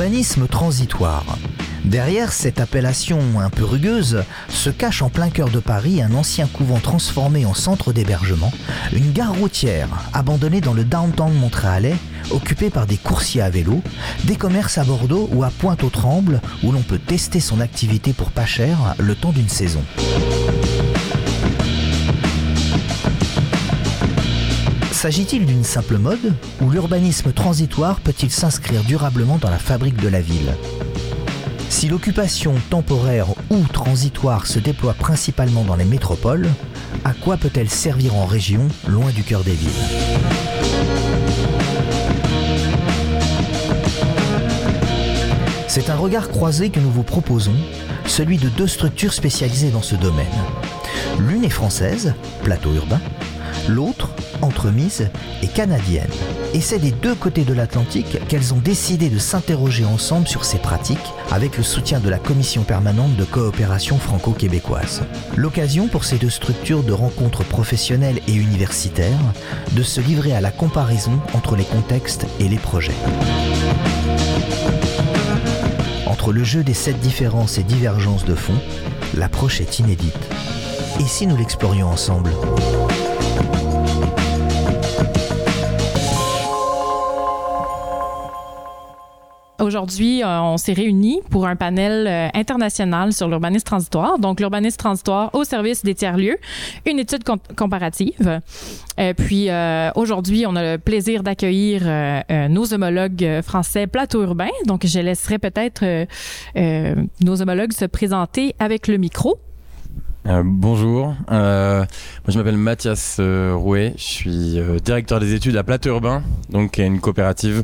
L'urbanisme transitoire. Derrière cette appellation un peu rugueuse se cache en plein cœur de Paris un ancien couvent transformé en centre d'hébergement, une gare routière abandonnée dans le downtown montréalais, occupée par des coursiers à vélo, des commerces à Bordeaux ou à Pointe-aux-Trembles où l'on peut tester son activité pour pas cher le temps d'une saison. S'agit-il d'une simple mode ou l'urbanisme transitoire peut-il s'inscrire durablement dans la fabrique de la ville? Si l'occupation temporaire ou transitoire se déploie principalement dans les métropoles, à quoi peut-elle servir en région, loin du cœur des villes? C'est un regard croisé que nous vous proposons, celui de deux structures spécialisées dans ce domaine. L'une est française, plateau urbain, l'autre entremise et canadienne. Et c'est des deux côtés de l'Atlantique qu'elles ont décidé de s'interroger ensemble sur ces pratiques avec le soutien de la Commission permanente de coopération franco-québécoise. L'occasion pour ces deux structures de rencontres professionnelles et universitaires de se livrer à la comparaison entre les contextes et les projets. Entre le jeu des sept différences et divergences de fond, l'approche est inédite. Et si nous l'explorions ensemble? Aujourd'hui, euh, on s'est réunis pour un panel euh, international sur l'urbanisme transitoire. Donc, l'urbanisme transitoire au service des tiers-lieux, une étude comparative. Euh, puis, aujourd'hui, on a le plaisir d'accueillir nos homologues français plateau urbain. Donc, je laisserai peut-être nos homologues se présenter avec le micro. Bonjour, moi je m'appelle Mathias Rouet, je suis directeur des études à Plateau Urbain, donc une coopérative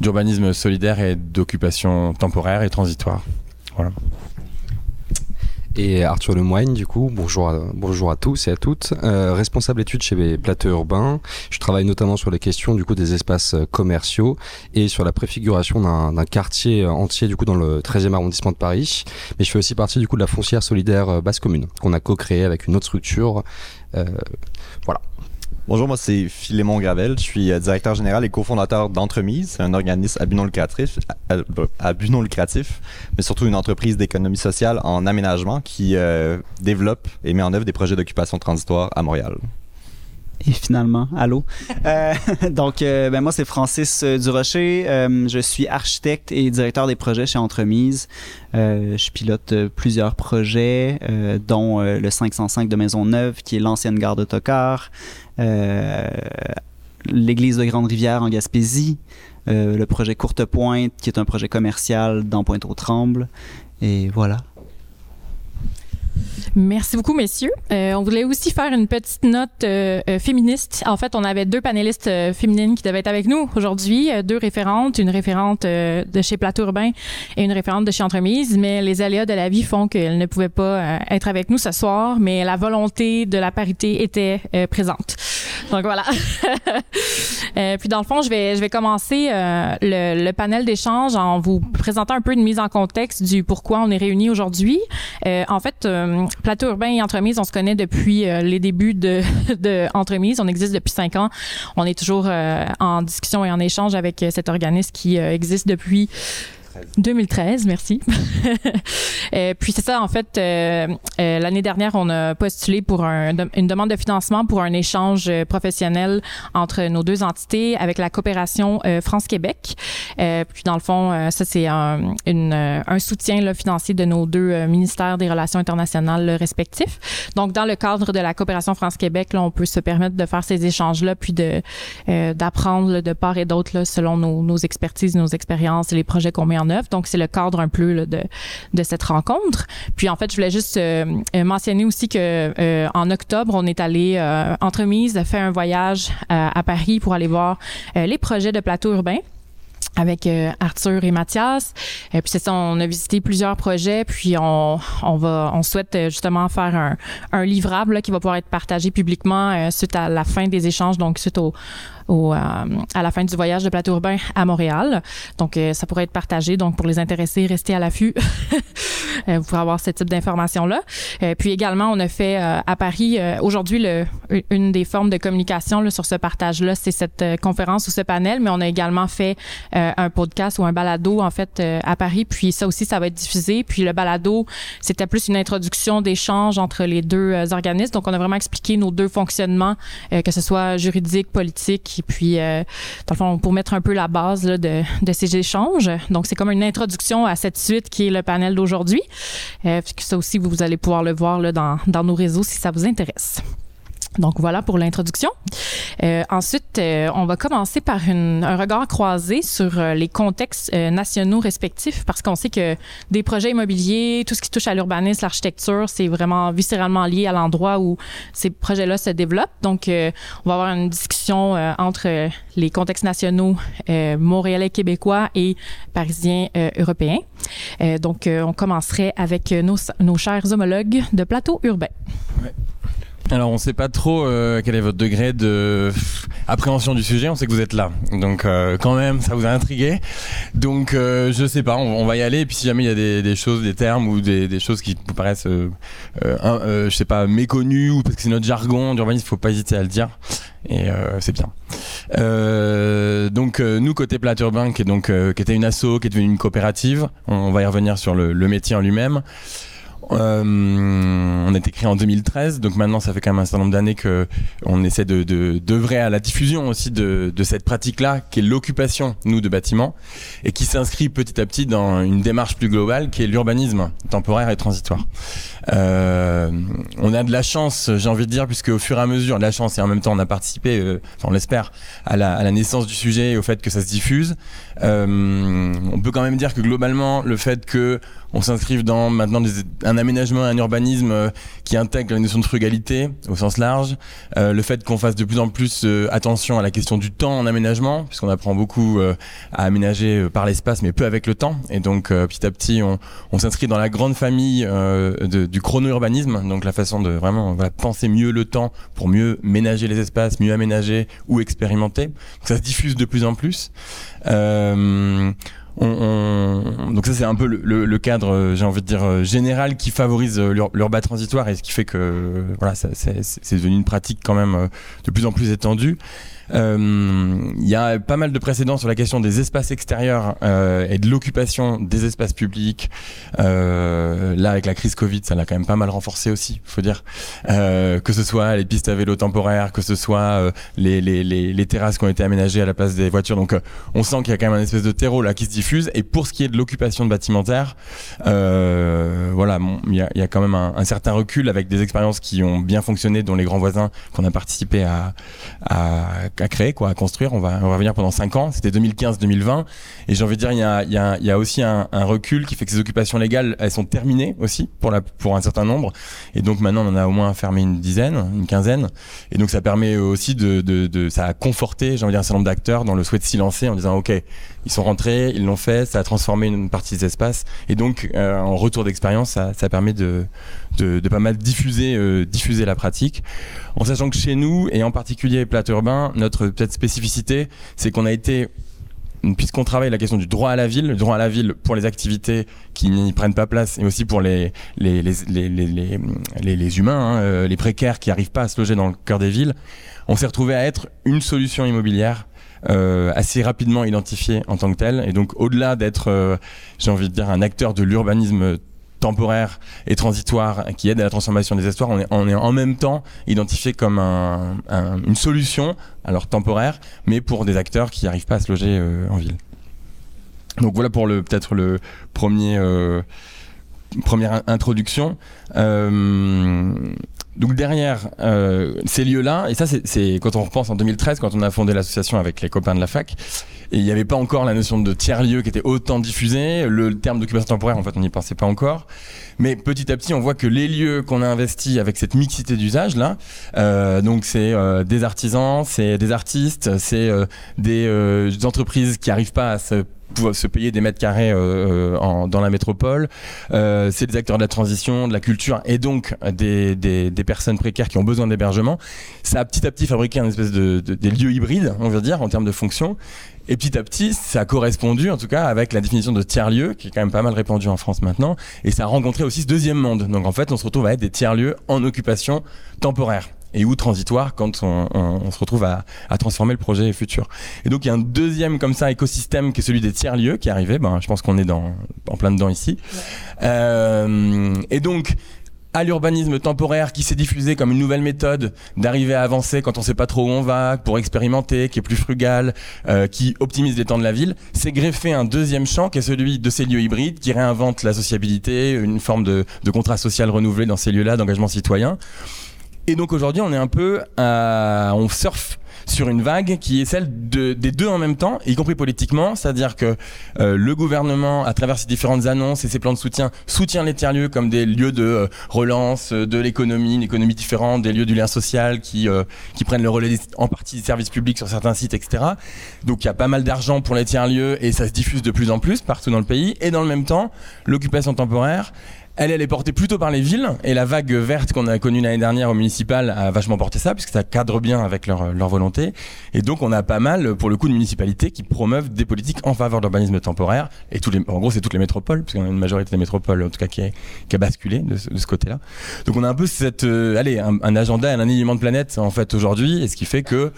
d'urbanisme solidaire et d'occupation temporaire et transitoire. Voilà. Et Arthur Lemoigne, du coup, bonjour à, bonjour à tous et à toutes. Euh, responsable études chez Plateaux Urbains. Je travaille notamment sur les questions du coup des espaces euh, commerciaux et sur la préfiguration d'un quartier entier du coup dans le 13e arrondissement de Paris. Mais je fais aussi partie du coup de la foncière solidaire euh, basse commune qu'on a co-créée avec une autre structure. voilà. Bonjour, moi c'est Philémon Gravel. Je suis euh, directeur général et cofondateur d'Entremise, un organisme à but non lucratif, mais surtout une entreprise d'économie sociale en aménagement qui euh, développe et met en œuvre des projets d'occupation transitoire à Montréal. Et finalement, allô? Euh, donc, ben moi, c'est Francis Durocher. je suis architecte et directeur des projets chez Entremise. je pilote plusieurs projets, dont le 505 de Maisonneuve, qui est l'ancienne gare d'autocar, euh, l'église de Grande-Rivière en Gaspésie, euh, le projet Courte Pointe, qui est un projet commercial dans Pointe-aux-Trembles. Et voilà. Merci beaucoup, messieurs. Euh, on voulait aussi faire une petite note euh, euh, féministe. En fait, on avait deux panélistes féminines qui devaient être avec nous aujourd'hui, deux référentes, une référente de chez Plateau Urbain et une référente de chez Entremise, mais les aléas de la vie font qu'elles ne pouvaient pas être avec nous ce soir, mais la volonté de la parité était présente. Donc voilà. puis dans le fond, je vais, je vais commencer le, le, panel d'échange en vous présentant un peu une mise en contexte du pourquoi on est réunis aujourd'hui. en fait, Plateau urbain et entremise, on se connaît depuis euh, les débuts de, de. On existe depuis cinq ans. On est toujours euh, en discussion et en échange avec euh, cet organisme qui existe depuis 2013, merci. euh, puis c'est ça, en fait, euh, euh, l'année dernière, on a postulé pour un, une demande de financement pour un échange euh, professionnel entre nos deux entités avec la coopération France-Québec. puis dans le fond, ça c'est un, un soutien là, financier de nos deux ministères des Relations internationales respectifs. Donc dans le cadre de la coopération France-Québec, là, on peut se permettre de faire ces échanges-là, puis de d'apprendre de part et d'autre selon nos, nos expertises, nos expériences et les projets qu'on met donc, c'est le cadre un peu de, de cette rencontre. Puis, en fait, je voulais juste euh, euh, mentionner aussi que euh, en octobre, on est allé, entremise, fait un voyage à Paris pour aller voir les projets de plateau urbain avec Arthur et Mathias. Puis c'est ça, on a visité plusieurs projets, puis on, on va, on souhaite justement faire un, un livrable qui va pouvoir être partagé publiquement suite à la fin des échanges, donc suite au, au, à la fin du voyage de plateau urbain à Montréal. Donc, ça pourrait être partagé. Donc, pour les intéressés, restez à l'affût. vous pourrez avoir ce type d'informations-là. puis également, on a fait à Paris, aujourd'hui, une des formes de communication là, sur ce partage-là, c'est cette conférence ou ce panel, mais on a également fait un podcast ou un balado, en fait, à Paris. Puis ça aussi, ça va être diffusé. Puis le balado, c'était plus une introduction d'échange entre les deux euh, organismes. Donc, on a vraiment expliqué nos deux fonctionnements, euh, que ce soit juridique, politique, et puis, euh, dans le fond, pour mettre un peu la base de, ces échanges. Donc, c'est comme une introduction à cette suite qui est le panel d'aujourd'hui. ça aussi, vous allez pouvoir le voir dans nos réseaux si ça vous intéresse. Donc voilà pour l'introduction. Euh, ensuite, euh, on va commencer par une, un regard croisé sur euh, les contextes euh, nationaux respectifs parce qu'on sait que des projets immobiliers, tout ce qui touche à l'urbanisme, l'architecture, c'est vraiment viscéralement lié à l'endroit où ces projets-là se développent. Donc, on va avoir une discussion entre les contextes nationaux montréalais, québécois et parisiens européens. donc, on commencerait avec nos, nos chers homologues de plateau urbain. Ouais. Alors on sait pas trop euh, quel est votre degré de appréhension du sujet, on sait que vous êtes là. Donc euh, quand même ça vous a intrigué. Donc euh, je sais pas, on, va y aller et puis si jamais il y a des, des choses, des termes ou des, des choses qui vous paraissent je sais pas méconnues ou parce que c'est notre jargon d'urbanisme, faut pas hésiter à le dire et c'est bien. donc nous côté Plate Urbain qui est donc qui était une asso, qui est devenue une coopérative, on, va y revenir sur le, le métier en lui-même. Euh, on a été créé en 2013, donc maintenant ça fait quand même un certain nombre d'années que on essaie de d'œuvrer à la diffusion aussi de, de cette pratique-là, qui est l'occupation nous de bâtiments, et qui s'inscrit petit à petit dans une démarche plus globale, qui est l'urbanisme temporaire et transitoire. Euh, on a de la chance, j'ai envie de dire, puisque au fur et à mesure, de la chance et en même temps on a participé, euh, enfin, on l'espère, à la, à la, naissance du sujet et au fait que ça se diffuse. Euh, on peut quand même dire que globalement, le fait que on s'inscrive dans maintenant des, un aménagement, un urbanisme euh, qui intègre la notion de frugalité au sens large, euh, le fait qu'on fasse de plus en plus attention à la question du temps en aménagement, puisqu'on apprend beaucoup à aménager par l'espace, mais peu avec le temps, et donc petit à petit on, on s'inscrit dans la grande famille de, du chrono-urbanisme, donc la façon de vraiment voilà, penser mieux le temps pour mieux ménager les espaces, mieux aménager ou expérimenter. Ça se diffuse de plus en plus. Euh, on, donc ça c'est un peu le, cadre, euh, j'ai envie de dire euh, général, qui favorise l'urba transitoire et ce qui fait que voilà, c'est devenu une pratique quand même de plus en plus étendue. Euh, il y a pas mal de précédents sur la question des espaces extérieurs euh, et de l'occupation des espaces publics. Euh, là, avec la crise Covid, ça l'a quand même pas mal renforcé aussi, faut dire. que ce soit les pistes à vélo temporaires, que ce soit les, terrasses qui ont été aménagées à la place des voitures. Donc, on sent qu'il y a quand même un espèce de terreau là qui se diffuse. Et pour ce qui est de l'occupation de bâtimentaire, voilà, il y, a, quand même un, certain recul avec des expériences qui ont bien fonctionné, dont les grands voisins qu'on a participé à à créer, quoi, à construire. On va, on va revenir pendant 5 ans. C'était 2015-2020. Et j'ai envie de dire, il y a, y a, aussi un, recul qui fait que ces occupations légales, elles sont terminées aussi pour, la, pour un certain nombre. Et donc maintenant, on en a au moins fermé une dizaine, une quinzaine. Et donc ça permet aussi de, de, de ça a conforté, j'ai envie de dire, un certain nombre d'acteurs dans le souhait de s'y lancer en disant, OK, ils sont rentrés, ils l'ont fait, ça a transformé une partie des espaces. Et donc, euh, en retour d'expérience, ça, ça permet de, de, pas mal diffuser, euh, diffuser la pratique. En sachant que chez nous, et en particulier Plate Urbain, notre peut-être spécificité, c'est qu'on a été puisqu'on travaille la question du droit à la ville, le droit à la ville pour les activités qui n'y prennent pas place et aussi pour les, humains, hein, euh, les précaires qui n'arrivent pas à se loger dans le cœur des villes, on s'est retrouvé à être une solution immobilière euh, assez rapidement identifiée en tant que telle. Et donc au-delà d'être, j'ai envie de dire, un acteur de l'urbanisme temporaire et transitoire qui aide à la transformation des histoires, on est, en même temps identifié comme un, un, une solution, alors temporaire, mais pour des acteurs qui n'arrivent pas à se loger euh, en ville. Donc voilà pour peut-être le premier euh, première introduction. Euh, donc derrière ces lieux-là, et ça c'est quand on repense en 2013, quand on a fondé l'association avec les copains de la fac, il n'y avait pas encore la notion de tiers-lieu qui était autant diffusée, le terme d'occupation temporaire en fait on n'y pensait pas encore, mais petit à petit on voit que les lieux qu'on a investis avec cette mixité d'usage là, euh, donc c'est euh, des artisans, c'est des artistes, c'est euh, des entreprises qui arrivent pas à se pouvoir se payer des mètres carrés euh, en, dans la métropole. Euh, c'est des acteurs de la transition, de la culture et donc des, des, des personnes précaires qui ont besoin d'hébergement. Ça a petit à petit fabriqué un espèce de, de, des lieux hybrides, on va dire, en termes de fonction. Et petit à petit, ça a correspondu, en tout cas, avec la définition de tiers-lieu, qui est quand même pas mal répandue en France maintenant. Et ça a rencontré aussi ce deuxième monde. Donc en fait, on se retrouve à être des tiers-lieux en occupation temporaire et ou transitoire quand on, se retrouve à, transformer le projet futur. Et donc il y a un deuxième comme ça écosystème qui est celui des tiers lieux qui est arrivé. Ben, je pense qu'on est en plein dedans ici. Euh, et donc à l'urbanisme temporaire qui s'est diffusé comme une nouvelle méthode d'arriver à avancer quand on sait pas trop où on va, pour expérimenter, qui est plus frugal, euh, qui optimise les temps de la ville, c'est greffé un deuxième champ qui est celui de ces lieux hybrides qui réinventent la sociabilité, une forme de contrat social renouvelé dans ces lieux-là, d'engagement citoyen. Et donc aujourd'hui, on est un peu, on surfe sur une vague qui est celle de, des deux en même temps, y compris politiquement, c'est-à-dire que euh, le gouvernement, à travers ses différentes annonces et ses plans de soutien, soutient les tiers-lieux comme des lieux de euh, relance de l'économie, une économie différente, des lieux du lien social qui, euh, qui prennent le relais en partie des services publics sur certains sites, etc. Donc il y a pas mal d'argent pour les tiers-lieux et ça se diffuse de plus en plus partout dans le pays. Et dans le même temps, l'occupation temporaire, elle, elle est portée plutôt par les villes et la vague verte qu'on a connue l'année dernière au municipal a vachement porté ça puisque ça cadre bien avec leur, volonté. Et donc on a pas mal, pour le coup, de municipalités qui promeuvent des politiques en faveur de l'urbanisme temporaire. Et en gros, c'est toutes les métropoles, puisqu'on a une majorité des métropoles, en tout cas, qui, qui a basculé de ce, côté-là. Donc on a un peu cette, euh, allez, un, agenda, un alignement de planète en fait aujourd'hui, et ce qui fait que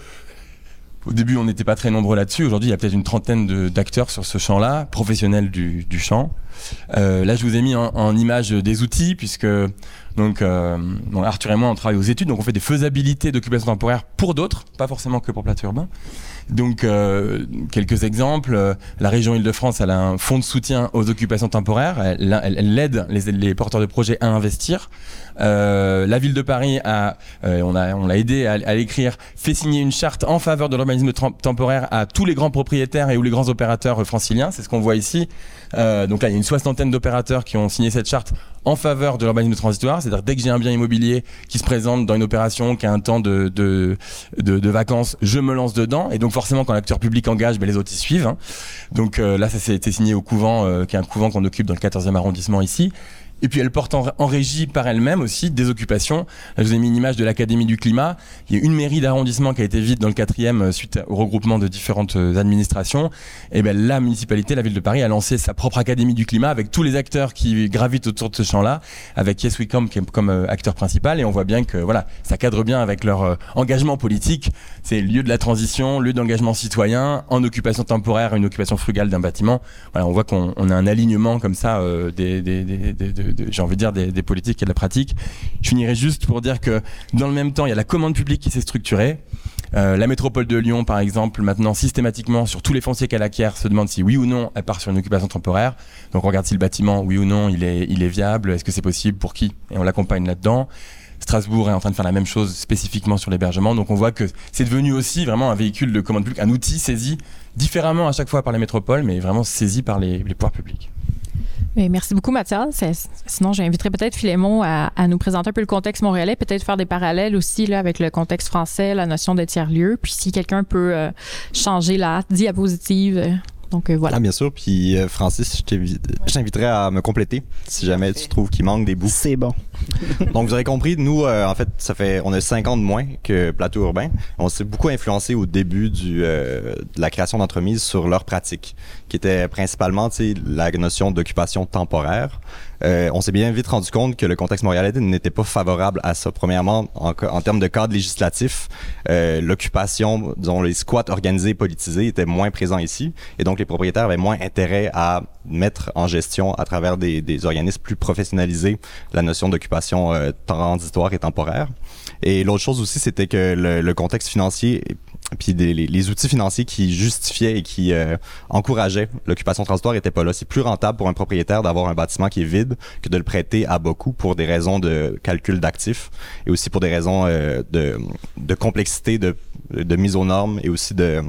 au début, on n'était pas très nombreux là-dessus. Aujourd'hui, il y a peut-être une trentaine d'acteurs sur ce champ-là, professionnels du champ. Euh, là, je vous ai mis en, en image des outils, puisque donc, euh, Arthur et moi, on travaille aux études, donc on fait des faisabilités d'occupation temporaire pour d'autres, pas forcément que pour plateau urbain. Donc, euh, quelques exemples. La région Île-de-France, elle a un fonds de soutien aux occupations temporaires. Elle, elle, elle aide les, porteurs de projets à investir. Euh, la ville de Paris a, euh, on l'a aidé à, à l'écrire, fait signer une charte en faveur de l'urbanisme temporaire à tous les grands propriétaires et ou les grands opérateurs franciliens. C'est ce qu'on voit ici. Euh, donc là, il y a une soixantaine d'opérateurs qui ont signé cette charte en faveur de l'urbanisme transitoire, c'est-à-dire dès que j'ai un bien immobilier qui se présente dans une opération qui a un temps de, de, de, de vacances, je me lance dedans. Et donc forcément, quand l'acteur public engage, ben, les autres y suivent. Hein. Donc euh, là, ça s'est été signé au couvent, euh, qui est un couvent qu'on occupe dans le 14e arrondissement ici. Et puis elle porte en, régie par elle-même aussi des occupations. je vous ai mis une image de l'Académie du climat. Il y a une mairie d'arrondissement qui a été vide dans le quatrième suite au regroupement de différentes administrations. Et ben la municipalité, la ville de Paris, a lancé sa propre Académie du climat avec tous les acteurs qui gravitent autour de ce champ-là, avec Yes We Come comme euh, acteur principal. Et on voit bien que voilà, ça cadre bien avec leur euh, engagement politique. C'est lieu de la transition, lieu d'engagement citoyen, en occupation temporaire, une occupation frugale d'un bâtiment. Voilà, on voit qu'on a un alignement comme ça euh, des j'ai envie de dire, des, politiques et de la pratique. Je finirai juste pour dire que dans le même temps, il y a la commande publique qui s'est structurée. Euh, la métropole de Lyon, par exemple, maintenant systématiquement sur tous les fonciers qu'elle acquiert, se demande si oui ou non elle part sur une occupation temporaire. Donc on regarde si le bâtiment, oui ou non, il est, il est viable, est-ce que c'est possible, pour qui, et on l'accompagne là-dedans. Strasbourg est en train de faire la même chose spécifiquement sur l'hébergement. Donc on voit que c'est devenu aussi vraiment un véhicule de commande publique, un outil saisi différemment à chaque fois par la métropole, mais vraiment saisi par les, les pouvoirs publics. Merci beaucoup, Mathias. Sinon, j'inviterai peut-être Philémon à, nous présenter un peu le contexte montréalais, peut-être faire des parallèles aussi là, avec le contexte français, la notion de tiers-lieu. Puis si quelqu'un peut euh, changer la diapositive. Euh, donc euh, voilà. Ah, bien sûr. Puis euh, Francis, je t'inviterai à me compléter si jamais tu trouves qu'il manque des bouts. C'est bon. Donc vous aurez compris, nous, euh, en fait, ça fait on a 5 ans de moins que Plateau Urbain. On s'est beaucoup influencé au début du, euh, de la création d'entreprises sur leurs pratiques, qui était principalement la notion d'occupation temporaire. Euh, on s'est bien vite rendu compte que le contexte montréalais n'était pas favorable à ça. Premièrement, en, termes de cadre législatif, euh, l'occupation, disons les squats organisés et politisés étaient moins présents ici, et donc les propriétaires avaient moins intérêt à mettre en gestion à travers des, organismes plus professionnalisés la notion d'occupation euh, transitoire et temporaire. Et l'autre chose aussi, c'était que le, contexte financier puis les, outils financiers qui justifiaient et qui euh, encourageaient l'occupation transitoire n'étaient pas là. C'est plus rentable pour un propriétaire d'avoir un bâtiment qui est vide que de le prêter à beaucoup pour des raisons de calcul d'actifs et aussi pour des raisons euh, de, complexité de, mise aux normes et aussi de,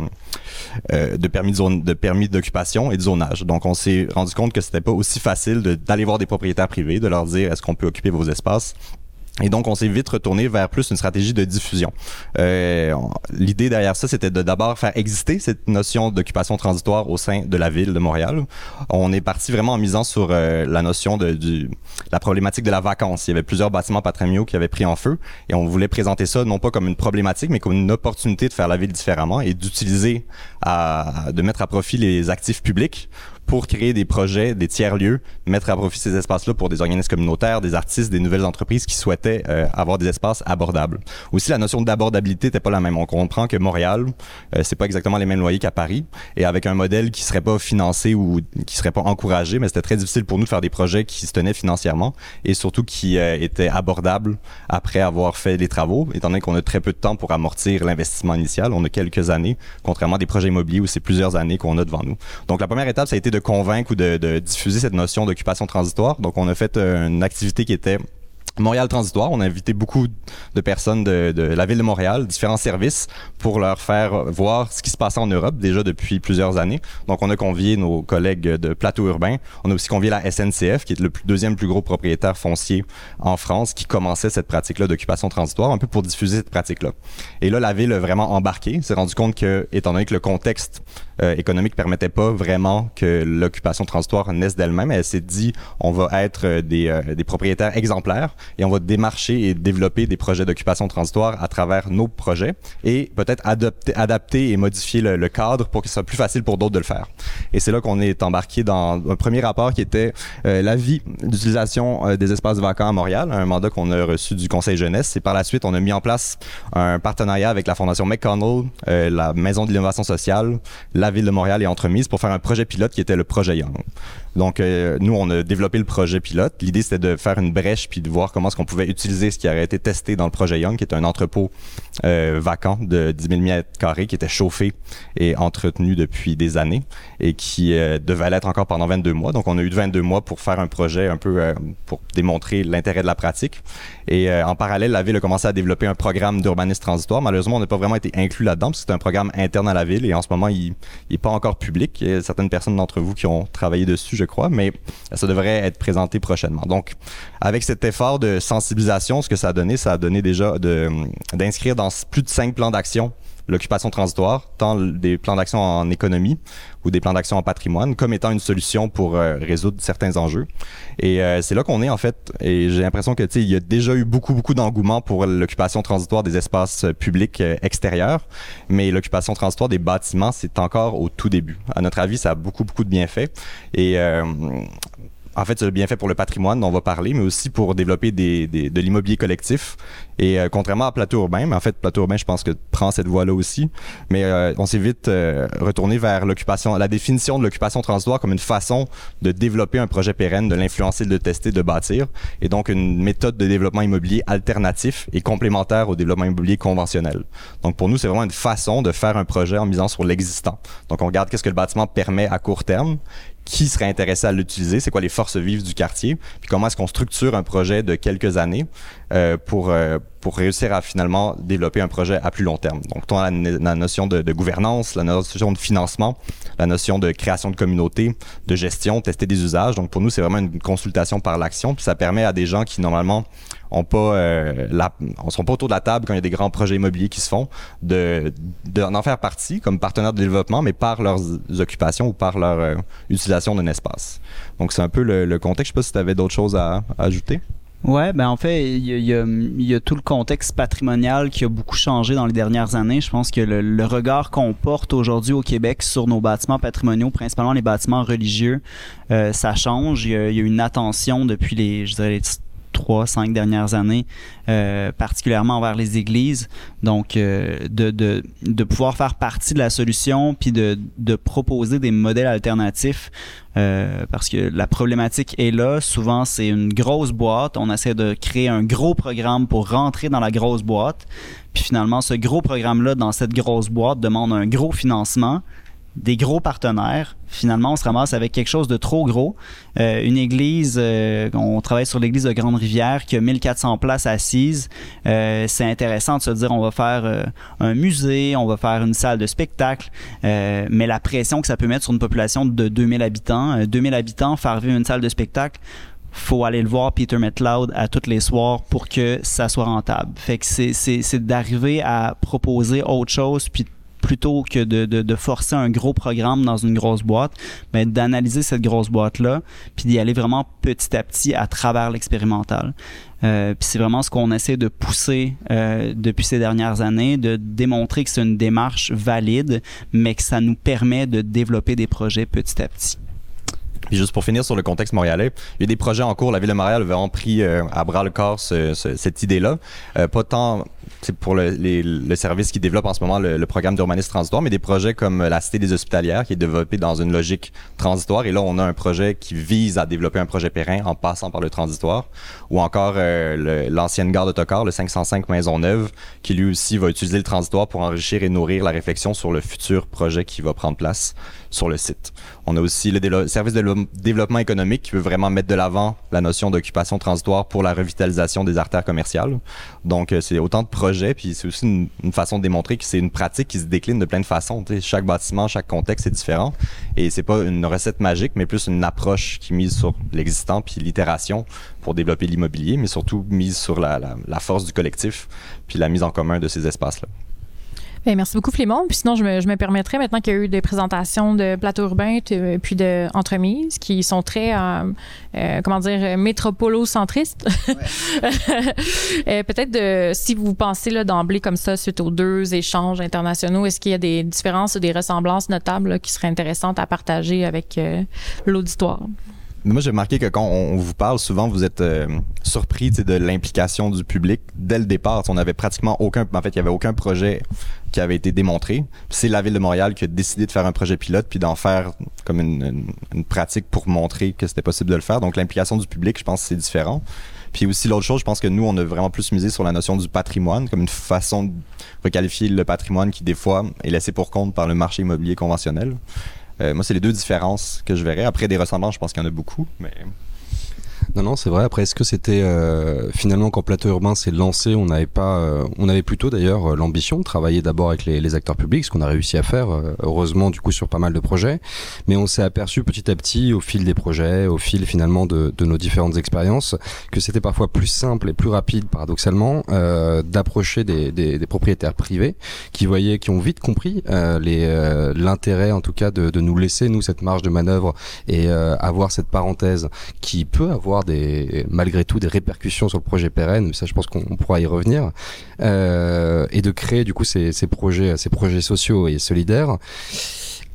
euh, de permis d'occupation et de zonage. Donc on s'est rendu compte que c'était pas aussi facile d'aller voir des propriétaires privés, de leur dire est-ce qu'on peut occuper vos espaces Et donc, on s'est vite retourné vers plus une stratégie de diffusion. Euh, L'idée derrière ça, c'était de d'abord faire exister cette notion d'occupation transitoire au sein de la ville de Montréal. On est parti vraiment en misant sur euh, la notion de du, la problématique de la vacance. Il y avait plusieurs bâtiments patrimoniaux qui avaient pris en feu et on voulait présenter ça non pas comme une problématique, mais comme une opportunité de faire la ville différemment et d'utiliser, de mettre à profit les actifs publics pour créer des projets, des tiers-lieux, mettre à profit ces espaces-là pour des organismes communautaires, des artistes, des nouvelles entreprises qui souhaitaient euh, avoir des espaces abordables. Aussi, la notion d'abordabilité n'était pas la même. On comprend que Montréal, euh, c'est pas exactement les mêmes loyers qu'à Paris, et avec un modèle qui serait pas financé ou qui serait pas encouragé, mais c'était très difficile pour nous de faire des projets qui se tenaient financièrement et surtout qui euh, étaient abordables après avoir fait les travaux, étant donné qu'on a très peu de temps pour amortir l'investissement initial. On a quelques années, contrairement à des projets immobiliers où c'est plusieurs années qu'on a devant nous. Donc, la première étape, ça a été de convaincre ou de, diffuser cette notion d'occupation transitoire. Donc, on a fait euh, une activité qui était Montréal Transitoire, on a invité beaucoup de personnes de, la ville de Montréal, différents services, pour leur faire voir ce qui se passait en Europe déjà depuis plusieurs années. Donc, on a convié nos collègues de Plateau Urbain. On a aussi convié la SNCF, qui est le deuxième plus gros propriétaire foncier en France, qui commençait cette pratique-là d'occupation transitoire, un peu pour diffuser cette pratique-là. Et là, la ville a vraiment embarqué, s'est rendu compte que, étant donné que le contexte euh, économique permettait pas vraiment que l'occupation transitoire naisse d'elle-même, elle s'est dit, on va être des, euh, des propriétaires exemplaires et on va démarcher et développer des projets d'occupation transitoire à travers nos projets et peut-être adapter, et modifier le, cadre pour que ce soit plus facile pour d'autres de le faire. Et c'est là qu'on est embarqué dans un premier rapport qui était euh, l'avis d'utilisation euh, des espaces vacants à Montréal, un mandat qu'on a reçu du Conseil jeunesse. Et par la suite, on a mis en place un partenariat avec la Fondation McConnell, euh, la Maison de l'innovation sociale, Ville de Montréal et Entremise pour faire un projet pilote qui était le projet Young. Donc, euh, nous, on a développé le projet pilote. L'idée, c'était de faire une brèche puis de voir comment est-ce qu'on pouvait utiliser ce qui avait été testé dans le projet Young, qui est un entrepôt euh, vacant de 10 000 mètres carrés qui était chauffé et entretenu depuis des années et qui euh, devait l'être encore pendant 22 mois. Donc, on a eu 22 mois pour faire un projet un peu pour démontrer l'intérêt de la pratique. Et en parallèle, la ville a commencé à développer un programme d'urbanisme transitoire. Malheureusement, on n'a pas vraiment été inclus là-dedans parce que c'est un programme interne à la ville et en ce moment, il n'est pas encore public. Il y a certaines personnes d'entre vous qui ont travaillé dessus, je crois, mais ça devrait être présenté prochainement. Donc, avec cet effort de sensibilisation, ce que ça a donné, ça a donné déjà d'inscrire dans plus de cinq plans d'action l'occupation transitoire, tant des plans d'action en économie ou des plans d'action en patrimoine, comme étant une solution pour euh, résoudre certains enjeux. Et euh, c'est là qu'on est en fait. Et j'ai l'impression que tu il y a déjà eu beaucoup beaucoup d'engouement pour l'occupation transitoire des espaces euh, publics extérieurs, mais l'occupation transitoire des bâtiments, c'est encore au tout début. À notre avis, ça a beaucoup beaucoup de bienfaits. Et en fait, c'est bien fait pour le patrimoine dont on va parler, mais aussi pour développer des, des de l'immobilier collectif. Et euh, contrairement à Plateau Urbain, mais en fait, Plateau Urbain, je pense que prend cette voie-là aussi. Mais euh, on s'est vite euh, retourné vers l'occupation, la définition de l'occupation transitoire comme une façon de développer un projet pérenne, de l'influencer, de le tester, de bâtir. Et donc, une méthode de développement immobilier alternatif et complémentaire au développement immobilier conventionnel. Donc, pour nous, c'est vraiment une façon de faire un projet en misant sur l'existant. Donc, on regarde qu'est-ce que le bâtiment permet à court terme qui serait intéressé à l'utiliser, c'est quoi les forces vives du quartier, puis comment est-ce qu'on structure un projet de quelques années euh, pour euh, pour réussir à finalement développer un projet à plus long terme. Donc, on a la, notion de, de, gouvernance, la notion de financement, la notion de création de communauté, de gestion, tester des usages. Donc, pour nous, c'est vraiment une consultation par l'action, puis ça permet à des gens qui normalement ont pas euh, on sont pas autour de la table quand il y a des grands projets immobiliers qui se font de d'en faire partie comme partenaire de développement mais par leurs occupations ou par leur euh, utilisation d'un espace donc c'est un peu le, contexte je sais pas si tu avais d'autres choses à, ajouter Ouais, ben en fait, il y, a, tout le contexte patrimonial qui a beaucoup changé dans les dernières années. Je pense que le, regard qu'on porte aujourd'hui au Québec sur nos bâtiments patrimoniaux, principalement les bâtiments religieux, euh, ça change. Il y, a, une attention depuis les, les trois, cinq dernières années, euh, particulièrement envers les églises. Donc, euh, de, de, de, pouvoir faire partie de la solution, puis de, de proposer des modèles alternatifs, euh, parce que la problématique est là. Souvent, c'est une grosse boîte. On essaie de créer un gros programme pour rentrer dans la grosse boîte. Puis finalement, ce gros programme-là, dans cette grosse boîte, demande un gros financement des gros partenaires. Finalement, on se ramasse avec quelque chose de trop gros. Euh, une église, euh, on travaille sur l'église de Grande-Rivière qui a 1400 places assises. Euh, c'est intéressant de se dire on va faire un musée, on va faire une salle de spectacle, mais la pression que ça peut mettre sur une population de 2000 habitants, 2000 habitants, faire vivre une salle de spectacle, faut aller le voir Peter McLeod à tous les soirs pour que ça soit rentable. Fait que c'est d'arriver à proposer autre chose puis plutôt que de, de, forcer un gros programme dans une grosse boîte, ben, d'analyser cette grosse boîte-là, puis d'y aller vraiment petit à petit à travers l'expérimental. Euh, puis c'est vraiment ce qu'on essaie de pousser euh, depuis ces dernières années, de démontrer que c'est une démarche valide, mais que ça nous permet de développer des projets petit à petit. Puis juste pour finir sur le contexte montréalais, il y a des projets en cours. La ville de Montréal a vraiment pris euh, à bras le corps cette idée-là. Euh, pas tant pour le, le, service qui développe en ce moment le, programme d'urbanisme transitoire, mais des projets comme la Cité des Hospitalières qui est développé dans une logique transitoire. Et là, on a un projet qui vise à développer un projet périn en passant par le transitoire. Ou encore euh, l'ancienne gare d'autocar, le 505 Maisonneuve, qui lui aussi va utiliser le transitoire pour enrichir et nourrir la réflexion sur le futur projet qui va prendre place sur le site. On a aussi le service de développement économique qui veut vraiment mettre de l'avant la notion d'occupation transitoire pour la revitalisation des artères commerciales. Donc, euh, c'est autant de projets, puis c'est aussi une, façon de démontrer que c'est une pratique qui se décline de plein de façons. chaque bâtiment, chaque contexte est différent. Et c'est pas une recette magique, mais plus une approche qui mise sur l'existant puis l'itération pour développer l'immobilier, mais surtout mise sur la, la force du collectif puis la mise en commun de ces espaces-là. Ben, merci beaucoup, Flémon. Puis sinon, je me, je me permettrais, maintenant qu'il y a eu des présentations de plateau urbain puis de entremises qui sont très, euh, euh, comment dire, métropolo-centristes. Euh, peut-être de, si vous pensez là, d'emblée comme ça, suite aux deux échanges internationaux, est-ce qu'il y a des différences ou des ressemblances notables qui seraient intéressantes à partager avec l'auditoire? Moi, j'ai remarqué que quand on, vous parle, souvent, vous êtes euh, surpris de l'implication du public dès le départ. On n'avait pratiquement aucun, en fait, il y avait aucun projet qui avait été démontré. C'est la ville de Montréal qui a décidé de faire un projet pilote puis d'en faire comme une, une, pratique pour montrer que c'était possible de le faire. Donc, l'implication du public, je pense, c'est différent. Puis aussi l'autre chose, je pense que nous, on a vraiment plus misé sur la notion du patrimoine comme une façon de requalifier le patrimoine qui, des fois, est laissé pour compte par le marché immobilier conventionnel. Euh, moi, c'est les deux différences que je verrais. Après, des ressemblances, je pense qu'il y en a beaucoup, mais non, non, c'est vrai. Après, est-ce que c'était euh, finalement quand Plateau Urbain s'est lancé, on n'avait pas, euh, on avait plutôt d'ailleurs euh, l'ambition de travailler d'abord avec les, acteurs publics, ce qu'on a réussi à faire, heureusement du coup sur pas mal de projets. Mais on s'est aperçu petit à petit, au fil des projets, au fil finalement de, nos différentes expériences, que c'était parfois plus simple et plus rapide, paradoxalement, d'approcher des, propriétaires privés qui voyaient, qui ont vite compris l'intérêt en tout cas de, de, nous laisser nous cette marge de manœuvre et avoir cette parenthèse qui peut avoir des, malgré tout des répercussions sur le projet pérenne, mais ça je pense qu'on pourra y revenir, euh, et de créer du coup ces, ces, projets, ces projets sociaux et solidaires.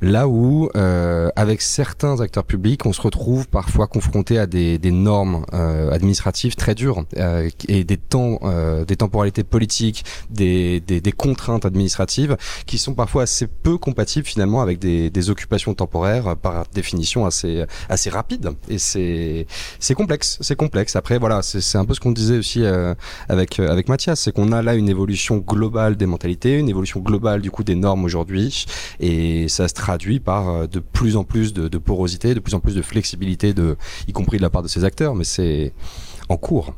Là où, euh, avec certains acteurs publics, on se retrouve parfois confronté à des, des normes euh, administratives très dures euh, et des temps, euh, des temporalités politiques, des, des, des, contraintes administratives qui sont parfois assez peu compatibles finalement avec des, occupations temporaires par définition assez assez rapides. Et c'est c'est complexe, c'est complexe. Après voilà, c'est un peu ce qu'on disait aussi euh, avec avec Mathias, c'est qu'on a là une évolution globale des mentalités, une évolution globale du coup des normes aujourd'hui, et ça se traduit par euh, de plus en plus de, porosité, de plus en plus de flexibilité, de, y compris de la part de ces acteurs, mais c'est en cours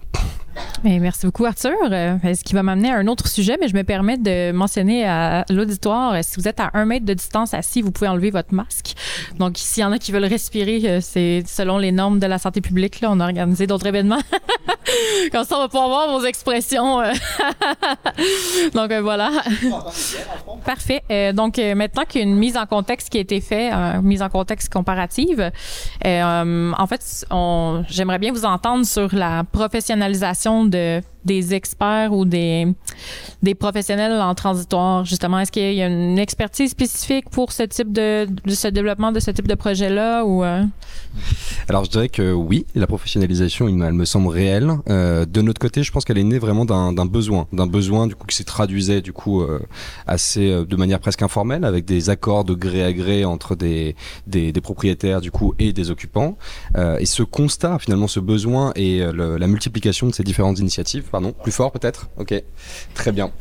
merci beaucoup, Arthur. Euh, ce qui va m'amener à un autre sujet, mais je me permets de mentionner à l'auditoire, euh, si vous êtes à un mètre de distance assis, vous pouvez enlever votre masque. Donc, s'il y en a qui veulent respirer, euh, c'est selon les normes de la santé publique. Là, on a organisé d'autres événements. Comme ça, on va pouvoir voir vos expressions. donc, voilà. Parfait. donc, maintenant qu'il y a une mise en contexte qui a été faite, une mise en contexte comparative, en fait, j'aimerais bien vous entendre sur la professionnalisation de des experts ou des, des professionnels en transitoire, justement? Est-ce qu'il y a une expertise spécifique pour ce type de, de ce développement de ce type de projet-là ou euh? Alors, je dirais que oui, la professionnalisation, elle me semble réelle. Euh, de notre côté, je pense qu'elle est née vraiment d'un besoin, d'un besoin du coup qui s'est traduisait du coup euh, assez de manière presque informelle avec des accords de gré à gré entre des, des propriétaires du coup et des occupants. et ce constat, finalement, ce besoin et la multiplication de ces différentes initiatives pardon, plus fort peut-être Ok, très bien.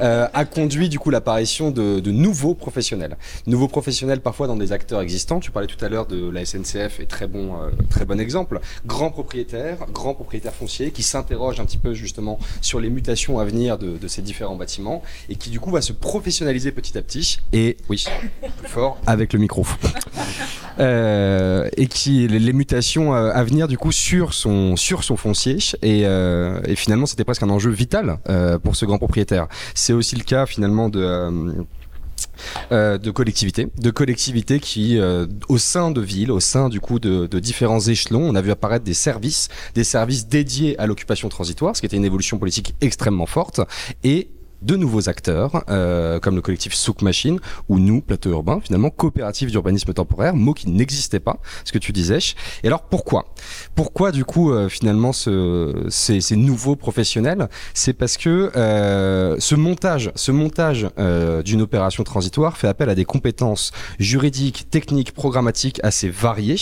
Euh, a conduit du coup l'apparition de, nouveaux professionnels. Nouveaux professionnels parfois dans des acteurs existants. Tu parlais tout à l'heure de la SNCF et très bon, euh, très bon exemple. Grands propriétaires, grands propriétaires fonciers qui s'interrogent un petit peu justement sur les mutations à venir de, ces différents bâtiments et qui du coup va se professionnaliser petit à petit. Et oui, plus fort avec le micro. euh, et qui les mutations à venir du coup sur son sur son foncier et, finalement c'était presque un enjeu vital pour ce grand propriétaire. Aussi le cas finalement de euh, euh, collectivités, de collectivités qui, euh, au sein de villes, au sein du coup de, de différents échelons, on a vu apparaître des services, des services dédiés à l'occupation transitoire, ce qui était une évolution politique extrêmement forte, et de nouveaux acteurs, euh, comme le collectif Souk Machine, ou nous, Plateau Urbain, finalement, coopérative d'urbanisme temporaire, mot qui n'existait pas, ce que tu disais. Et alors, pourquoi? Pourquoi, du coup, euh, finalement, ce, ces, nouveaux professionnels? C'est parce que euh, ce montage, ce montage d'une opération transitoire fait appel à des compétences juridiques, techniques, programmatiques assez variées.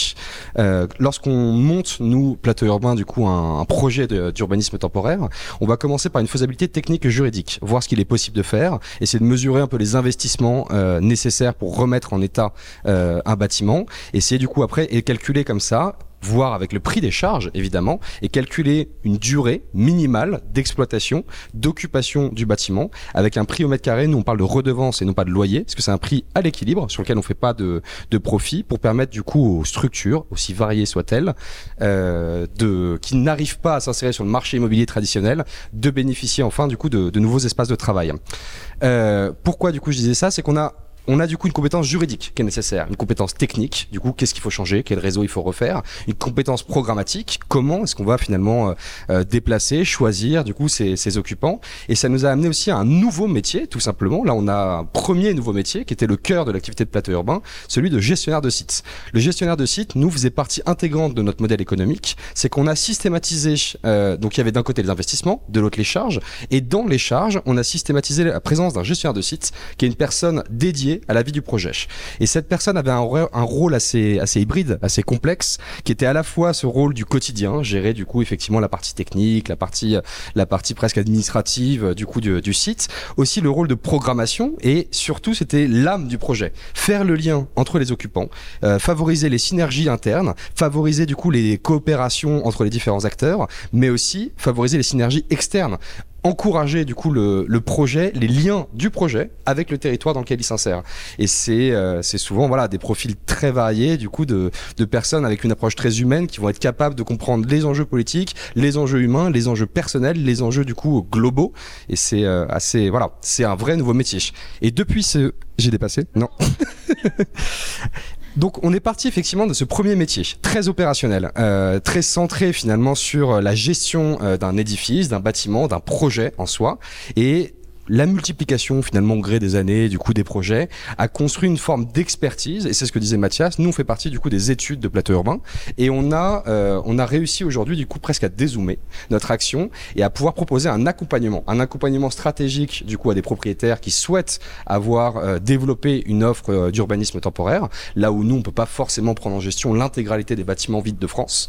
Lorsqu'on monte, nous, Plateau Urbain, du coup, un, projet d'urbanisme temporaire, on va commencer par une faisabilité technique et juridique, voir qu'il est possible de faire, essayer de mesurer un peu les investissements euh, nécessaires pour remettre en état euh, un bâtiment, essayer du coup après et calculer comme ça voir avec le prix des charges évidemment et calculer une durée minimale d'exploitation, d'occupation du bâtiment avec un prix au mètre carré. Nous on parle de redevance et non pas de loyer parce que c'est un prix à l'équilibre sur lequel on fait pas de, de profit pour permettre du coup aux structures aussi variées soient-elles euh, de qui n'arrivent pas à s'insérer sur le marché immobilier traditionnel de bénéficier enfin du coup de, de nouveaux espaces de travail. Euh, pourquoi du coup je disais ça? C'est qu'on a on a du coup une compétence juridique qui est nécessaire, une compétence technique, du coup qu'est-ce qu'il faut changer, quel réseau il faut refaire, une compétence programmatique, comment est-ce qu'on va finalement euh, euh, déplacer, choisir du coup ces, ces occupants, et ça nous a amené aussi à un nouveau métier tout simplement. Là on a un premier nouveau métier qui était le cœur de l'activité de plateau urbain, celui de gestionnaire de site. Le gestionnaire de site nous faisait partie intégrante de notre modèle économique, c'est qu'on a systématisé, euh, donc il y avait d'un côté les investissements, de l'autre les charges, et dans les charges on a systématisé la présence d'un gestionnaire de site qui est une personne dédiée à la vie du projet. Et cette personne avait un, rôle- assez, assez hybride, assez complexe, qui était à la fois ce rôle du quotidien, gérer du coup effectivement la partie technique, la partie, la partie presque administrative euh, du coup du site, aussi le rôle de programmation et surtout c'était l'âme du projet, faire le lien entre les occupants, euh, favoriser les synergies internes, favoriser du coup les coopérations entre les différents acteurs, mais aussi favoriser les synergies externes encourager du coup le, projet, les liens du projet avec le territoire dans lequel il s'insère. Et c'est euh, souvent voilà des profils très variés du coup de, de personnes avec une approche très humaine qui vont être capables de comprendre les enjeux politiques, les enjeux humains, les enjeux personnels, les enjeux du coup globaux. Et c'est euh, assez voilà, c'est un vrai nouveau métier. Et depuis ce j'ai dépassé? Non. Donc on est parti effectivement de ce premier métier, très opérationnel, euh, très centré finalement sur la gestion euh, d'un édifice, d'un bâtiment, d'un projet en soi, et la multiplication finalement au gré des années, du coup des projets, a construit une forme d'expertise, et c'est ce que disait Mathias, nous on fait partie du coup des études de plateau urbain, et on a, euh, on a réussi aujourd'hui du coup presque à dézoomer notre action et à pouvoir proposer un accompagnement, un accompagnement stratégique du coup à des propriétaires qui souhaitent avoir euh, développé une offre euh, d'urbanisme temporaire, là où nous on peut pas forcément prendre en gestion l'intégralité des bâtiments vides de France.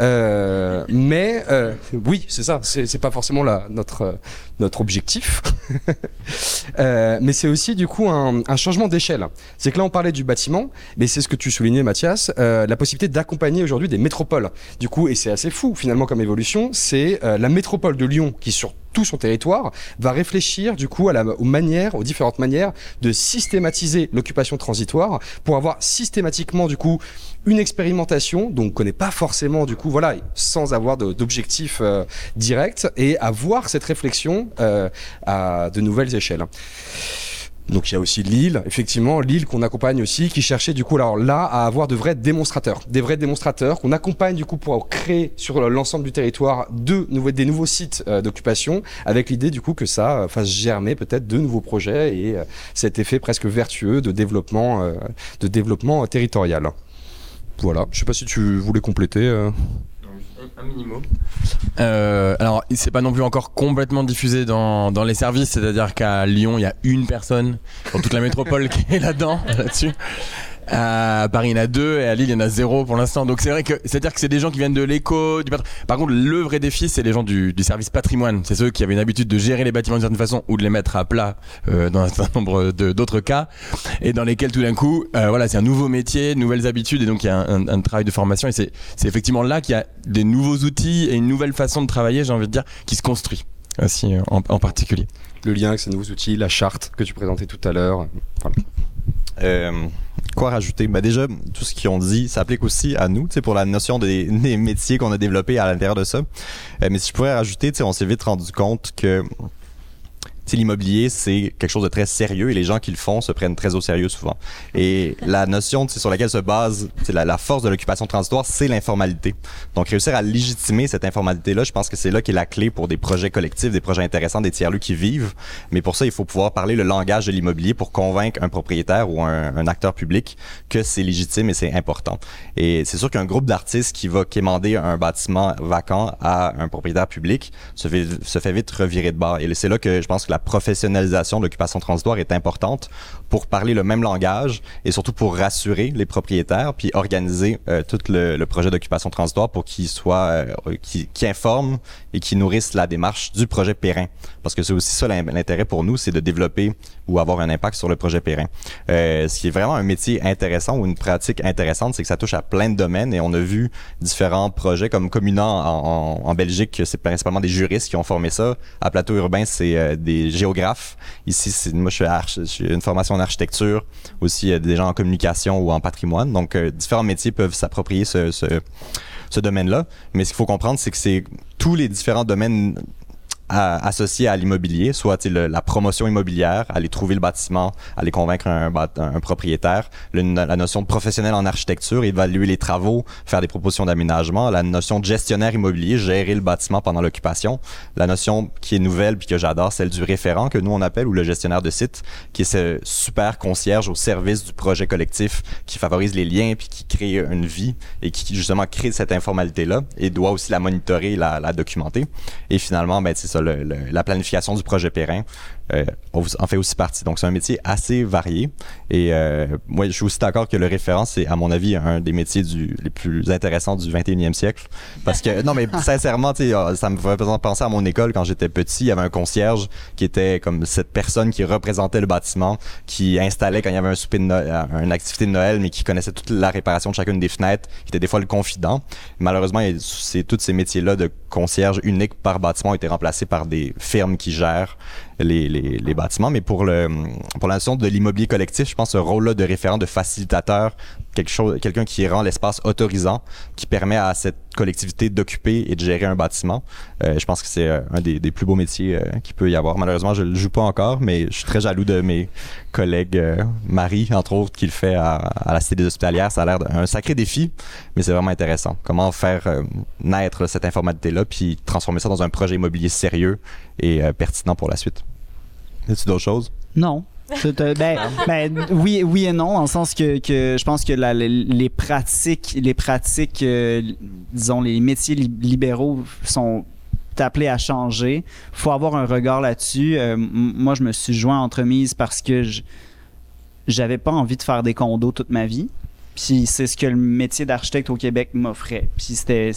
Euh, mais euh, oui, c'est ça, c'est pas forcément la, notre notre objectif. Euh, mais c'est aussi du coup un, changement d'échelle. C'est que là on parlait du bâtiment, mais c'est ce que tu soulignais Mathias, euh, la possibilité d'accompagner aujourd'hui des métropoles. Du coup, et c'est assez fou finalement comme évolution, c'est euh, la métropole de Lyon qui sur tout son territoire va réfléchir du coup à la, aux manières, aux différentes manières de systématiser l'occupation transitoire pour avoir systématiquement du coup une expérimentation dont on connaît pas forcément du coup voilà sans avoir d'objectif euh, direct et avoir cette réflexion euh, à de nouvelles échelles. Donc il y a aussi Lille, effectivement, Lille qu'on accompagne aussi, qui cherchait du coup alors là à avoir de vrais démonstrateurs, des vrais démonstrateurs qu'on accompagne du coup pour créer sur l'ensemble du territoire de nouveaux, des nouveaux sites euh, d'occupation, avec l'idée du coup que ça euh, fasse germer peut-être de nouveaux projets et euh, cet effet presque vertueux de développement, de développement territorial. Voilà, je sais pas si tu voulais compléter. Un minimum. Euh, alors, c'est pas non plus encore complètement diffusé dans, dans les services, c'est-à-dire qu'à Lyon, il y a une personne pour toute la métropole qui est là-dedans, là-dessus. À Paris, il y en a deux, et à Lille, il y en a zéro pour l'instant. Donc, c'est vrai que, c'est-à-dire que c'est des gens qui viennent de l'éco, du Par contre, le vrai défi, c'est les gens du, du service patrimoine. C'est ceux qui avaient une habitude de gérer les bâtiments d'une certaine façon ou de les mettre à plat euh, dans un certain nombre de- d'autres cas, et dans lesquels tout d'un coup, euh, voilà, c'est un nouveau métier, nouvelles habitudes, et donc il y a un, un- un travail de formation, et c'est c'est effectivement là qu'il y a des nouveaux outils et une nouvelle façon de travailler, j'ai envie de dire, qui se construit aussi euh, en, en particulier. Le lien avec ces nouveaux outils, la charte que tu présentais tout à l'heure. Voilà. Euh, quoi rajouter? Ben déjà, tout ce qu'ils ont dit s'applique aussi à nous, pour la notion des, métiers qu'on a développés à l'intérieur de ça. Euh, mais si je pourrais rajouter, on s'est vite rendu compte que l'immobilier, c'est quelque chose de très sérieux et les gens qui le font se prennent très au sérieux souvent. Et la notion sur laquelle se base la, la force de l'occupation transitoire, c'est l'informalité. Donc, réussir à légitimer cette informalité-là, je pense que c'est là qu'est la clé pour des projets collectifs, des projets intéressants, des tiers-lieux qui vivent. Mais pour ça, il faut pouvoir parler le langage de l'immobilier pour convaincre un propriétaire ou un, un acteur public que c'est légitime et c'est important. Et c'est sûr qu'un groupe d'artistes qui va quémander un bâtiment vacant à un propriétaire public se fait, se fait vite revirer de bord. Et c'est là que je pense que la professionnalisation de l'occupation transitoire est importante pour parler le même langage et surtout pour rassurer les propriétaires puis organiser euh, tout le, projet d'occupation transitoire pour qu'il soit euh, qui, informe et qui nourrisse la démarche du projet périn parce que c'est aussi ça l'intérêt pour nous c'est de développer ou avoir un impact sur le projet périn euh, ce qui est vraiment un métier intéressant ou une pratique intéressante c'est que ça touche à plein de domaines et on a vu différents projets comme Communant en, en, en Belgique c'est principalement des juristes qui ont formé ça. À Plateau Urbain c'est euh, des géographe. Ici, moi, je fais une formation architecture, aussi euh, des gens en communication ou en patrimoine. Donc, euh, différents métiers peuvent s'approprier ce, ce, ce domaine-là. Mais ce qu'il faut comprendre, c'est que c'est tous les différents domaines associé à l'immobilier, soit la promotion immobilière, aller trouver le bâtiment, aller convaincre un, propriétaire, la notion de professionnel en architecture, évaluer les travaux, faire des propositions d'aménagement, la notion de gestionnaire immobilier, gérer le bâtiment pendant l'occupation, la notion qui est nouvelle puis que j'adore, celle du référent que nous on appelle ou le gestionnaire de site, qui est ce super concierge au service du projet collectif qui favorise les liens puis qui crée une vie et qui justement crée cette informalité là et doit aussi la monitorer, la, la documenter. Et finalement, ben c'est la planification du projet Périn euh, en fait aussi partie. Donc, c'est un métier assez varié. Et euh, moi, je suis aussi d'accord que le référent, c'est, à mon avis, un des métiers du, les plus intéressants du 21e siècle. Parce que, non, mais sincèrement, ah, ça me fait penser à mon école quand j'étais petit. Il y avait un concierge qui était comme cette personne qui représentait le bâtiment, qui installait quand il y avait un souper de Noël, une activité de Noël, mais qui connaissait toute la réparation de chacune des fenêtres, qui était des fois le confident. Malheureusement, c'est tous ces métiers-là de concierge unique par bâtiment ont été remplacés par des firmes qui gèrent les, les, bâtiments. Mais pour, le, pour la notion de l'immobilier collectif, je pense ce rôle-là de référent, de facilitateur, quelque chose, quelqu'un qui rend l'espace autorisant, qui permet à cette collectivité d'occuper et de gérer un bâtiment. Euh, je pense que c'est euh, un des, plus beaux métiers euh, qu'il peut y avoir. Malheureusement, je le joue pas encore, mais je suis très jaloux de mes collègues Marie, entre autres, qui le fait à, la Cité des Hospitalières. Ça a l'air d'un sacré défi, mais c'est vraiment intéressant. Comment faire naître cette informalité-là, puis transformer ça dans un projet immobilier sérieux et pertinent pour la suite. As-tu d'autres choses? Non. Ben, ben, oui, oui et non, dans le sens que, je pense que les, pratiques, les pratiques, euh, disons, les métiers libéraux sont appelés à changer. faut avoir un regard là-dessus. Euh, moi, je me suis joint entre mises parce que j'avais pas envie de faire des condos toute ma vie. Puis c'est ce que le métier d'architecte au Québec m'offrait. Puis c'était,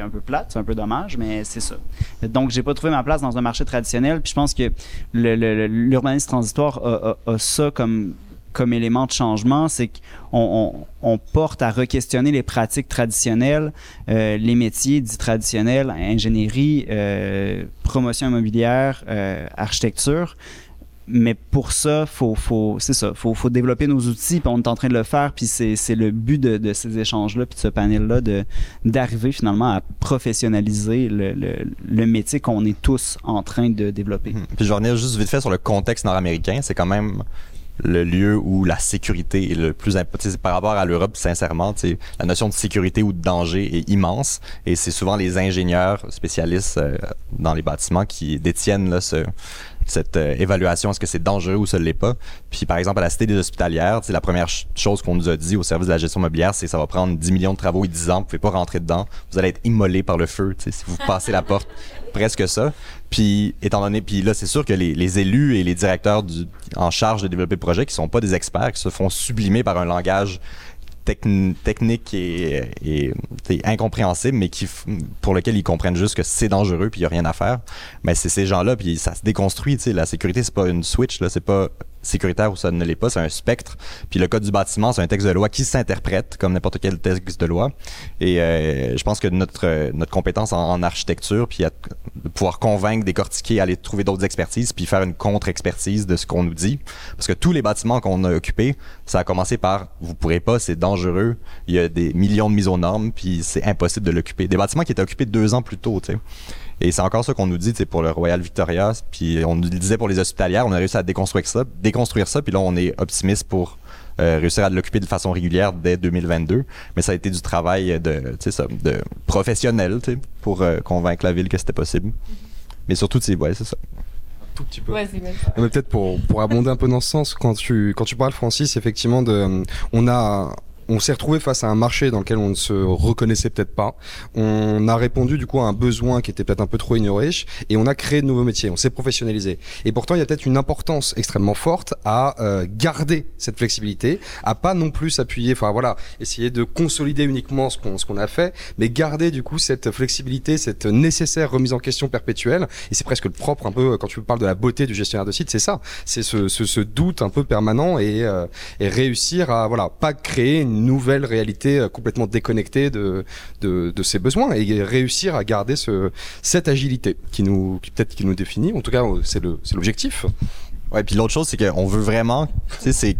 un peu plate, c'est un peu dommage, mais c'est ça. Donc j'ai pas trouvé ma place dans un marché traditionnel. Puis je pense que l'urbanisme transitoire a, ça comme comme élément de changement, c'est qu'on on, porte à re-questionner les pratiques traditionnelles, euh, les métiers dits traditionnels, ingénierie, euh, promotion immobilière, euh, architecture, mais pour ça, faut, faut, c'est ça, faut, faut développer nos outils, puis on est en train de le faire, puis c'est, c'est le but de, ces échanges-là, puis de ce panel-là, de, d'arriver finalement à professionnaliser le, le, le métier qu'on est tous en train de développer. Mmh. Puis je vais revenir juste vite fait sur le contexte nord-américain. C'est quand même le lieu où la sécurité est le plus important. Par rapport à l'Europe, sincèrement, la notion de sécurité ou de danger est immense et c'est souvent les ingénieurs spécialistes euh, dans les bâtiments qui détiennent là, ce, cette euh, évaluation, est-ce que c'est dangereux ou ça ne l'est pas? Puis par exemple, à la Cité des Hospitalières, la première chose qu'on nous a dit au service de la gestion mobilière, c'est que ça va prendre 10 millions de travaux et 10 ans, vous pouvez pas rentrer dedans, vous allez être immolé par le feu si vous passez la porte. Presque ça. Puis étant donné, puis là, c'est sûr que les, les, élus et les directeurs du, en charge de développer le projet, qui sont pas des experts, qui se font sublimer par un langage technique et, et, incompréhensible, mais qui, pour lequel ils comprennent juste que c'est dangereux puis il n'y a rien à faire. Mais c'est ces gens-là, puis ça se déconstruit. La sécurité, c'est pas une switch, c'est pas sécuritaire ou ça ne l'est pas, c'est un spectre. Puis le code du bâtiment, c'est un texte de loi qui s'interprète comme n'importe quel texte de loi. Et euh, je pense que notre, notre compétence en, architecture, puis à, de pouvoir convaincre, décortiquer, aller trouver d'autres expertises, puis faire une contre-expertise de ce qu'on nous dit. Parce que tous les bâtiments qu'on a occupés, ça a commencé par vous pourrez pas, c'est dangereux, il y a des millions de mises aux normes, puis c'est impossible de l'occuper. Des bâtiments qui étaient occupés deux ans plus tôt, tu sais. Et c'est encore ça qu'on nous dit pour le Royal Victoria. Puis on nous le disait pour les hospitalières, on a réussi à déconstruire ça, déconstruire ça, puis là on est optimiste pour euh, réussir à l'occuper de façon régulière dès 2022. Mais ça a été du travail de, ça, de professionnel pour euh, convaincre la ville que c'était possible. Mais surtout, ouais, c'est ça tout petit peu. Ouais, mais peut-être pour, pour abonder un peu dans ce sens, quand tu, quand tu parles, Francis, effectivement, de, on a on s'est retrouvé face à un marché dans lequel on ne se reconnaissait peut-être pas. On a répondu du coup à un besoin qui était peut-être un peu trop ignoré et on a créé de nouveaux métiers, on s'est professionnalisé. Et pourtant, il y a peut-être une importance extrêmement forte à euh, garder cette flexibilité, à pas non plus s'appuyer, enfin voilà, essayer de consolider uniquement ce qu'on qu'on a fait, mais garder du coup cette flexibilité, cette nécessaire remise en question perpétuelle. Et c'est presque le propre un peu quand tu parles de la beauté du gestionnaire de site, c'est ça, c'est ce, ce, ce, doute un peu permanent et, euh, et réussir à voilà pas créer une nouvelle réalité euh, complètement déconnectée de, de, ses besoins et réussir à garder ce, cette agilité qui nous, qui peut-être qui nous définit. En tout cas, c'est l'objectif. Ouais, puis l'autre chose, c'est qu'on veut vraiment, c'est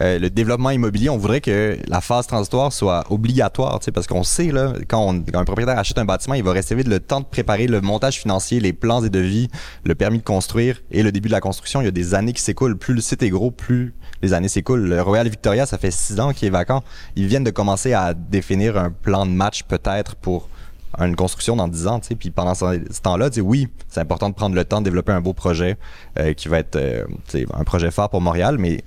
euh, le développement immobilier, on voudrait que la phase transitoire soit obligatoire, parce qu'on sait, là, quand, un propriétaire achète un bâtiment, il va rester le temps de préparer le montage financier, les plans et devis, le permis de construire et le début de la construction. Il y a des années qui s'écoulent. Plus le site est gros, plus les années s'écoulent. Le Royal Victoria, ça fait six ans qu'il est vacant. Ils viennent de commencer à définir un plan de match peut-être pour une construction dans 10 ans, tu puis pendant ce, temps-là, oui, c'est important de prendre le temps de développer un beau projet euh, qui va être euh, un projet fort pour Montréal, mais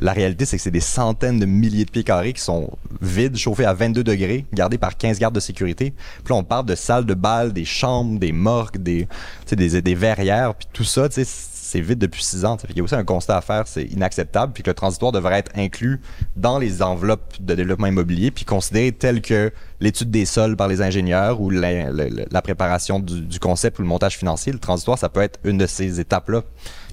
la réalité, c'est que c'est des centaines de milliers de pieds carrés qui sont vides, chauffés à 22 degrés, gardés par 15 gardes de sécurité. Puis on parle de salles de bal, des chambres, des morgues, des, des, des verrières, puis tout ça, tu sais, c'est vide depuis 6 ans. Il y a aussi un constat à faire, c'est inacceptable, puis que le transitoire devrait être inclus dans les enveloppes de développement immobilier, puis considéré tel que l'étude des sols par les ingénieurs ou la, préparation du, concept ou le montage financier. Le transitoire, ça peut être une de ces étapes-là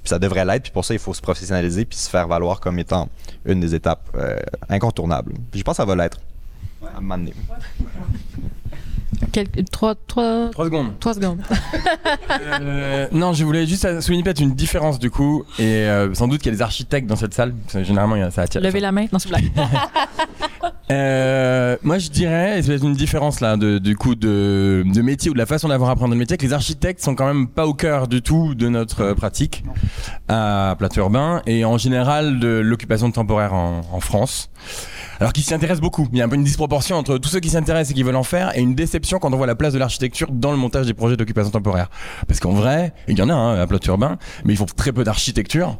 ça devrait l'être. Puis pour ça, il faut se professionnaliser puis se faire valoir comme étant une des étapes euh, incontournables. Puis je pense que ça va l'être à m'amener. Trois, trois... trois secondes. Trois secondes. Euh, non, je voulais juste souligner peut-être une différence du coup, et euh, sans doute qu'il y a des architectes dans cette salle. généralement, ça attire. Levez la main. Non, c'est blague. Euh, moi, je dirais, c'est une différence là, de, du coup, de, de métier ou de la façon d'avoir à apprendre le métier, que les architectes sont quand même pas au cœur du tout de notre pratique à plateau urbain et en général de l'occupation temporaire en, en France alors qu'ils s'y intéressent beaucoup. Il y a un peu une disproportion entre tous ceux qui s'intéressent et qui veulent en faire et une déception quand on voit la place de l'architecture dans le montage des projets d'occupation temporaire. Parce qu'en vrai, il y en a hein, à plateau urbain, mais ils font très peu d'architecture,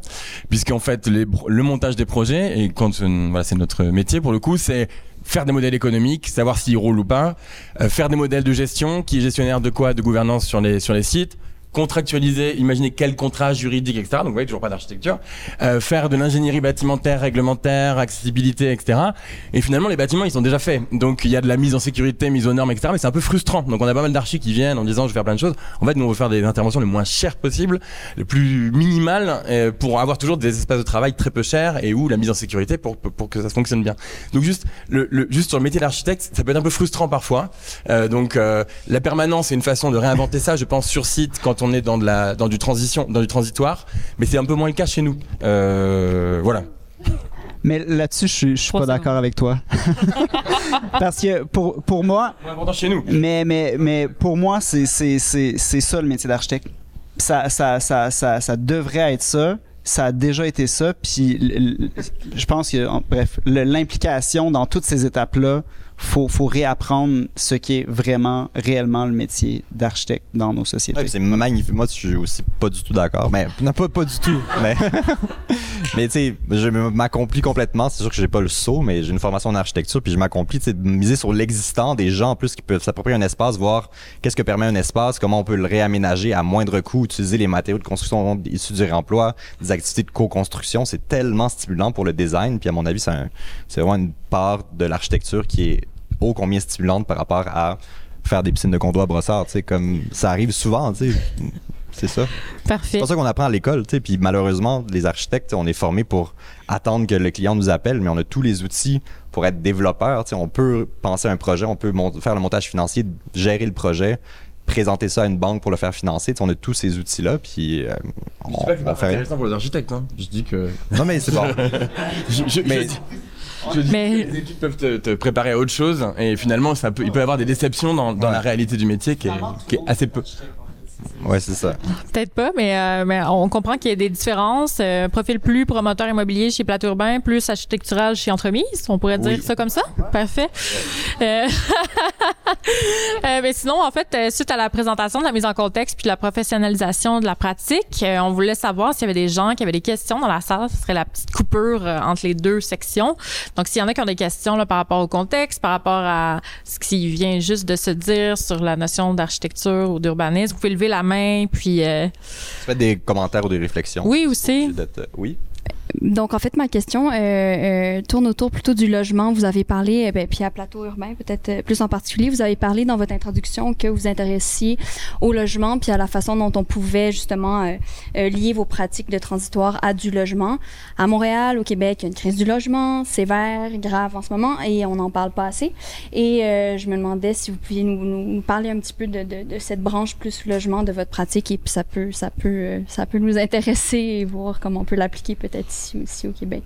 puisqu'en fait le montage des projets et quand voilà c'est notre métier pour le coup, c'est faire des modèles économiques, savoir s'ils roulent ou pas, euh, faire des modèles de gestion, qui est gestionnaire de quoi, de gouvernance sur les sur les sites, contractualiser, imaginer quel contrat juridique, etc. Donc, vous voyez, toujours pas d'architecture. Euh, faire de l'ingénierie bâtimentaire, réglementaire, accessibilité, etc. Et finalement, les bâtiments, ils sont déjà faits. Donc, il y a de la mise en sécurité, mise aux normes, etc. Mais c'est un peu frustrant. Donc, on a pas mal d'archis qui viennent en disant, je vais faire plein de choses. En fait, nous, on veut faire des interventions les moins chères possibles, les plus minimales, euh, pour avoir toujours des espaces de travail très peu chers et où la mise en sécurité pour, pour, que ça fonctionne bien. Donc, juste, le, juste sur le métier d'architecte, ça peut être un peu frustrant parfois. Euh, donc, la permanence, c'est une façon de réinventer ça, je pense, sur site, quand on on est dans, de la, dans du transition, dans du transitoire, mais c'est un peu moins le cas chez nous. Euh, voilà. Mais là-dessus, je, suis pas d'accord avec toi. Parce que pour, pour moi. chez nous. Mais, mais, mais pour moi, c'est ça le métier d'architecte. Ça, ça, ça, ça, ça devrait être ça ça a déjà été ça. Puis je pense que, bref, l'implication dans toutes ces étapes-là faut, faut réapprendre ce qui est vraiment, réellement le métier d'architecte dans nos sociétés. c'est magnifique. Moi, je suis aussi pas du tout d'accord. Mais, non, pas, pas du tout. mais, mais tu sais, je m'accomplis complètement. C'est sûr que j'ai pas le saut, mais j'ai une formation en architecture, puis je m'accomplis, tu de miser sur l'existant des gens, en plus, qui peuvent s'approprier un espace, voir qu'est-ce que permet un espace, comment on peut le réaménager à moindre coût, utiliser les matériaux de construction issus du réemploi, des activités de co-construction. C'est tellement stimulant pour le design, puis à mon avis, c'est vraiment une part de l'architecture qui est ô combien stimulante par rapport à faire des piscines de condo à brossard, tu sais, comme ça arrive souvent, tu sais. c'est ça. Parfait. C'est pour ça qu'on apprend à l'école, tu sais. Puis malheureusement, les architectes, on est formés pour attendre que le client nous appelle, mais on a tous les outils pour être développeur. Tu sais, on peut penser à un projet, on peut faire le montage financier, gérer le projet, présenter ça à une banque pour le faire financer. Tu sais, on a tous ces outils-là, puis euh, Je dis pas que c'est pas intéressant pour les architectes. Hein. Je dis que. Non, mais c'est bon. Je, je- Mais- je dis- je dis Mais- que les études peuvent te, te préparer à autre chose et finalement ça peut, il peut y avoir des déceptions dans, dans la réalité du métier qui est, qui est assez peu. Ouais, c'est ça. Peut-être pas, mais, euh, mais on comprend qu'il y a des différences. Euh, profil plus promoteur immobilier chez Plateau Urbain, plus architectural chez Entremise. On pourrait dire Oui. ça comme ça? Parfait. Euh, mais sinon, en fait, suite à la présentation de la mise en contexte puis de la professionnalisation de la pratique, on voulait savoir s'il y avait des gens qui avaient des questions dans la salle. Ce serait la petite coupure entre les deux sections. Donc, s'il y en a qui ont des questions là, par rapport au contexte, par rapport à ce qui vient juste de se dire sur la notion d'architecture ou d'urbanisme, vous pouvez lever la main, puis... euh, Faites des commentaires ou des réflexions. oui, aussi. Oui. Donc, en fait, ma question euh, euh, tourne autour plutôt du logement. Vous avez parlé, euh, ben, puis à Plateau Urbain, peut-être plus en particulier, vous avez parlé dans votre introduction que vous intéressiez au logement, puis à la façon dont on pouvait justement lier vos pratiques de transitoire à du logement. À Montréal, au Québec, il y a une crise du logement sévère, grave en ce moment, et on n'en parle pas assez. Et je me demandais si vous pouviez nous, nous- nous parler un petit peu de, de, de cette branche plus logement de votre pratique, et puis ça peut, ça peut, ça peut nous intéresser et voir comment on peut l'appliquer peut-être ici aussi au Québec.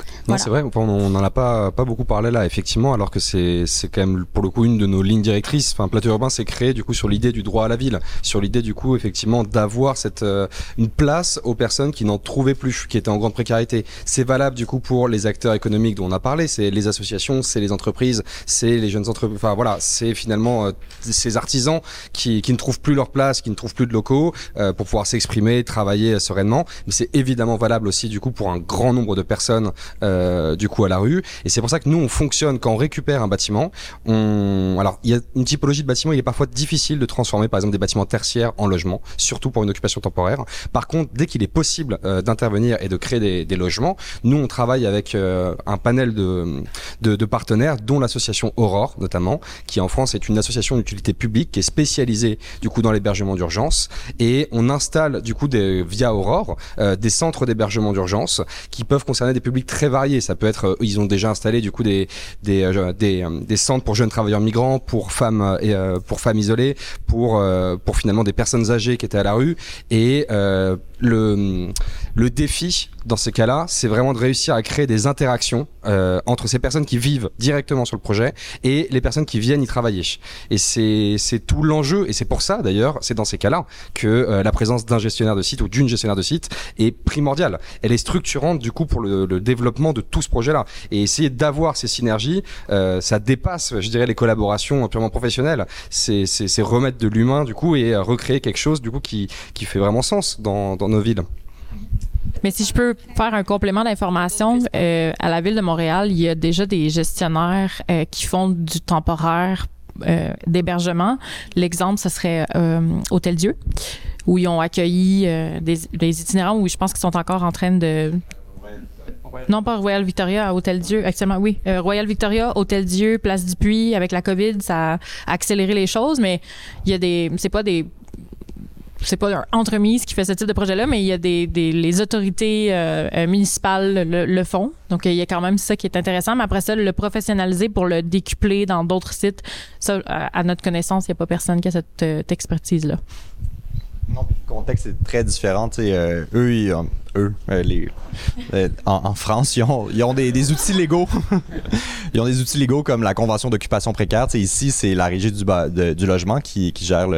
Non, Voilà. c'est vrai, on n'en a pas, pas beaucoup parlé là, effectivement, alors que c'est c'est quand même pour le coup une de nos lignes directrices. Enfin, Plateau Urbain s'est créé du coup sur l'idée du droit à la ville, sur l'idée du coup effectivement d'avoir cette euh, une place aux personnes qui n'en trouvaient plus, qui étaient en grande précarité. C'est valable du coup pour les acteurs économiques dont on a parlé, c'est les associations, c'est les entreprises, c'est les jeunes entreprises. Enfin voilà, c'est finalement euh, ces artisans qui, qui ne trouvent plus leur place, qui ne trouvent plus de locaux euh, pour pouvoir s'exprimer, travailler sereinement. Mais c'est évidemment valable aussi du coup pour un grand nombre de personnes euh, du coup à la rue. Et c'est pour ça que nous on fonctionne quand on récupère un bâtiment. On alors il y a une typologie de bâtiment. Il est parfois difficile de transformer par exemple des bâtiments tertiaires en logements, surtout pour une occupation temporaire. Par contre, dès qu'il est possible euh, d'intervenir et de créer des, logements, nous on travaille avec euh, un panel de, de, de partenaires, dont l'association Aurore notamment, qui en France est une association d'utilité publique qui est spécialisée du coup dans l'hébergement d'urgence. Et on installe du coup des, via Aurore euh, des centres d'hébergement d'urgence qui peuvent concerner des publics très variés. Ça peut être, euh, ils ont déjà installé du coup des des, euh, des, euh, des centres pour jeunes travailleurs migrants, pour femmes et pour femmes isolées, pour pour finalement des personnes âgées qui étaient à la rue. Et le le défi dans ces cas-là, c'est vraiment de réussir à créer des interactions euh, entre ces personnes qui vivent directement sur le projet et les personnes qui viennent y travailler. Et c'est tout l'enjeu, et c'est pour ça d'ailleurs, c'est dans ces cas-là que euh, la présence d'un gestionnaire de site ou d'une gestionnaire de site est primordiale. Elle est structurante du coup pour le, le développement de tout ce projet-là. Et essayer d'avoir ces synergies, euh, ça dépasse, je dirais, les collaborations purement professionnelles. C'est remettre de l'humain du coup et recréer quelque chose du coup qui, qui fait vraiment sens dans, dans nos villes. Mais si je peux faire un complément d'information, euh, à la ville de Montréal, il y a déjà des gestionnaires euh, qui font du temporaire euh, d'hébergement. L'exemple, ce serait Hôtel Dieu, où ils ont accueilli des, des itinérants où je pense qu'ils sont encore en train de non, pas Royal Victoria, à Hôtel Dieu, actuellement, oui. Royal Victoria, Hôtel Dieu, Place du Puy, avec la COVID, ça a accéléré les choses, mais il y a des. C'est pas des. C'est pas un entremise qui fait ce type de projet-là, mais il y a des. les autorités euh, euh, municipales le, le font. Donc, il y a quand même ça qui est intéressant. Mais après ça, le professionnaliser pour le décupler dans d'autres sites, ça, à, à notre connaissance, il n'y a pas personne qui a cette euh, expertise-là. Non, puis le contexte est très différent. euh, eux, eux euh, les, euh, en, France, ils ont, ils ont des, outils légaux. ils ont des outils légaux comme la convention d'occupation précaire. Ici, c'est la régie du, logement qui, qui gère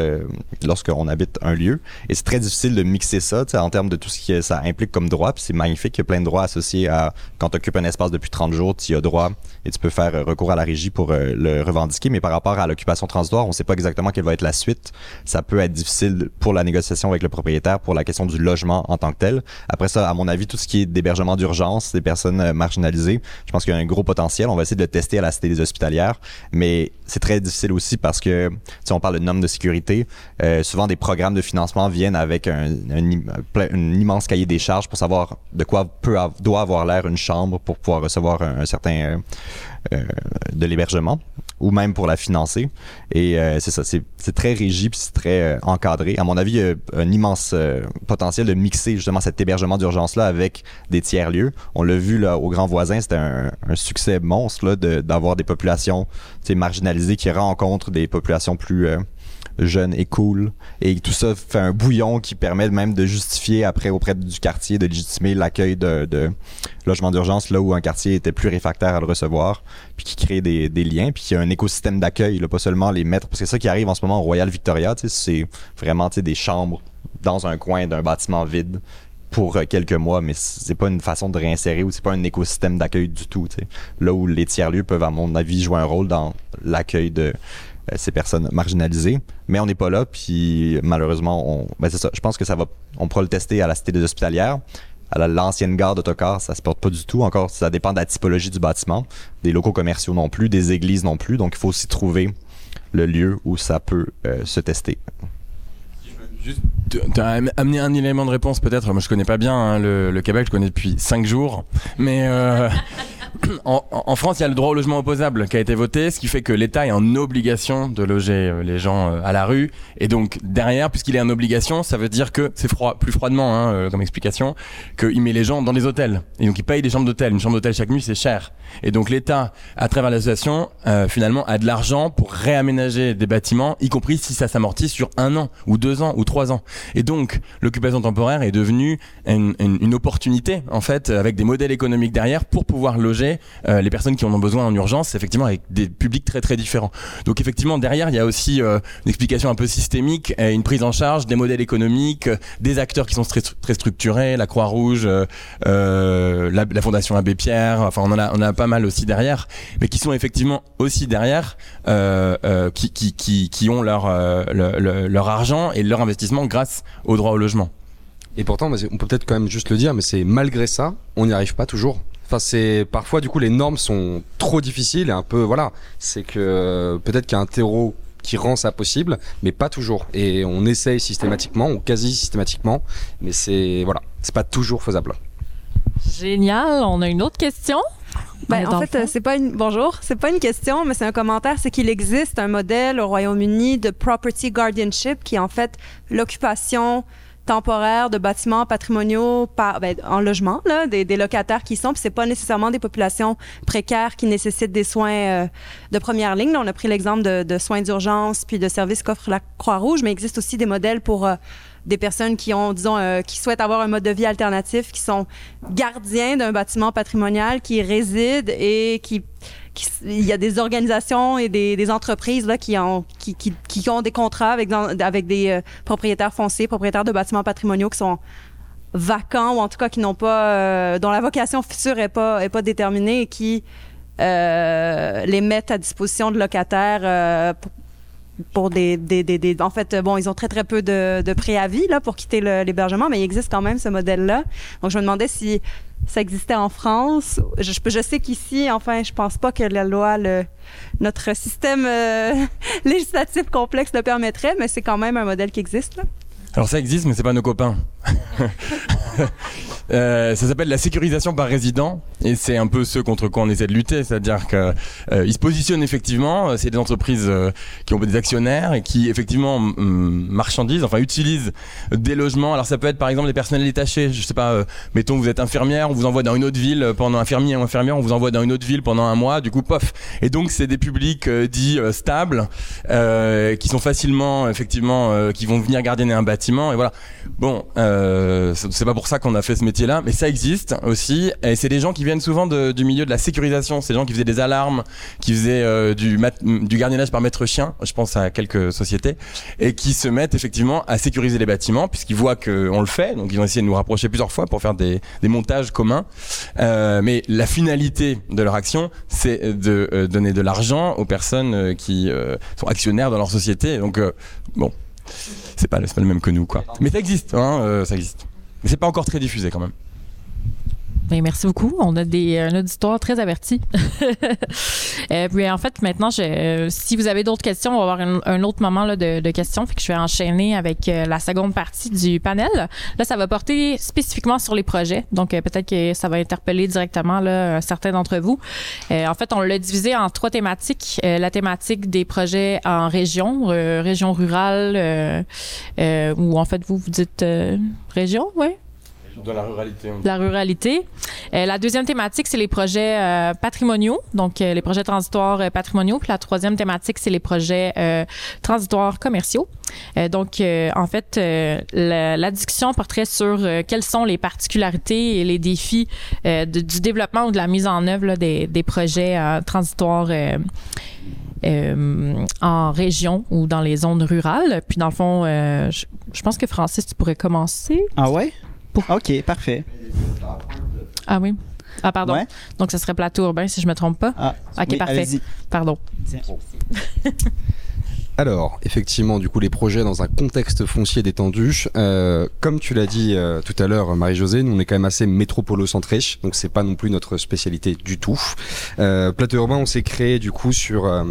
lorsqu'on habite un lieu. Et c'est très difficile de mixer ça en termes de tout ce que ça implique comme droit. Puis c'est magnifique, il y a plein de droits associés à quand tu occupes un espace depuis 30 jours, tu y as droit et tu peux faire euh, recours à la régie pour euh, le revendiquer. Mais par rapport à l'occupation transitoire, on ne sait pas exactement quelle va être la suite. Ça peut être difficile pour la négociation avec le propriétaire pour la question du logement en tant que tel. Après ça, à mon avis, tout ce qui est d'hébergement d'urgence, des personnes euh, marginalisées, je pense qu'il y a un gros potentiel. On va essayer de le tester à la Cité des Hospitalières, mais c'est très difficile aussi parce que, si on parle de normes de sécurité, euh, souvent des programmes de financement viennent avec un, immense cahier des charges pour savoir de quoi peut doit avoir l'air une chambre pour pouvoir recevoir un, certain, de l'hébergement ou même pour la financer. Et c'est ça, c'est très régi puis c'est très encadré. À mon avis, il y a un immense potentiel de mixer justement cet hébergement d'urgence-là avec des tiers-lieux. On l'a vu là, au Grand Voisin, c'était un, un, succès monstre d'avoir des populations marginalisées qui rencontrent des populations plus jeune et cool. Et tout ça fait un bouillon qui permet même de justifier après auprès du quartier, de légitimer l'accueil de, logements d'urgence là où un quartier était plus réfractaire à le recevoir, puis qui crée des, liens, puis qui a un écosystème d'accueil, pas seulement les mettre, parce que c'est ça qui arrive en ce moment au Royal Victoria, c'est vraiment des chambres dans un coin d'un bâtiment vide pour euh, quelques mois, mais c'est pas une façon de réinsérer ou c'est pas un écosystème d'accueil du tout. Là où les tiers-lieux peuvent, à mon avis, jouer un rôle dans l'accueil de ces personnes marginalisées. Mais on n'est pas là, puis malheureusement, on, ben c'est ça. Je pense que ça va, on pourra le tester à la Cité des Hospitalières. À l'ancienne gare d'autocar, ça se porte pas du tout. Encore, ça dépend de la typologie du bâtiment. Des locaux commerciaux non plus, des églises non plus. Donc, il faut aussi trouver le lieu où ça peut euh, se tester. Juste amener un élément de réponse peut-être. Moi je connais pas bien hein, le, Québec, je connais depuis 5 jours. Mais euh, en, France, il y a le droit au logement opposable qui a été voté, ce qui fait que l'État est en obligation de loger euh, les gens euh, à la rue. Et donc derrière, puisqu'il est en obligation, ça veut dire que c'est froid, plus froidement hein, euh, comme explication, qu'il met les gens dans des hôtels. Et donc il paye des chambres d'hôtel. Une chambre d'hôtel chaque nuit, c'est cher. Et donc l'État, à travers l'association, finalement, a de l'argent pour réaménager des bâtiments, y compris si ça s'amortit sur un an ou deux ans ou trois ans. Et donc l'occupation temporaire est devenue une, une opportunité en fait, avec des modèles économiques derrière pour pouvoir loger euh, les personnes qui en ont besoin en urgence, effectivement avec des publics très très différents. Donc effectivement derrière il y a aussi euh, une explication un peu systémique et une prise en charge des modèles économiques, des acteurs qui sont très, très structurés, la Croix-Rouge, euh, la, Fondation Abbé Pierre, enfin on en a pas mal aussi derrière, mais qui sont effectivement aussi derrière, qui, ont leur, leur argent et leur investissement grâce au droit au logement. Et pourtant, on peut peut-être quand même juste le dire, mais c'est malgré ça, on n'y arrive pas toujours. Enfin, c'est parfois du coup les normes sont trop difficiles et un peu voilà, c'est que euh, peut-être qu'il y a un terreau qui rend ça possible, mais pas toujours. Et on essaye systématiquement, ou quasi systématiquement, mais c'est voilà, c'est pas toujours faisable. Génial. On a une autre question. Ben, en fait, c'est pas une bonjour, c'est pas une question, mais c'est un commentaire. C'est qu'il existe un modèle au Royaume-Uni de property guardianship qui est en fait l'occupation temporaire de bâtiments patrimoniaux par, ben, en logement, des, locataires qui sont, puis c'est pas nécessairement des populations précaires qui nécessitent des soins euh, de première ligne. On a pris l'exemple de, de, soins d'urgence puis de services qu'offre la Croix-Rouge, mais il existe aussi des modèles pour euh, des personnes qui ont, disons, euh, qui souhaitent avoir un mode de vie alternatif, qui sont gardiens d'un bâtiment patrimonial, qui résident et qui il y a des organisations et des, entreprises là, qui, ont, qui, qui, ont des contrats avec, des euh, propriétaires fonciers, propriétaires de bâtiments patrimoniaux qui sont vacants ou en tout cas qui n'ont pas, euh, dont la vocation future est pas, pas déterminée et qui les mettent à disposition de locataires pour, pour des, des, des, En fait, bon, ils ont très, très peu de, préavis là, pour quitter l'hébergement, mais il existe quand même ce modèle-là. Donc, je me demandais si ça existait en France. Je, sais qu'ici, enfin, je pense pas que la loi, notre système euh, législatif complexe le permettrait, mais c'est quand même un modèle qui existe. Alors ça existe, mais c'est pas nos copains. Euh, ça s'appelle la sécurisation par résident et c'est un peu ce contre quoi on essaie de lutter, c'est-à-dire qu'ils euh, se positionnent effectivement, euh, c'est des entreprises euh, qui ont des actionnaires et qui effectivement marchandisent, enfin utilisent des logements. Alors ça peut être par exemple des personnels détachés, je sais pas, mettons vous êtes infirmière, on vous envoie dans une autre ville pendant infirmier ou infirmière, on vous envoie dans une autre ville pendant un mois, du coup pof. Et donc c'est des publics dits stables qui sont facilement effectivement qui vont venir garder un bâtiment et voilà. Bon, c'est pas pour ça qu'on a fait ce métier là mais ça existe aussi. Et c'est des gens qui viennent souvent du milieu de la sécurisation. C'est des gens qui faisaient des alarmes, qui faisaient euh, du, du gardiennage par maître chien. Je pense à quelques sociétés et qui se mettent effectivement à sécuriser les bâtiments puisqu'ils voient qu'on le fait. Donc ils ont essayé de nous rapprocher plusieurs fois pour faire des, des montages communs. Euh, mais la finalité de leur action, c'est de euh, donner de l'argent aux personnes qui sont actionnaires dans leur société. Donc bon, c'est pas, pas le même que nous quoi. Mais ça existe, hein, ça existe. Mais c'est pas encore très diffusé quand même. Ben, merci beaucoup. On a des, un auditoire très averti. Euh, puis en fait, maintenant, je, euh, si vous avez d'autres questions, on va avoir un, autre moment là, de, de questions. Fait que je vais enchaîner avec euh, la seconde partie du panel. Là, ça va porter spécifiquement sur les projets. Donc, euh, peut-être que ça va interpeller directement là, certains d'entre vous. Euh, en fait, on l'a divisé en trois thématiques. La thématique des projets en région, région rurale, ou en fait, vous, vous dites région, oui? Dans la ruralité. la ruralité. Euh, la deuxième thématique, c'est les projets euh, patrimoniaux, donc euh, les projets transitoires euh, patrimoniaux. Puis la troisième thématique, c'est les projets euh, transitoires commerciaux. Euh, donc, euh, en fait, euh, la, la discussion porterait sur euh, quelles sont les particularités et les défis euh, de- du développement ou de la mise en œuvre là, des, des projets euh, transitoires. euh, euh, en région ou dans les zones rurales. Puis dans le fond, euh, je, je pense que Francis, tu pourrais commencer. Ah ouais? Ok, parfait. Ah oui. Ah pardon. Ouais. Donc ce serait plateau urbain si je me trompe pas. Ah, Ok, oui, parfait. Pardon. Alors, effectivement, du coup, les projets dans un contexte foncier détendu, euh, comme tu l'as dit euh, tout à l'heure, Marie-Josée, nous on est quand même assez métropolo-centré, donc c'est pas non plus notre spécialité du tout. Euh, Plateau urbain, on s'est créé du coup sur euh,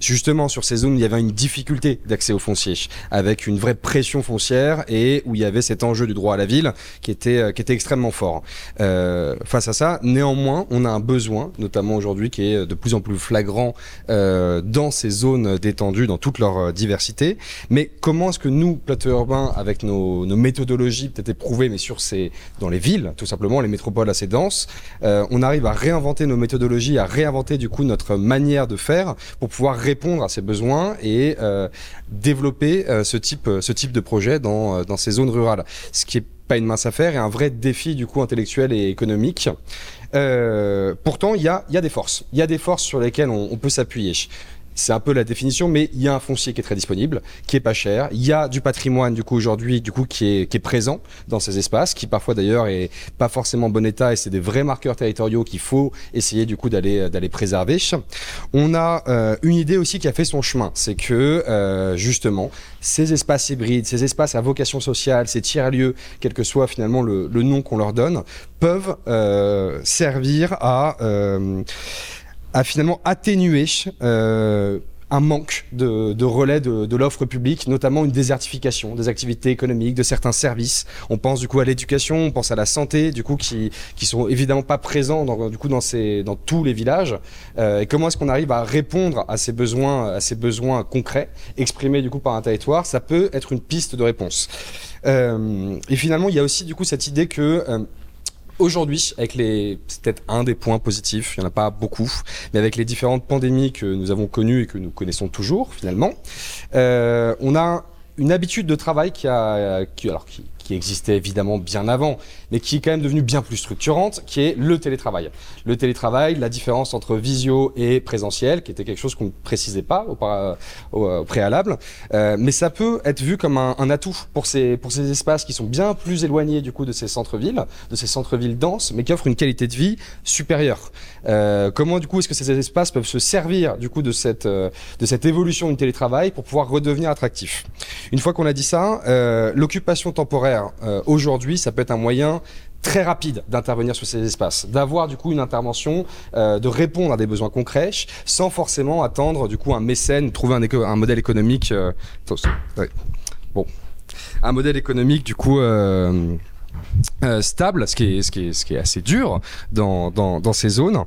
justement sur ces zones il y avait une difficulté d'accès au foncier, avec une vraie pression foncière et où il y avait cet enjeu du droit à la ville qui était, euh, qui était extrêmement fort. Euh, face à ça, néanmoins, on a un besoin, notamment aujourd'hui, qui est de plus en plus flagrant euh, dans ces zones détendues, dans toute leur euh, diversité. Mais comment est-ce que nous, plateau urbain, avec nos, nos méthodologies peut-être éprouvées, mais sur ces, dans les villes, tout simplement, les métropoles assez denses, euh, on arrive à réinventer nos méthodologies, à réinventer du coup notre manière de faire pour pouvoir répondre à ces besoins et euh, développer euh, ce type, ce type de projet dans, euh, dans ces zones rurales. Ce qui est pas une mince affaire et un vrai défi du coup intellectuel et économique. Euh, pourtant, il y a, y a des forces. Il y a des forces sur lesquelles on peut s'appuyer. C'est un peu la définition, mais il y a un foncier qui est très disponible, qui est pas cher. Il y a du patrimoine du coup aujourd'hui, du coup qui est qui est présent dans ces espaces, qui parfois d'ailleurs est pas forcément en bon état et c'est des vrais marqueurs territoriaux qu'il faut essayer du coup d'aller d'aller préserver. On a euh, une idée aussi qui a fait son chemin, c'est que euh, justement ces espaces hybrides, ces espaces à vocation sociale, ces tiers-lieux, quel que soit finalement le, le nom qu'on leur donne, peuvent euh, servir à à finalement atténuer euh, un manque de, relais de, l'offre publique, notamment une désertification des activités économiques, de certains services. On pense du coup à l'éducation, on pense à la santé, du coup qui qui sont évidemment pas présents dans, du coup dans tous les villages. Euh, et comment est-ce qu'on arrive à répondre à ces besoins à ces besoins concrets exprimés du coup par un territoire? Ça peut être une piste de réponse. Euh, et finalement, il y a aussi du coup cette idée que Aujourd'hui, avec les, c'est peut-être un des points positifs, il n'y en a pas beaucoup, mais avec les différentes pandémies que nous avons connues et que nous connaissons toujours finalement, euh, on a une habitude de travail qui a, qui, alors qui, qui existait évidemment bien avant, mais qui est quand même devenue bien plus structurante, qui est le télétravail. Le télétravail, la différence entre visio et présentiel, qui était quelque chose qu'on ne précisait pas au, au préalable, euh, mais ça peut être vu comme un, atout pour ces, espaces qui sont bien plus éloignés du coup de ces centres-villes, de ces centres-villes denses, mais qui offrent une qualité de vie supérieure. Euh, comment du coup est-ce que ces espaces peuvent se servir du coup de cette, euh, évolution du télétravail pour pouvoir redevenir attractifs? Une fois qu'on a dit ça, euh, l'occupation temporaire euh, aujourd'hui, ça peut être un moyen très rapide d'intervenir sur ces espaces, d'avoir du coup une intervention, euh, de répondre à des besoins concrets, sans forcément attendre du coup un mécène, trouver un, modèle économique. euh. Bon, un modèle économique du coup. stable, ce qui est, assez dur dans ces zones.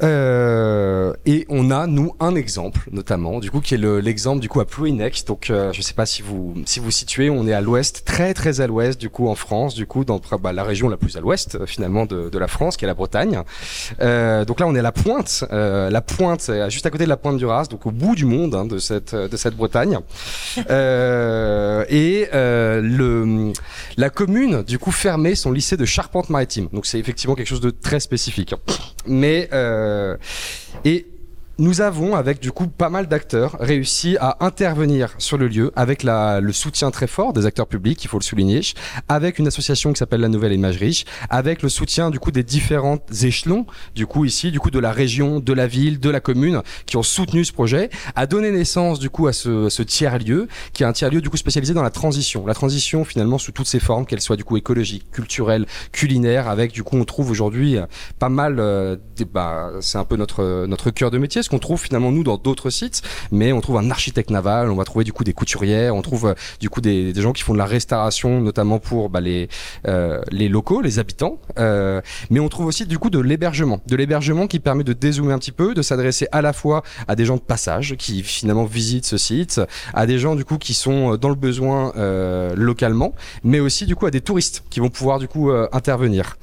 Euh, et on a nous un exemple notamment du coup qui est le- l'exemple du coup à Plouinec donc euh, je sais pas si vous si vous situez on est à l'ouest très très à l'ouest du coup en France du coup dans bah, la région la plus à l'ouest euh, finalement de, de la France qui est la Bretagne. Euh, donc là on est à la pointe euh, la pointe euh, juste à côté de la pointe du Raz donc au bout du monde hein, de cette de cette Bretagne. Et le la commune du coup fermait son lycée de Charpente-Maritime donc c'est effectivement quelque chose de très spécifique mais euh, et nous avons, avec du coup pas mal d'acteurs, réussi à intervenir sur le lieu avec la, le soutien très fort des acteurs publics, il faut le souligner, avec une association qui s'appelle la Nouvelle Imagerie, avec le soutien du coup des différents échelons, du coup ici, du coup de la région, de la ville, de la commune, qui ont soutenu ce projet, a donné naissance du coup à ce, ce tiers lieu, qui est un tiers lieu du coup spécialisé dans la transition, la transition finalement sous toutes ses formes, qu'elle soit du coup écologique, culturelle, culinaire, avec du coup on trouve aujourd'hui pas mal, euh, bah, c'est un peu notre notre cœur de métier qu'on trouve finalement nous dans d'autres sites, mais on trouve un architecte naval, on va trouver du coup des couturières, on trouve euh, du coup des, gens qui font de la restauration, notamment pour bah, les euh, les locaux, les habitants, euh, mais on trouve aussi du coup de l'hébergement, de l'hébergement qui permet de dézoomer un petit peu, de s'adresser à la fois à des gens de passage qui finalement visitent ce site, à des gens du coup qui sont dans le besoin localement, mais aussi du coup à des touristes qui vont pouvoir du coup intervenir.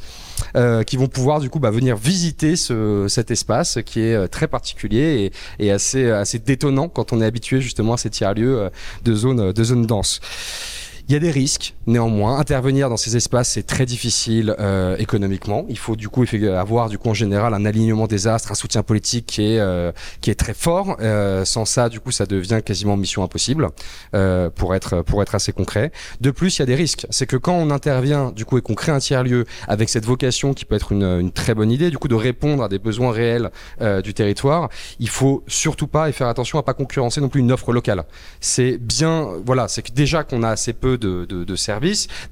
Euh, qui vont pouvoir du coup bah, venir visiter ce, cet espace qui est euh, très particulier et, et, assez, assez détonnant quand on est habitué justement à ces tiers-lieux euh, de zones de zone dense. Il y a des risques, néanmoins. Intervenir dans ces espaces, c'est très difficile euh, économiquement. Il faut du coup avoir du coup en général un alignement des astres, un soutien politique qui est euh, qui est très fort. Euh, sans ça, du coup, ça devient quasiment mission impossible euh, pour être pour être assez concret. De plus, il y a des risques. C'est que quand on intervient du coup et qu'on crée un tiers lieu avec cette vocation qui peut être une, une très bonne idée, du coup de répondre à des besoins réels euh, du territoire, il faut surtout pas et faire attention à pas concurrencer non plus une offre locale. C'est bien, voilà, c'est que déjà qu'on a assez peu de, de, de, services.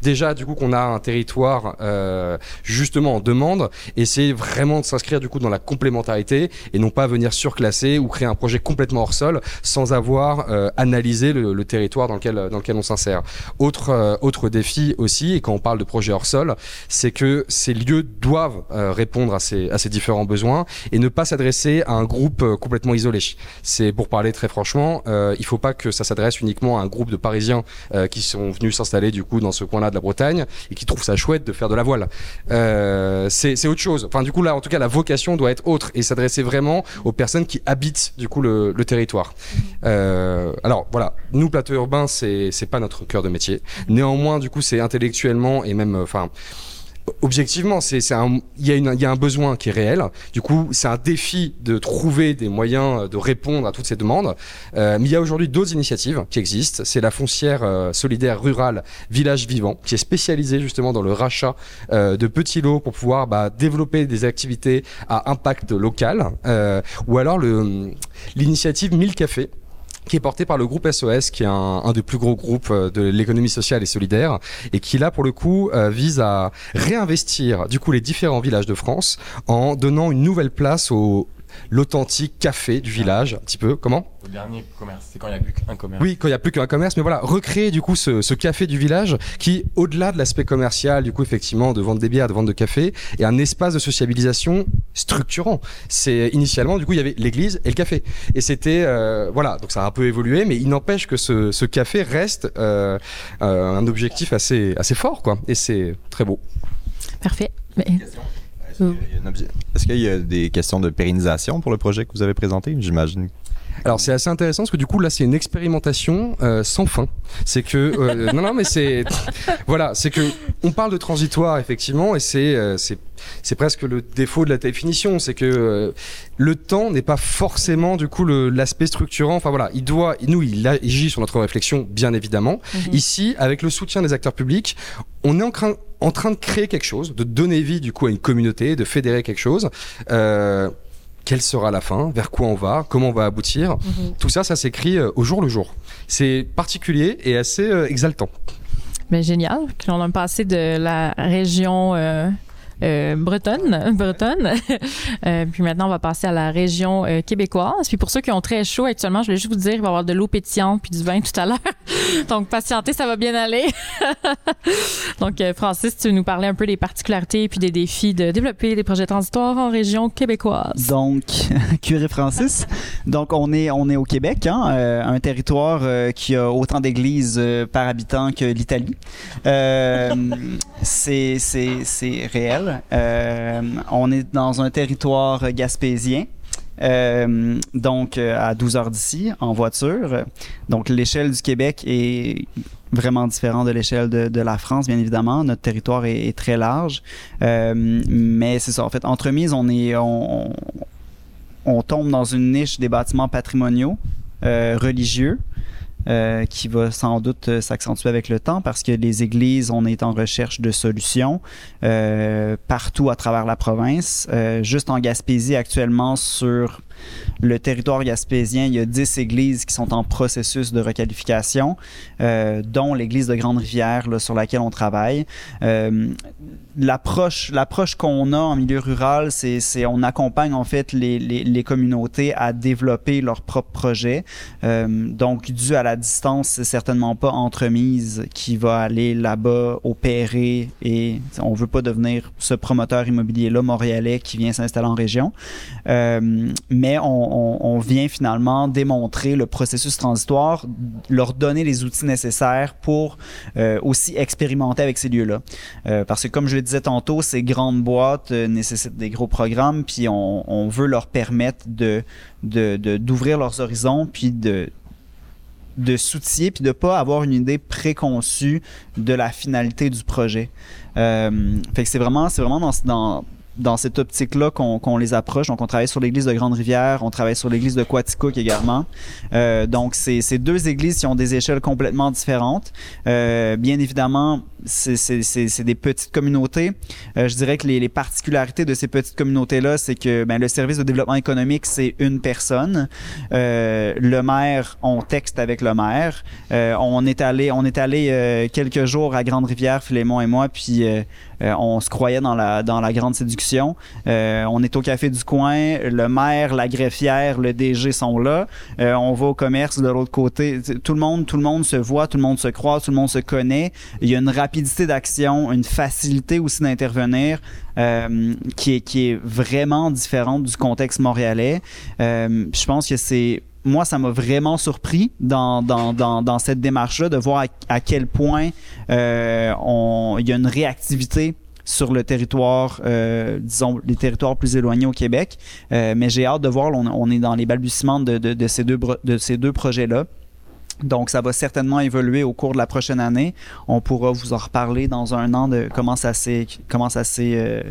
Déjà, du coup, qu'on a un territoire euh, justement en demande, essayer vraiment de s'inscrire du coup dans la complémentarité et non pas venir surclasser ou créer un projet complètement hors sol sans avoir euh, analysé le, territoire dans lequel, dans lequel on s'insère. Autre, euh, autre défi aussi, et quand on parle de projet hors sol, c'est que ces lieux doivent euh, répondre à ces, à ces différents besoins et ne pas s'adresser à un groupe euh, complètement isolé. C'est pour parler très franchement, euh, il faut pas que ça s'adresse uniquement à un groupe de Parisiens qui sont venus s'installer du coup dans ce coin-là de la Bretagne et qui trouvent ça chouette de faire de la voile. Euh, c'est autre chose. Enfin, du coup, là, en tout cas, la vocation doit être autre et s'adresser vraiment aux personnes qui habitent du coup le, le territoire. Euh, alors voilà, nous plateau urbain, c'est pas notre cœur de métier. Néanmoins, du coup, c'est intellectuellement et même, enfin. Objectivement, il y, y a un besoin qui est réel. Du coup, c'est un défi de trouver des moyens de répondre à toutes ces demandes. Euh, mais il y a aujourd'hui d'autres initiatives qui existent. C'est la foncière euh, solidaire rurale Village Vivant, qui est spécialisée justement dans le rachat euh, de petits lots pour pouvoir bah, développer des activités à impact local. Euh, ou alors l'initiative 1000 cafés qui est porté par le groupe SOS, qui est un, un des plus gros groupes euh, de l'économie sociale et solidaire, et qui là pour le coup euh, vise à réinvestir du coup les différents villages de France en donnant une nouvelle place au l'authentique café du village, un petit peu. Comment Le dernier commerce, c'est quand il n'y a plus qu'un commerce. Oui, quand il n'y a plus qu'un commerce, mais voilà, recréer du coup ce, ce café du village qui, au-delà de l'aspect commercial, du coup effectivement de vendre des bières, de vendre de café, est un espace de sociabilisation structurant. C'est initialement du coup il y avait l'église et le café, et c'était euh, voilà, donc ça a un peu évolué, mais il n'empêche que ce, ce, café reste euh, euh, un objectif assez assez fort, quoi, et c'est très beau. Parfait. Mais... Est-ce qu'il y, a des questions de pérennisation pour le projet que vous avez présenté? J'imagine. Alors c'est assez intéressant parce que du coup là c'est une expérimentation euh, sans fin. C'est que euh, non non mais c'est voilà c'est que on parle de transitoire effectivement et c'est euh, c'est c'est presque le défaut de la définition, c'est que euh, le temps n'est pas forcément du coup l'aspect structurant. Enfin voilà, il doit, nous, il agit sur notre réflexion, bien évidemment. Mm -hmm. Ici, avec le soutien des acteurs publics, on est en train, en train de créer quelque chose, de donner vie du coup à une communauté, de fédérer quelque chose. Euh, quelle sera la fin, vers quoi on va, comment on va aboutir? -hmm. Tout ça, ça s'écrit euh, au jour le jour. C'est particulier et assez euh, exaltant. Mais génial, qu'on a passé de la région euh, euh, bretonne, bretonne. euh, puis maintenant, on va passer à la région euh, québécoise. Puis pour ceux qui ont très chaud actuellement, je voulais juste vous dire, il va y avoir de l'eau pétillante puis du vin tout à l'heure. Donc, patientez, ça va bien aller. Donc, Francis, tu nous parlais un peu des particularités puis des défis de développer des projets transitoires en région québécoise. Donc, curé Francis. Donc, on est, on est au Québec, hein, un territoire qui a autant d'églises par habitant que l'Italie. c'est réel. Euh, on est dans un territoire gaspésien. Euh, donc à 12 heures d'ici en voiture. Donc l'échelle du Québec est vraiment différente de l'échelle de, la France, bien évidemment. Notre territoire est, très large, euh, mais c'est ça. En fait, entremise, on est on, on tombe dans une niche des bâtiments patrimoniaux euh, religieux. Euh, qui va sans doute euh, s'accentuer avec le temps parce que les églises, on est en recherche de solutions euh, partout à travers la province. Juste en Gaspésie, actuellement, sur le territoire gaspésien, il y a 10 églises qui sont en processus de requalification, euh, dont l'église de Grande-Rivière sur laquelle on travaille. Euh, l'approche, l'approche qu'on a en milieu rural, c'est, c'est on accompagne en fait les, communautés à développer leurs propres projets. Euh, donc, dû à la distance, c'est certainement pas entremise qui va aller là-bas opérer et on veut pas devenir ce promoteur immobilier-là montréalais qui vient s'installer en région. Euh, on, vient finalement démontrer le processus transitoire, leur donner les outils nécessaires pour euh, aussi expérimenter avec ces lieux-là. Euh, parce que comme je le disais tantôt, ces grandes boîtes euh, nécessitent des gros programmes, puis on, veut leur permettre d'ouvrir leurs horizons, puis de de s'outiller puis de pas avoir une idée préconçue de la finalité du projet. C'est vraiment dans, dans dans cette optique-là qu'on qu les approche. Donc, on travaille sur l'église de Grande-Rivière, on travaille sur l'église de Quaticook également. Euh, donc, c'est deux églises qui ont des échelles complètement différentes. Euh, bien évidemment, c'est des petites communautés. Euh, je dirais que les, particularités de ces petites communautés-là, c'est que ben, le service de développement économique, c'est une personne. Le maire, on texte avec le maire. On est allé, on est allé quelques jours à Grande-Rivière, Philémon et moi, puis on se croyait dans la, grande séduction. on est au café du coin. Le maire, la greffière, le DG sont là. on va au commerce de l'autre côté. Tout le monde, tout le monde se voit, tout le monde se croise, tout le monde se connaît. Il y a une rapidité d'action, une facilité aussi d'intervenir euh, qui, est, vraiment différente du contexte montréalais. Euh, je pense que c'est moi, ça m'a vraiment surpris dans, dans, dans, cette démarche-là de voir à, quel point euh, il y a une réactivité sur le territoire, euh, disons, les territoires plus éloignés au Québec. Euh, mais j'ai hâte de voir, on, est dans les balbutiements de, ces deux, de deux projets-là. Donc, ça va certainement évoluer au cours de la prochaine année. On pourra vous en reparler dans un an de comment ça s'est, comment ça s'est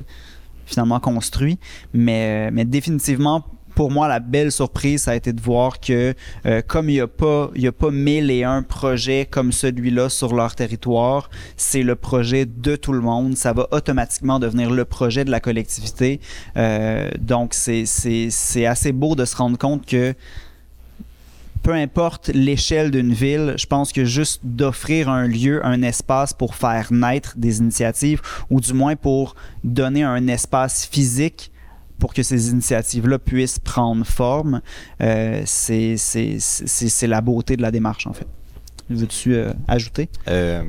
finalement construit. Mais, mais définitivement, pour moi, la belle surprise, ça a été de voir que euh, comme il n'y a pas, il y a pas mille et un projets comme celui-là sur leur territoire, c'est le projet de tout le monde. Ça va automatiquement devenir le projet de la collectivité. Euh, donc, c'est, c'est, c'est assez beau de se rendre compte que peu importe l'échelle d'une ville, je pense que juste d'offrir un lieu, un espace pour faire naître des initiatives, ou du moins pour donner un espace physique pour que ces initiatives-là puissent prendre forme, euh, c'est la beauté de la démarche, en fait. Veux-tu euh, ajouter? Euh...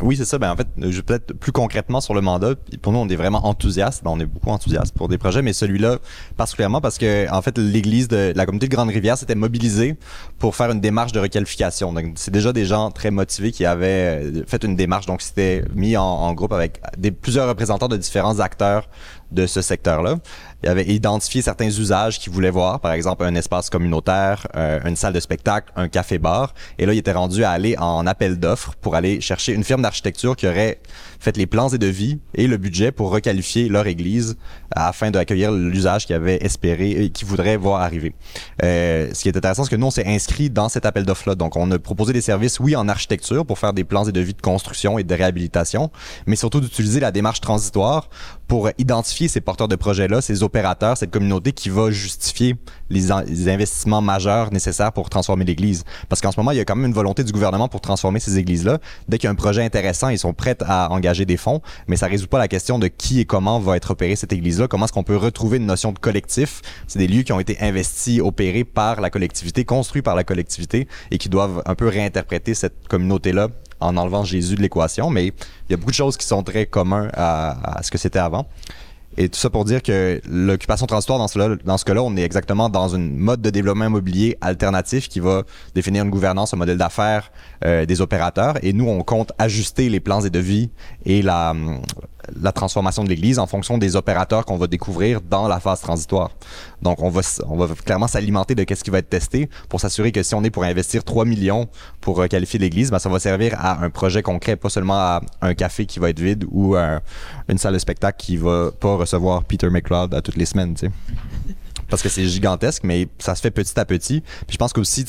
Oui, c'est ça. Ben, en fait, peut-être plus concrètement sur le mandat. Pour nous, on est vraiment enthousiaste. Ben, on est beaucoup enthousiaste pour des projets, mais celui-là particulièrement parce que, en fait, l'Église de la communauté de Grande-Rivière s'était mobilisée pour faire une démarche de requalification. Donc, c'est déjà des gens très motivés qui avaient fait une démarche. Donc, c'était mis en, groupe avec plusieurs représentants de différents acteurs de ce secteur-là. Il avait identifié certains usages qu'il voulait voir, par exemple un espace communautaire, euh, une salle de spectacle, un café-bar. Et là, il était rendu à aller en appel d'offres pour aller chercher une firme d'architecture qui aurait fait les plans et devis et le budget pour requalifier leur église afin d'accueillir l'usage qu'ils avaient espéré et qu'ils voudraient voir arriver. Euh, ce qui est intéressant, c'est que nous, on s'est inscrit dans cet appel d'offres-là. Donc, on a proposé des services, oui, en architecture pour faire des plans et devis de construction et de réhabilitation, mais surtout d'utiliser la démarche transitoire pour identifier ces porteurs de projets-là, ces opérateurs, cette communauté qui va justifier les, investissements majeurs nécessaires pour transformer l'Église. Parce qu'en ce moment, il y a quand même une volonté du gouvernement pour transformer ces églises-là. Dès qu'il y a un projet intéressant, ils sont prêts à engager des fonds, mais ça résout pas la question de qui et comment va être opérée cette Église-là. Comment est-ce qu'on peut retrouver une notion de collectif? C'est des lieux qui ont été investis, opérés par la collectivité, construits par la collectivité et qui doivent un peu réinterpréter cette communauté-là en enlevant Jésus de l'équation, mais il y a beaucoup de choses qui sont très communs à, à ce que c'était avant. Et tout ça pour dire que l'occupation transitoire, dans ce, dans cas-là, on est exactement dans une mode de développement immobilier alternatif qui va définir une gouvernance, un modèle d'affaires euh, des opérateurs. Et nous, on compte ajuster les plans et devis et la, la transformation de l'Église en fonction des opérateurs qu'on va découvrir dans la phase transitoire. Donc, on va, on va clairement s'alimenter de qu'est-ce qui va être testé pour s'assurer que si on est pour investir 3 millions pour euh, qualifier l'Église, ben, ça va servir à un projet concret, pas seulement à un café qui va être vide ou à une salle de spectacle qui va pas recevoir Peter McLeod à toutes les semaines. Parce que c'est gigantesque, mais ça se fait petit à petit. Puis je pense qu'aussi,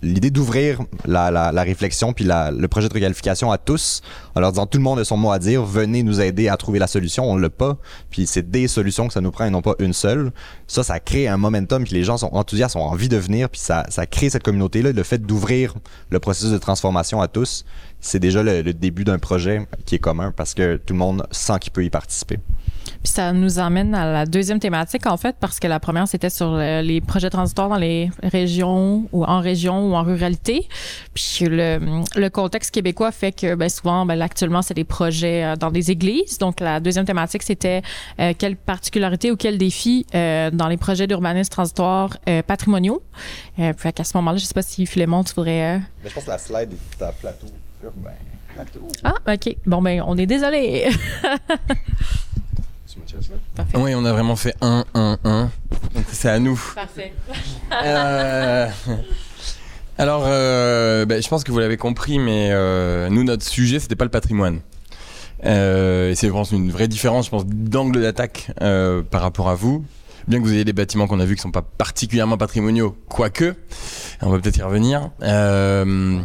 l'idée d'ouvrir la, réflexion puis le projet de requalification à tous, en leur disant tout le monde a son mot à dire, venez nous aider à trouver la solution, on l'a pas. Puis c'est des solutions que ça nous prend et non pas une seule. Ça, ça crée un momentum, puis les gens sont enthousiastes, ont envie de venir, puis ça crée cette communauté-là. Le fait d'ouvrir le processus de transformation à tous, c'est déjà le, début d'un projet qui est commun parce que tout le monde sent qu'il peut y participer. Puis ça nous amène à la deuxième thématique, en fait, parce que la première, c'était sur les projets transitoires dans les régions ou en région ou en ruralité. Puis le, le contexte québécois fait que ben, souvent, ben, actuellement, c'est des projets euh, dans des églises. Donc la deuxième thématique, c'était euh, quelles particularités ou quels défis euh, dans les projets d'urbanisme transitoire patrimoniaux. puis à ce moment-là, je ne sais pas si Philémon, tu voudrais... Mais je pense que la slide est à plateau. Ah, OK. Bon, ben, on est désolé. Oui, on a vraiment fait 1, 1, 1. C'est à nous. Parfait. Euh, alors, euh, ben, je pense que vous l'avez compris, mais euh, nous, notre sujet, c'était pas le patrimoine. c'est vraiment une vraie différence, je pense, d'angle d'attaque par rapport à vous bien que vous ayez des bâtiments qu'on a vus qui sont pas particulièrement patrimoniaux, quoique, on va peut-être y revenir. Euh,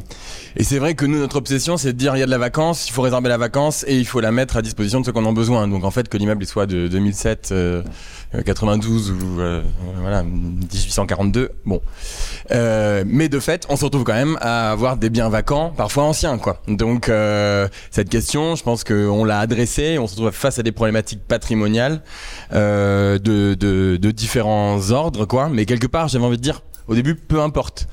et c'est vrai que nous, notre obsession, c'est de dire il y a de la vacance, il faut réserver la vacance et il faut la mettre à disposition de ceux qui en ont besoin. Donc en fait, que l'immeuble soit de 2007, 92 euh, ou euh, voilà 1842, bon. Euh, mais de fait, on se retrouve quand même à avoir des biens vacants, parfois anciens, quoi. Donc cette question, je pense qu'on l'a adressée, on se retrouve face à des problématiques patrimoniales de, de, de différents ordres, quoi. Mais quelque part, j'avais envie de dire, au début, peu importe.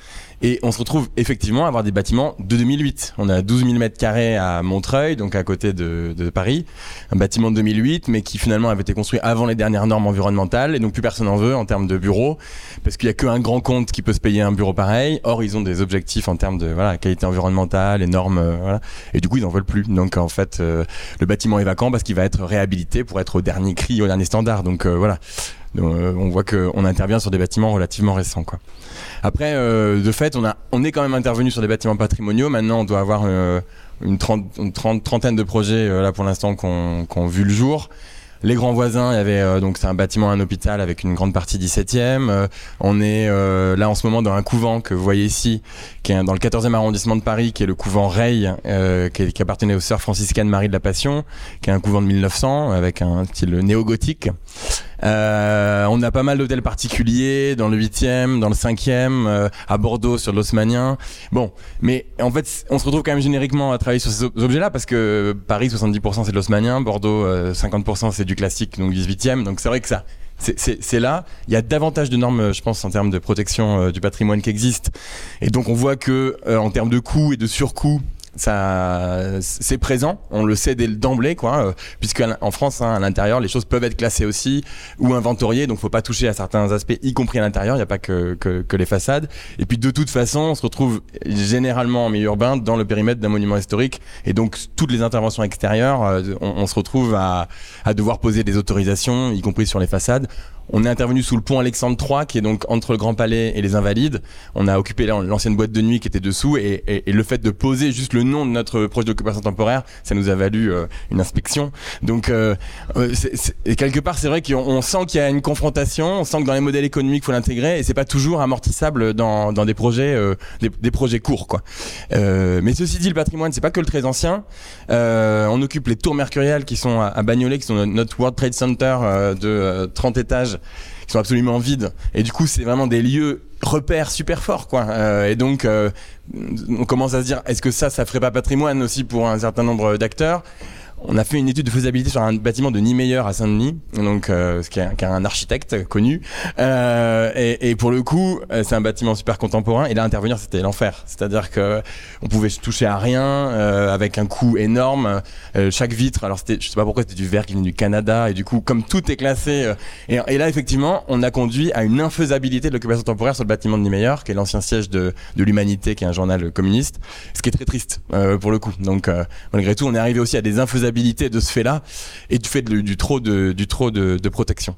Et on se retrouve effectivement à avoir des bâtiments de 2008. On a 12 000 mètres carrés à Montreuil, donc à côté de, de, Paris. Un bâtiment de 2008, mais qui finalement avait été construit avant les dernières normes environnementales. Et donc plus personne n'en veut en termes de bureaux, parce qu'il n'y a qu'un grand compte qui peut se payer un bureau pareil. Or, ils ont des objectifs en termes de voilà, qualité environnementale, et normes. Euh, voilà. Et du coup, ils n'en veulent plus. Donc en fait, euh, le bâtiment est vacant parce qu'il va être réhabilité pour être au dernier cri, au dernier standard. Donc euh, voilà. Donc, on voit qu'on intervient sur des bâtiments relativement récents. Après, euh, de fait, on, est quand même intervenu sur des bâtiments patrimoniaux. Maintenant, on doit avoir euh, une, trentaine de projets euh, là pour l'instant qui ont vu le jour. Les grands voisins, il y avait donc c'est un bâtiment, un hôpital avec une grande partie 17e. on est là en ce moment dans un couvent que vous voyez ici, qui est dans le 14e arrondissement de Paris, qui est le couvent Reille, qui, qui, appartenait aux sœurs franciscaines Marie de la Passion, qui est un couvent de 1900 avec un style néo-gothique. Euh, on a pas mal d'hôtels particuliers dans le 8e, dans le 5e, euh, à Bordeaux sur l'Haussmannien. Bon, mais en fait, on se retrouve quand même génériquement à travailler sur ces objets-là parce que Paris 70% c'est de l'Haussmannien, Bordeaux 50% euh, c'est du classique, donc 18e. Donc c'est vrai que ça, c'est là. Il y a davantage de normes, je pense, en termes de protection du patrimoine qui existent. Et donc on voit que en termes de coûts et de surcoûts, ça c'est présent, on le sait dès d'emblée quoi, euh, puisque en France hein, à l'intérieur les choses peuvent être classées aussi ou inventoriées, donc faut pas toucher à certains aspects, y compris à l'intérieur, il n'y a pas que, les façades. Et puis de toute façon, on se retrouve généralement en milieu urbain dans le périmètre d'un monument historique, et donc toutes les interventions extérieures, euh, on, se retrouve à devoir poser des autorisations, y compris sur les façades. On est intervenu sous le pont Alexandre III, qui est donc entre le Grand Palais et les Invalides. On a occupé l'ancienne boîte de nuit qui était dessous, et, le fait de poser juste le nom de notre projet d'occupation temporaire, ça nous a valu euh, une inspection. Donc, euh, euh, quelque part, c'est vrai qu'on sent qu'il y a une confrontation, on sent que dans les modèles économiques, il faut l'intégrer, et c'est pas toujours amortissable dans, des projets, des, projets courts, mais ceci dit, le patrimoine, c'est pas que le très ancien. on occupe les tours mercuriales qui sont à, à Bagnolet, qui sont notre World Trade Center de 30 étages qui sont absolument vides. Et du coup, c'est vraiment des lieux repères super forts, quoi. Euh, et donc, euh, on commence à se dire, est-ce que ça, ça ferait pas patrimoine aussi pour un certain nombre d'acteurs? On a fait une étude de faisabilité sur un bâtiment de Niemeyer à Saint-Denis, donc euh, qui, est, qui, est, un architecte connu. Euh, et, et, pour le coup, euh, c'est un bâtiment super contemporain. Et là, intervenir, c'était l'enfer. C'est-à-dire que on pouvait se toucher à rien euh, avec un coût énorme. Euh, chaque vitre, alors c'était, je sais pas pourquoi, c'était du verre qui venait du Canada. Et du coup, comme tout est classé, et, et, là, effectivement, on a conduit à une infaisabilité de l'occupation temporaire sur le bâtiment de Niemeyer, qui est l'ancien siège de, de l'Humanité, qui est un journal communiste, ce qui est très triste pour le coup. Donc, malgré tout, on est arrivé aussi à des infaisabilités de ce fait-là et du fait du trop de du trop de, protection.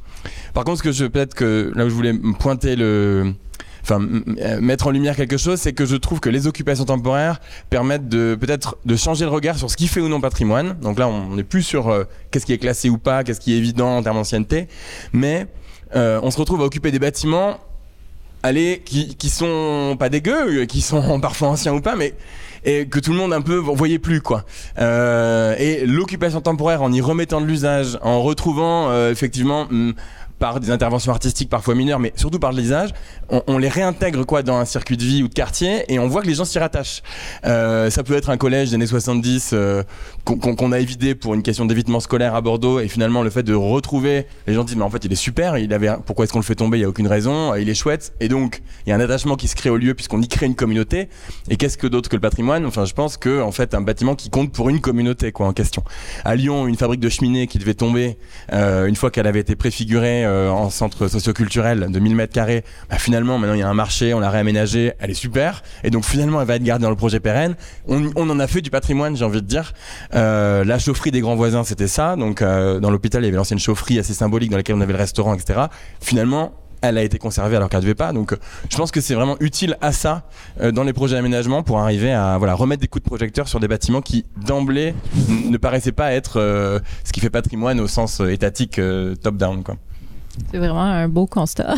Par contre, ce que je peut-être que là où je voulais pointer le enfin euh, mettre en lumière quelque chose, c'est que je trouve que les occupations temporaires permettent de peut-être de changer le regard sur ce qui fait ou non patrimoine. Donc là, on n'est plus sur euh, qu'est-ce qui est classé ou pas, qu'est-ce qui est évident en termes d'ancienneté, mais euh, on se retrouve à occuper des bâtiments allez, qui, qui sont pas dégueux, qui sont parfois anciens ou pas, mais et que tout le monde un peu voyait plus quoi. Euh, et l'occupation temporaire en y remettant de l'usage, en retrouvant euh, effectivement hmm, par des interventions artistiques parfois mineures, mais surtout par le lisage, on, les réintègre quoi dans un circuit de vie ou de quartier et on voit que les gens s'y rattachent. Euh, ça peut être un collège des années 70 euh, qu'on a évidé pour une question d'évitement scolaire à Bordeaux et finalement le fait de retrouver, les gens disent mais en fait il est super, il avait, pourquoi est-ce qu'on le fait tomber, il y a aucune raison, il est chouette et donc il y a un attachement qui se crée au lieu puisqu'on y crée une communauté. Et qu'est-ce que d'autre que le patrimoine? Enfin je pense que en fait un bâtiment qui compte pour une communauté quoi en question. À Lyon, une fabrique de cheminées qui devait tomber euh, une fois qu'elle avait été préfigurée euh, en centre socioculturel de 1000 mètres carrés, bah, finalement maintenant il y a un marché, on l'a réaménagé, elle est super, et donc finalement elle va être gardée dans le projet pérenne. On, en a fait du patrimoine, j'ai envie de dire. Euh, la chaufferie des grands voisins, c'était ça. Donc euh, dans l'hôpital, il y avait l'ancienne chaufferie assez symbolique dans laquelle on avait le restaurant, etc. Finalement, elle a été conservée alors qu'elle ne devait pas. Donc, je pense que c'est vraiment utile à ça dans les projets d'aménagement pour arriver à voilà remettre des coups de projecteur sur des bâtiments qui d'emblée ne paraissaient pas être ce qui fait patrimoine au sens étatique top down quoi. C'est vraiment un beau constat.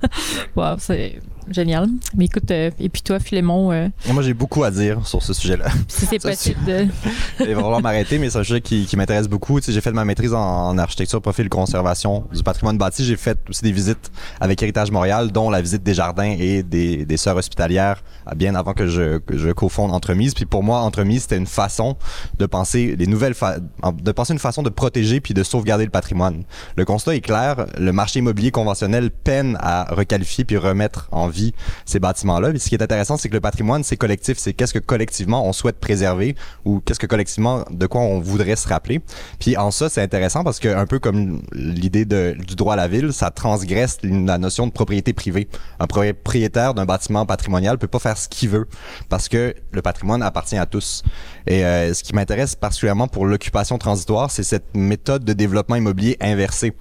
wow, c'est Génial. Mais écoute, euh, et puis toi, Philémon. Euh, moi, j'ai beaucoup à dire sur ce sujet-là. Si c'est possible de. Je vais vraiment m'arrêter, mais c'est un sujet qui, qui m'intéresse beaucoup. Tu sais, j'ai fait ma maîtrise en, architecture, profil, conservation du patrimoine bâti. J'ai fait aussi des visites avec Héritage Montréal, dont la visite des jardins et des, des sœurs hospitalières, bien avant que je, que je cofonde Entremise. Puis pour moi, Entremise, c'était une façon de penser les nouvelles, de penser une façon de protéger puis de sauvegarder le patrimoine. Le constat est clair. Le marché immobilier conventionnel peine à requalifier puis remettre en vie ces bâtiments-là. ce qui est intéressant, c'est que le patrimoine, c'est collectif. C'est qu'est-ce que collectivement on souhaite préserver ou qu'est-ce que collectivement de quoi on voudrait se rappeler. Puis en ça, c'est intéressant parce que un peu comme l'idée du droit à la ville, ça transgresse la notion de propriété privée. Un propriétaire d'un bâtiment patrimonial peut pas faire ce qu'il veut parce que le patrimoine appartient à tous. Et euh, ce qui m'intéresse particulièrement pour l'occupation transitoire, c'est cette méthode de développement immobilier inversée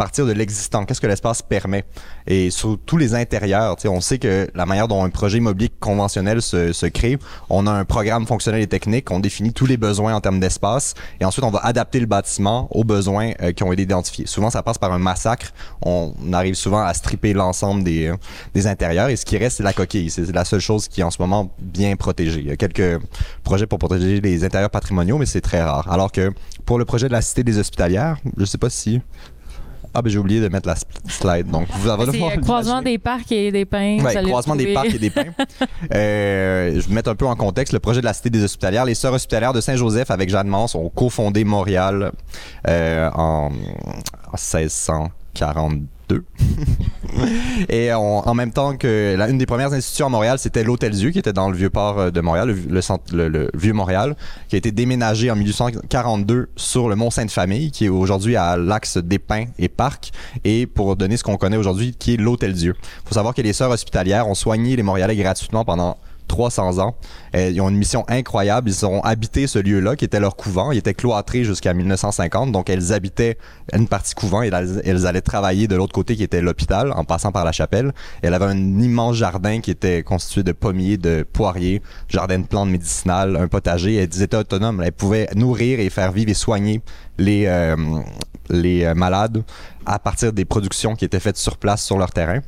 partir de l'existant. Qu'est-ce que l'espace permet? Et sur tous les intérieurs, on sait que la manière dont un projet immobilier conventionnel se, crée, on a un programme fonctionnel et technique, on définit tous les besoins en termes d'espace, et ensuite on va adapter le bâtiment aux besoins euh, qui ont été identifiés. Souvent, ça passe par un massacre. On arrive souvent à stripper l'ensemble des, euh, des intérieurs, et ce qui reste, c'est la coquille. C'est la seule chose qui est en ce moment bien protégée. Il y a quelques projets pour protéger les intérieurs patrimoniaux, mais c'est très rare. Alors que pour le projet de la Cité des Hospitalières, je sais pas si ah, ben j'ai oublié de mettre la slide. Donc, vous avez C'est euh, croisement des parcs et des pins. Oui, croisement des parcs et des pins. euh, je vais mettre un peu en contexte le projet de la Cité des Hospitalières. Les Sœurs Hospitalières de Saint-Joseph avec Jeanne Mance ont cofondé Montréal euh, en, en 1642. et en même temps que la, une des premières institutions à Montréal, c'était l'Hôtel Dieu, qui était dans le vieux port euh, de Montréal, le, le, vieux Montréal, qui a été déménagé en 1842 sur le Mont Sainte-Famille, qui est aujourd'hui à l'axe des Pins et Parc, et pour donner ce qu'on connaît aujourd'hui, qui est l'Hôtel Dieu. Il faut savoir que les sœurs hospitalières ont soigné les Montréalais gratuitement pendant 300 ans. Euh, ils ont une mission incroyable. Ils ont habité ce lieu-là, qui était leur couvent. Ils étaient cloîtrés jusqu'à 1950. Donc, elles habitaient une partie couvent et elles, allaient travailler de l'autre côté, qui était l'hôpital, en passant par la chapelle. elle avait un immense jardin qui était constitué de pommiers, de poiriers, jardin de plantes médicinales, un potager. Elles étaient autonomes. Elles pouvaient nourrir et faire vivre et soigner les, euh, euh, malades à partir des productions qui étaient faites sur place sur leur terrain.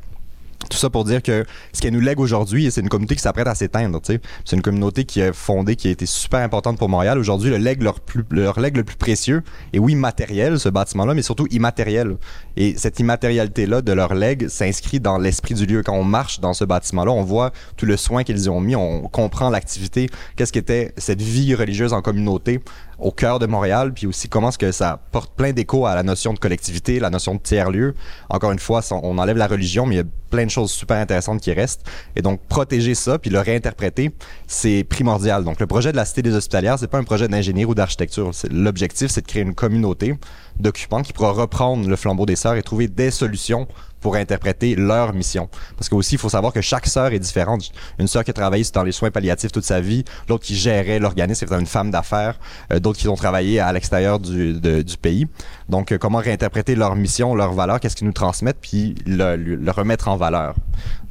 Tout ça pour dire que ce qu'elle nous lègue aujourd'hui, c'est une communauté qui s'apprête à s'éteindre. C'est une communauté qui est fondée, qui a été super importante pour Montréal. Aujourd'hui, le legs leur, plus, leur le plus précieux est oui matériel, ce bâtiment-là, mais surtout immatériel. Et cette immatérialité-là de leur legs s'inscrit dans l'esprit du lieu. Quand on marche dans ce bâtiment-là, on voit tout le soin qu'ils y ont mis, on comprend l'activité, qu'est-ce qu'était cette vie religieuse en communauté au cœur de Montréal, puis aussi comment est-ce que ça porte plein d'écho à la notion de collectivité, la notion de tiers-lieu. Encore une fois, on enlève la religion, mais il y a plein de choses super intéressantes qui restent. Et donc, protéger ça, puis le réinterpréter, c'est primordial. Donc, le projet de la Cité des Hospitalières, c'est pas un projet d'ingénierie ou d'architecture. L'objectif, c'est de créer une communauté d'occupants qui pourra reprendre le flambeau des sœurs et trouver des solutions pour interpréter leur mission. Parce que aussi, il faut savoir que chaque sœur est différente. Une sœur qui a travaillé dans les soins palliatifs toute sa vie, l'autre qui gérait l'organisme, c'est une femme d'affaires, euh, d'autres qui ont travaillé à l'extérieur du, du pays. Donc, euh, comment réinterpréter leur mission, leurs valeurs, qu'est-ce qu'ils nous transmettent, puis le, remettre en valeur.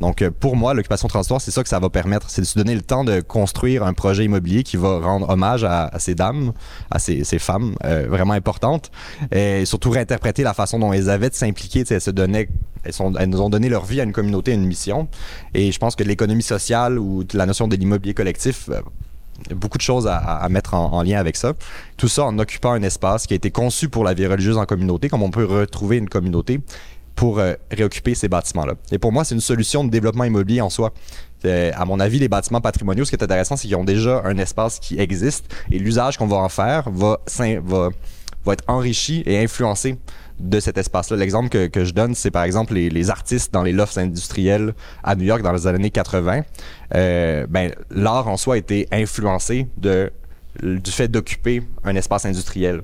Donc, euh, pour moi, l'occupation transitoire, c'est ça que ça va permettre, c'est de se donner le temps de construire un projet immobilier qui va rendre hommage à, ces dames, à ces, femmes vraiment importantes, et surtout réinterpréter la façon dont elles avaient de s'impliquer, elles se donnaient elles, nous ont donné leur vie à une communauté, à une mission. Et je pense que l'économie sociale ou la notion de l'immobilier collectif, euh, beaucoup de choses à, à mettre en, en, lien avec ça. Tout ça en occupant un espace qui a été conçu pour la vie religieuse en communauté, comme on peut retrouver une communauté pour euh, réoccuper ces bâtiments-là. Et pour moi, c'est une solution de développement immobilier en soi. Euh, à mon avis, les bâtiments patrimoniaux, ce qui est intéressant, c'est qu'ils ont déjà un espace qui existe et l'usage qu'on va en faire va, va, va être enrichi et influencé de cet espace-là. L'exemple que, que, je donne, c'est par exemple les, les, artistes dans les lofts industriels à New York dans les années 80. Euh, ben, l'art en soi a été influencé de, du fait d'occuper un espace industriel.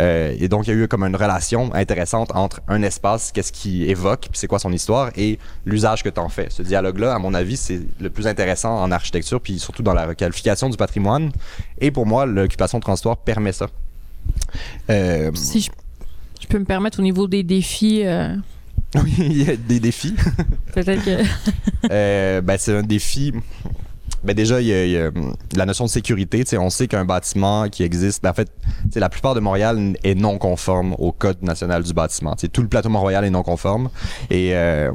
Euh, et donc, il y a eu comme une relation intéressante entre un espace, qu'est-ce qui évoque, puis c'est quoi son histoire, et l'usage que tu en fais. Ce dialogue-là, à mon avis, c'est le plus intéressant en architecture, puis surtout dans la requalification du patrimoine. Et pour moi, l'occupation transitoire permet ça. Euh, si je je peux me permettre au niveau des défis. Euh... Oui, il y a des défis. Peut-être que. ben, c'est un défi. Ben déjà, il y, a, a la notion de sécurité. on sait qu'un bâtiment qui existe, ben en fait, la plupart de Montréal est non conforme au Code national du bâtiment. Tout le plateau Montréal est non conforme. Et euh,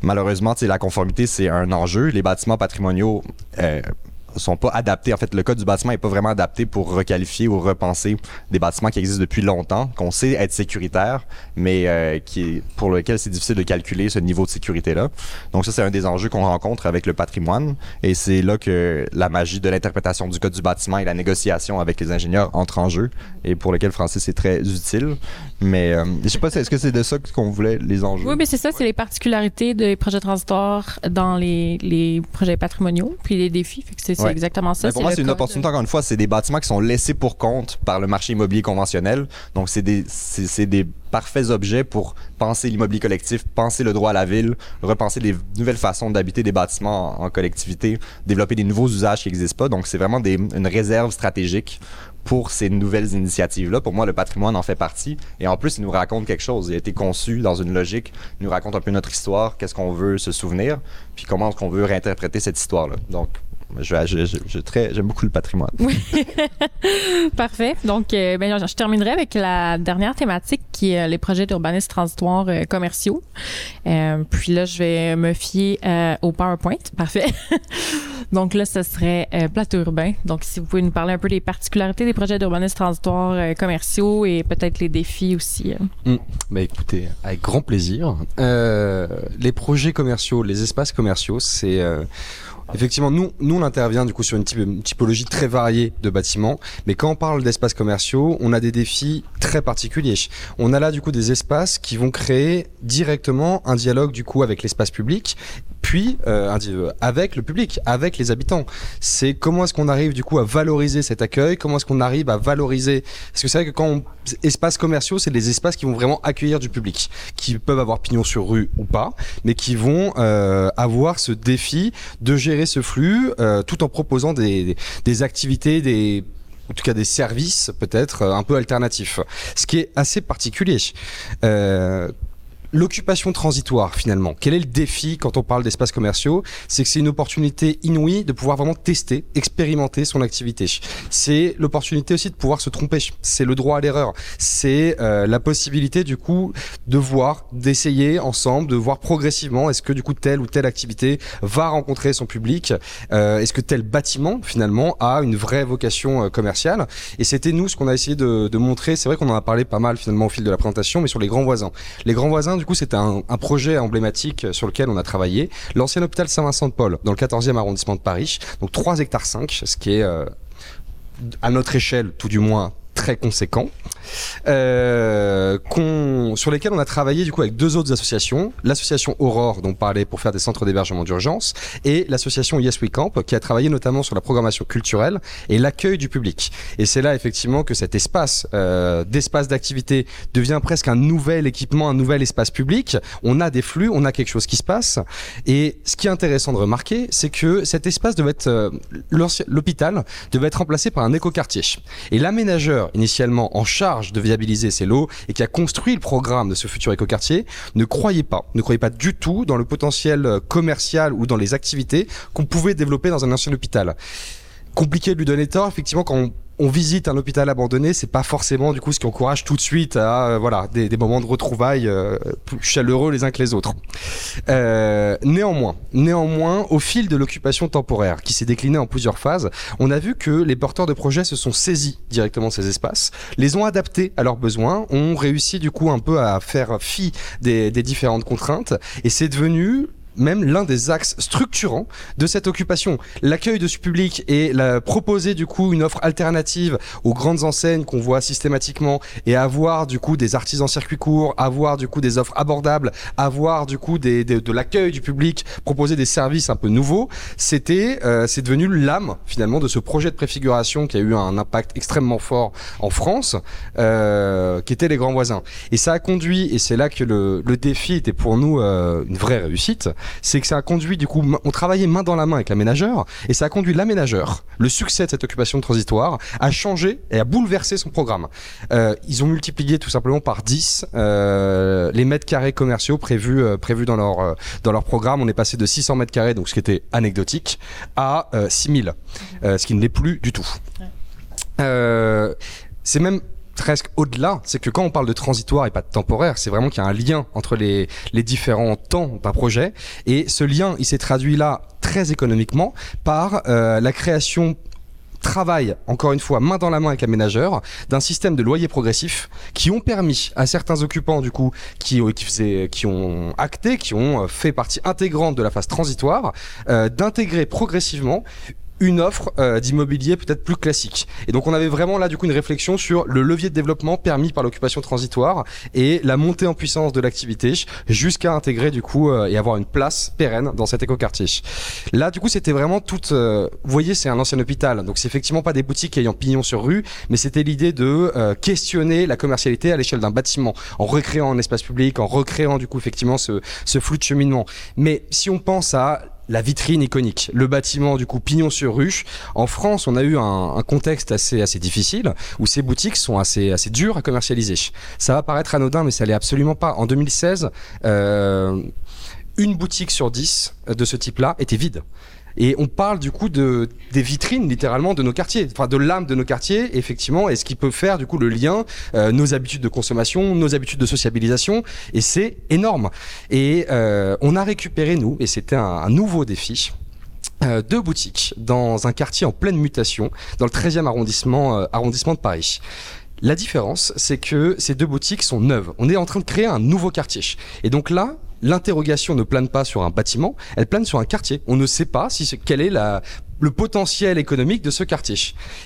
malheureusement, la conformité, c'est un enjeu. Les bâtiments patrimoniaux euh, sont pas adaptés. En fait, le code du bâtiment est pas vraiment adapté pour requalifier ou repenser des bâtiments qui existent depuis longtemps, qu'on sait être sécuritaires, mais euh, qui pour lequel c'est difficile de calculer ce niveau de sécurité-là. Donc ça, c'est un des enjeux qu'on rencontre avec le patrimoine, et c'est là que la magie de l'interprétation du code du bâtiment et la négociation avec les ingénieurs entre en jeu, et pour lequel Francis est très utile. Mais euh, je sais pas, est-ce que c'est de ça qu'on voulait les enjeux? Oui, mais c'est ça, c'est les particularités des projets transitoires dans les, les projets patrimoniaux, puis les défis. Fait ouais. exactement ça. Mais pour moi, c'est une opportunité, encore une fois, c'est des bâtiments qui sont laissés pour compte par le marché immobilier conventionnel. Donc, c'est des, c'est des parfaits objets pour penser l'immobilier collectif, penser le droit à la ville, repenser des nouvelles façons d'habiter des bâtiments en, en, collectivité, développer des nouveaux usages qui n'existent pas. Donc, c'est vraiment des, une réserve stratégique pour ces nouvelles initiatives-là. Pour moi, le patrimoine en fait partie. Et en plus, il nous raconte quelque chose. Il a été conçu dans une logique. Il nous raconte un peu notre histoire, qu'est-ce qu'on veut se souvenir, puis comment est-ce qu'on veut réinterpréter cette histoire-là. Donc, je, je, je, je très, j'aime beaucoup le patrimoine. Oui. Parfait. Donc, euh, ben, je, terminerai avec la dernière thématique qui est les projets d'urbanisme transitoire euh, commerciaux. Euh, puis là, je vais me fier euh, au PowerPoint. Parfait. Donc là, ce serait euh, plateau urbain. Donc, si vous pouvez nous parler un peu des particularités des projets d'urbanisme transitoire euh, commerciaux et peut-être les défis aussi. Mmh. Bah écoutez, avec grand plaisir. Euh, les projets commerciaux, les espaces commerciaux, c'est Effectivement, nous, nous on intervient du coup sur une, une, typologie très variée de bâtiments, mais quand on parle d'espaces commerciaux, on a des défis très particuliers. On a là du coup des espaces qui vont créer directement un dialogue du coup avec l'espace public puis euh, avec le public, avec les habitants. C'est comment est-ce qu'on arrive du coup à valoriser cet accueil, comment est-ce qu'on arrive à valoriser. Parce que c'est vrai que quand on... espaces commerciaux, c'est des espaces qui vont vraiment accueillir du public, qui peuvent avoir pignon sur rue ou pas, mais qui vont euh, avoir ce défi de gérer ce flux euh, tout en proposant des, des, activités, des en tout cas des services peut-être un peu alternatifs. Ce qui est assez particulier. Euh, L'occupation transitoire, finalement, quel est le défi quand on parle d'espaces commerciaux? C'est que c'est une opportunité inouïe de pouvoir vraiment tester, expérimenter son activité. C'est l'opportunité aussi de pouvoir se tromper. C'est le droit à l'erreur. C'est euh, la possibilité, du coup, de voir, d'essayer ensemble, de voir progressivement est-ce que, du coup, telle ou telle activité va rencontrer son public? Euh, Est-ce que tel bâtiment, finalement, a une vraie vocation euh, commerciale? Et c'était nous ce qu'on a essayé de, de montrer. C'est vrai qu'on en a parlé pas mal, finalement, au fil de la présentation, mais sur les grands voisins. Les grands voisins, du coup, c'était un, projet emblématique sur lequel on a travaillé. L'ancien hôpital Saint-Vincent-de-Paul, dans le 14e arrondissement de Paris. Donc 3 hectares 5, ce qui est, euh, à notre échelle, tout du moins, très conséquents euh, sur lesquels on a travaillé du coup avec deux autres associations, l'association Aurore dont on parlait pour faire des centres d'hébergement d'urgence et l'association Yes We Camp qui a travaillé notamment sur la programmation culturelle et l'accueil du public. Et c'est là effectivement que cet espace euh, d'espace d'activité devient presque un nouvel équipement, un nouvel espace public. On a des flux, on a quelque chose qui se passe. Et ce qui est intéressant de remarquer, c'est que cet espace devait être euh, l'hôpital devait être remplacé par un écoquartier. Et l'aménageur initialement en charge de viabiliser ces lots et qui a construit le programme de ce futur écoquartier ne croyait pas, ne croyait pas du tout dans le potentiel euh, commercial ou dans les activités qu'on pouvait développer dans un ancien hôpital compliqué de lui donner tort. Effectivement, quand on on visite un hôpital abandonné, c'est pas forcément du coup ce qui encourage tout de suite à euh, voilà des, moments de retrouvailles euh, plus chaleureux les uns que les autres. Euh, néanmoins, néanmoins, au fil de l'occupation temporaire qui s'est déclinée en plusieurs phases, on a vu que les porteurs de projets se sont saisis directement ces espaces, les ont adaptés à leurs besoins, ont réussi du coup un peu à faire fi des, des différentes contraintes, et c'est devenu même l'un des axes structurants de cette occupation. L'accueil de ce public et la, proposer du coup une offre alternative aux grandes enseignes qu'on voit systématiquement et avoir du coup des artisans circuit court, avoir du coup des offres abordables, avoir du coup de l'accueil du public, proposer des services un peu nouveaux, c'était euh, c'est devenu l'âme finalement de ce projet de préfiguration qui a eu un impact extrêmement fort en France, euh, qui était les grands voisins. Et ça a conduit, et c'est là que le, le défi était pour nous euh, une vraie réussite, c'est que ça a conduit, du coup, on travaillait main dans la main avec l'aménageur, et ça a conduit l'aménageur, le succès de cette occupation transitoire, à changer et à bouleverser son programme. Euh, ils ont multiplié tout simplement par 10 euh, les mètres carrés commerciaux prévus, euh, prévus dans, leur, dans leur programme. On est passé de 600 mètres carrés, donc ce qui était anecdotique, à 6000, ce qui ne l'est plus du tout. c'est même presque au-delà, c'est que quand on parle de transitoire et pas de temporaire, c'est vraiment qu'il y a un lien entre les, différents temps d'un projet. Et ce lien, il s'est traduit là très économiquement par euh, la création travail, encore une fois, main dans la main avec l'aménageur, d'un système de loyer progressif qui ont permis à certains occupants, du coup, qui, qui, faisaient, qui ont acté, qui ont fait partie intégrante de la phase transitoire, euh, d'intégrer progressivement une offre euh, d'immobilier peut-être plus classique. Et donc on avait vraiment là du coup une réflexion sur le levier de développement permis par l'occupation transitoire et la montée en puissance de l'activité jusqu'à intégrer du coup euh, et avoir une place pérenne dans cet écoquartier. Là du coup c'était vraiment toute euh, vous voyez c'est un ancien hôpital donc c'est effectivement pas des boutiques ayant pignon sur rue mais c'était l'idée de questionner la commercialité à l'échelle d'un bâtiment en recréant un espace public en recréant du coup effectivement ce, ce flux de cheminement. Mais si on pense à la vitrine iconique, le bâtiment du coup pignon sur ruche. En France, on a eu un, contexte assez assez difficile où ces boutiques sont assez assez dures à commercialiser. Ça va paraître anodin, mais ça l'est absolument pas. En 2016, euh, une boutique sur dix de ce type-là était vide. Et on parle du coup de, des vitrines littéralement de nos quartiers, enfin de l'âme de nos quartiers, effectivement, et ce qui peut faire du coup le lien, euh, nos habitudes de consommation, nos habitudes de sociabilisation, et c'est énorme. Et euh, on a récupéré, nous, et c'était un, nouveau défi, euh, deux boutiques dans un quartier en pleine mutation, dans le 13e arrondissement, arrondissement de Paris. La différence, c'est que ces deux boutiques sont neuves. On est en train de créer un nouveau quartier. Et donc là, l'interrogation ne plane pas sur un bâtiment, elle plane sur un quartier. On ne sait pas si quelle est la le potentiel économique de ce quartier.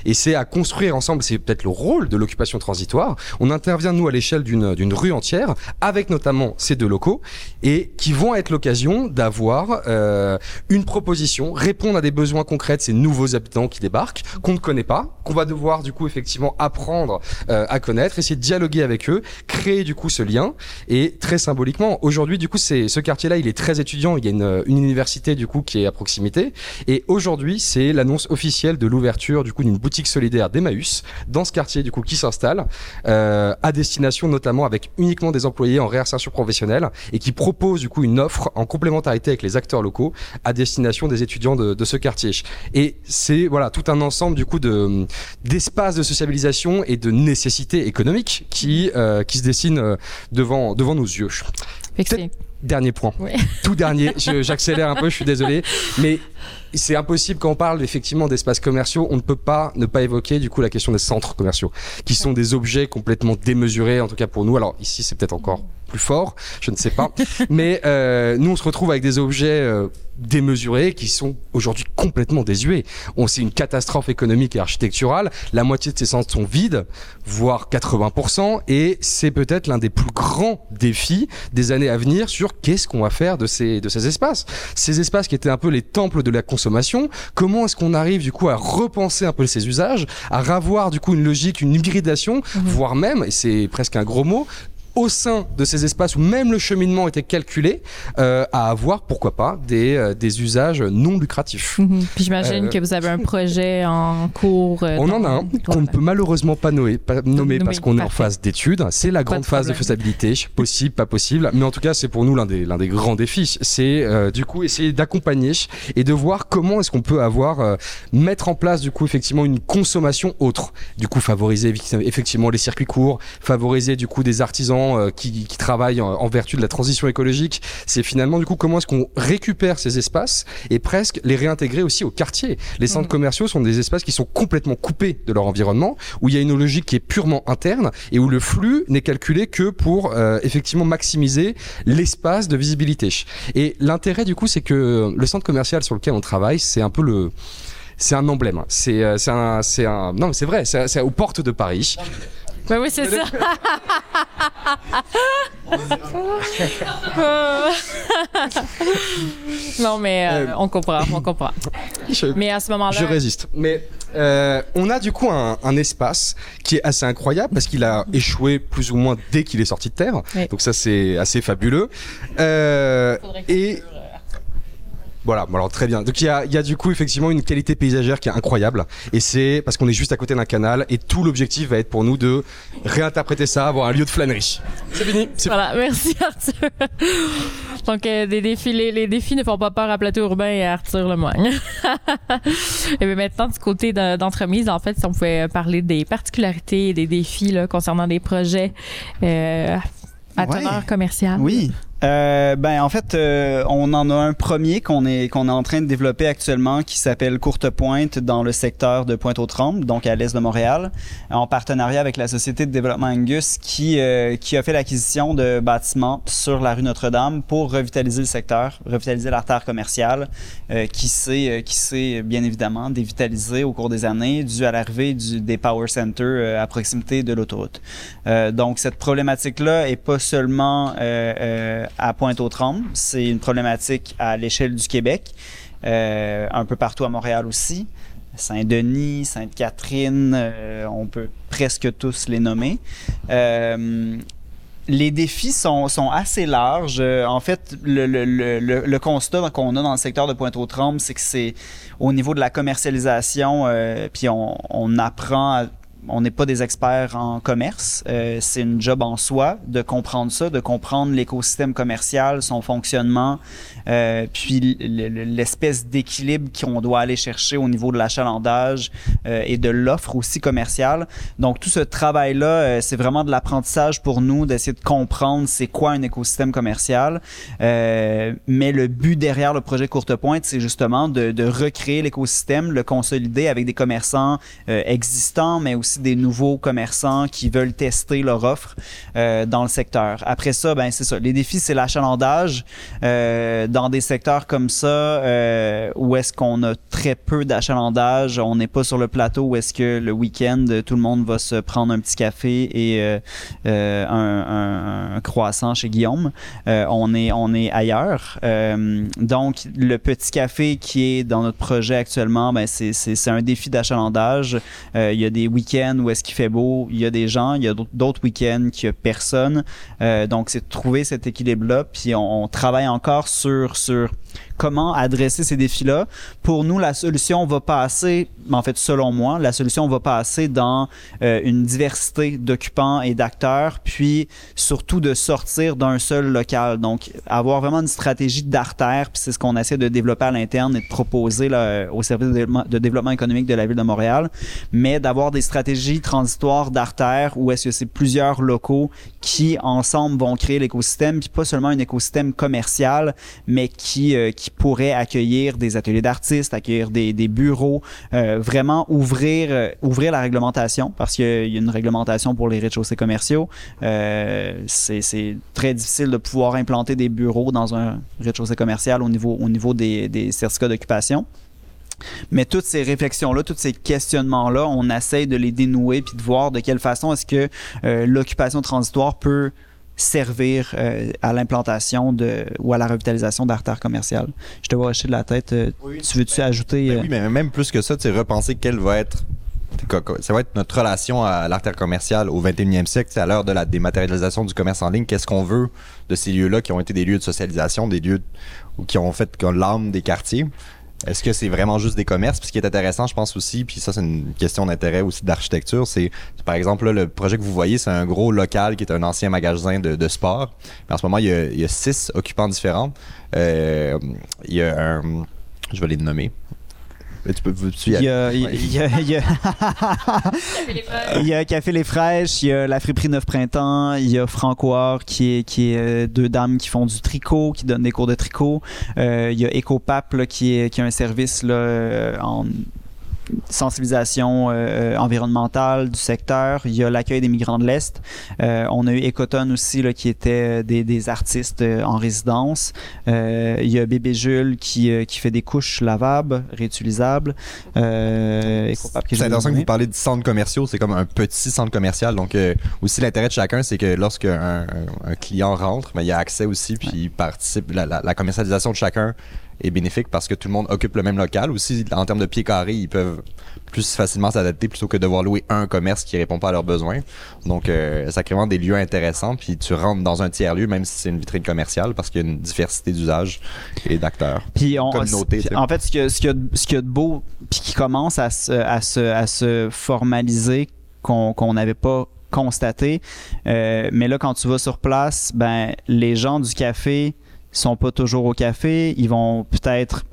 Et c'est à construire ensemble, c'est peut-être le rôle de l'occupation transitoire. On intervient, nous, à l'échelle d'une rue entière, avec notamment ces deux locaux, et qui vont être l'occasion d'avoir euh, une proposition, répondre à des besoins concrets de ces nouveaux habitants qui débarquent, qu'on ne connaît pas, qu'on va devoir, du coup, effectivement, apprendre euh, à connaître, essayer de dialoguer avec eux, créer, du coup, ce lien. Et très symboliquement, aujourd'hui, du coup, c'est ce quartier-là, il est très étudiant, il y a une, une université, du coup, qui est à proximité. Et aujourd'hui, c'est l'annonce officielle de l'ouverture du coup d'une boutique solidaire d'Emmaüs dans ce quartier du coup qui s'installe euh, à destination notamment avec uniquement des employés en réinsertion professionnelle et qui propose du coup une offre en complémentarité avec les acteurs locaux à destination des étudiants de, ce quartier. Et c'est voilà tout un ensemble du coup de d'espaces de sociabilisation et de nécessités économiques qui euh, qui se dessinent euh, devant devant nos yeux. Dernier point. Tout dernier. J'accélère un peu, je suis désolé. Mais c'est impossible quand on parle effectivement d'espaces commerciaux, on ne peut pas ne pas évoquer du coup la question des centres commerciaux, qui sont des objets complètement démesurés, en tout cas pour nous. Alors ici, c'est peut-être encore plus fort, je ne sais pas. Mais euh, nous, on se retrouve avec des objets euh, démesurés qui sont aujourd'hui complètement désuets. On c'est une catastrophe économique et architecturale. La moitié de ces centres sont vides, voire 80%, et c'est peut-être l'un des plus grands défis des années à venir sur qu'est-ce qu'on va faire de ces de ces espaces. Ces espaces qui étaient un peu les temples de la consommation. Comment est-ce qu'on arrive du coup à repenser un peu ces usages, à ravoir du coup une logique, une hybridation, voire même, et c'est presque un gros mot, au sein de ces espaces où même le cheminement était calculé, euh, à avoir, pourquoi pas, des, euh, des usages non lucratifs. Mhm. Puis j'imagine Euh, que vous avez un projet en cours. On en a un qu'on ne peut malheureusement pas nommer, pas nommer Nommer, parce qu'on est en phase d'étude. C'est la Pas grande de phase de faisabilité, possible, pas possible. Mais en tout cas, c'est pour nous l'un des, l'un des grands défis. C'est du coup essayer d'accompagner et de voir comment est-ce qu'on peut avoir, mettre en place du coup effectivement une consommation autre. Du coup, favoriser effectivement les circuits courts, favoriser du coup des artisans euh, qui, qui travaillent en, en vertu de la transition écologique. C'est finalement du coup comment est-ce qu'on récupère ces espaces et presque les réintégrer aussi au quartier. Les centres Mhm. commerciaux sont des espaces qui sont complètement coupés de leur environnement, où il y a une logique qui est purement interne et où le flux n'est calculé que pour euh, effectivement maximiser l'espace de visibilité. Et l'intérêt du coup, c'est que le centre commercial sur lequel on travaille, c'est un peu le c'est un emblème. C'est euh, un, c'est un non mais c'est vrai. C'est aux portes de Paris. Ben oui, c'est ça. non, mais euh, Euh, on comprend, on comprend. Je- Mais à ce moment-là, Je résiste. Mais euh, on a du coup un, un espace qui est assez incroyable parce qu'il a échoué plus ou moins dès qu'il est sorti de terre. Oui. Donc ça c'est assez fabuleux. Euh, et voilà, alors très bien. Donc il y a, il y a du coup effectivement une qualité paysagère qui est incroyable. Et c'est parce qu'on est juste à côté d'un canal et tout l'objectif va être pour nous de réinterpréter ça, avoir un lieu de flânerie. C'est fini. C'est Voilà, merci Arthur. Donc, euh, des défis, les, les défis ne font pas peur à Plateau Urbain et à Arthur Lemoigne. et bien maintenant, du côté de- d'entremise, en fait, si on pouvait parler des particularités et des défis là, concernant des projets euh, à Ouais. teneur commerciale. Oui. Euh, ben en fait, euh, on en a un premier qu'on est qu'on est en train de développer actuellement qui s'appelle Courte Pointe dans le secteur de Pointe-aux-Trembles, donc à l'est de Montréal, en partenariat avec la société de développement Angus qui euh, qui a fait l'acquisition de bâtiments sur la rue Notre-Dame pour revitaliser le secteur, revitaliser l'artère commerciale euh, qui s'est euh, qui s'est bien évidemment dévitalisée au cours des années dû à l'arrivée du des power centers euh, à proximité de l'autoroute. Euh, donc cette problématique-là est pas seulement euh, euh, à Pointe-aux-Trembles, c'est une problématique à l'échelle du Québec, euh, un peu partout à Montréal aussi. Saint-Denis, Sainte-Catherine, euh, on peut presque tous les nommer. Euh, les défis sont, assez larges. Euh, en fait, le, constat qu'on a dans le secteur de Pointe-aux-Trembles, c'est que c'est au niveau de la commercialisation, euh, puis on, on apprend à- on n'est pas des experts en commerce. Euh, c'est une job en soi de comprendre ça, de comprendre l'écosystème commercial, son fonctionnement, euh, puis l'espèce d'équilibre qu'on doit aller chercher au niveau de l'achalandage euh, et de l'offre aussi commerciale. Donc tout ce travail-là, euh, c'est vraiment de l'apprentissage pour nous d'essayer de comprendre c'est quoi un écosystème commercial. Mais le but derrière le projet Courte Pointe, c'est justement de, recréer l'écosystème, le consolider avec des commerçants existants, mais aussi des nouveaux commerçants qui veulent tester leur offre dans le secteur. Après ça, ben c'est ça. Les défis, c'est l'achalandage dans des secteurs comme ça euh, où est-ce qu'on a très peu d'achalandage. On n'est pas sur le plateau où est-ce que le week-end tout le monde va se prendre un petit café et euh, euh, un, croissant chez Guillaume. On est on est ailleurs. Donc le petit café qui est dans notre projet actuellement, ben c'est un défi d'achalandage. Il y a des week-ends où est-ce qu'il fait beau, il y a des gens, il y a d'autres- week-ends qu'il y a personne. Donc c'est de trouver cet équilibre-là, puis on travaille encore sur sur comment adresser ces défis-là. Pour nous, la solution va passer, en fait, selon moi, la solution va passer dans euh, une diversité d'occupants et d'acteurs, puis surtout de sortir d'un seul local. Donc, avoir vraiment une stratégie d'artère, puis c'est ce qu'on essaie de développer à l'interne et de proposer au service de développement, de développement économique de la ville de Montréal, mais d'avoir des stratégies transitoires d'artère où est-ce que c'est plusieurs locaux qui, ensemble, vont créer l'écosystème, puis pas seulement un écosystème commercial, mais qui, euh, qui pourrait accueillir des ateliers d'artistes, accueillir des, bureaux, vraiment ouvrir, ouvrir la réglementation parce qu'il y a une réglementation pour les rez-de-chaussée commerciaux. c'est très difficile de pouvoir implanter des bureaux dans un rez-de-chaussée commercial au niveau, au niveau des, certificats d'occupation. Mais toutes ces réflexions-là, tous ces questionnements-là, on essaye de les dénouer puis de voir de quelle façon est-ce que euh, l'occupation transitoire peut servir euh, à l'implantation de ou à la revitalisation d'artères commerciales. Je te vois hocher de la tête. Euh, tu veux-tu ajouter ben Oui, mais même plus que ça, tu repenser quelle va être ça va être notre relation à l'artère commerciale au 21e siècle, à l'heure de la dématérialisation du commerce en ligne. Qu'est-ce qu'on veut de ces lieux-là qui ont été des lieux de socialisation, des lieux qui ont fait l'âme des quartiers? Est-ce que c'est vraiment juste des commerces? Puis ce qui est intéressant, je pense aussi, puis ça, c'est une question d'intérêt aussi d'architecture, c'est, par exemple, le projet que vous voyez, c'est un gros local qui est un ancien magasin de, sport. Mais en ce moment, il y a, six occupants différents. Euh, il y a un... Je vais les nommer. Tu peux, il, y a, il, y a, il, y a, Café Les Fraîches, il y a la Friperie Neuf Printemps, il y a Francoir qui est, qui est euh, deux dames qui font du tricot, qui donnent des cours de tricot. Euh, il y a Ecopap qui, est, qui a un service là, euh, en sensibilisation euh, environnementale du secteur. Il y a l'accueil des migrants de l'Est. Euh, on a eu Ecotone aussi, là, qui était des, des artistes euh, en résidence. il y a Bébé Jules qui, qui fait des couches lavables, réutilisables. c'est intéressant que vous parlez de centres commerciaux. C'est comme un petit centre commercial. Donc, aussi, l'intérêt de chacun, c'est que lorsque un, un, client rentre, mais ben, il y a accès aussi, puis il participe. La, la, la commercialisation de chacun est bénéfique parce que tout le monde occupe le même local. Aussi, en termes de pieds carrés, ils peuvent plus facilement s'adapter plutôt que devoir louer un commerce qui répond pas à leurs besoins. Donc, euh, ça crée vraiment des lieux intéressants. Puis tu rentres dans un tiers-lieu, même si c'est une vitrine commerciale, parce qu'il y a une diversité d'usages et d'acteurs. Puis, on, en fait, ce qu'il y, a de beau, puis qui commence à se, à se, à se formaliser, qu'on n'avait pas constaté. Euh, mais là, quand tu vas sur place, ben les gens du café sont pas toujours au café, ils vont peut-être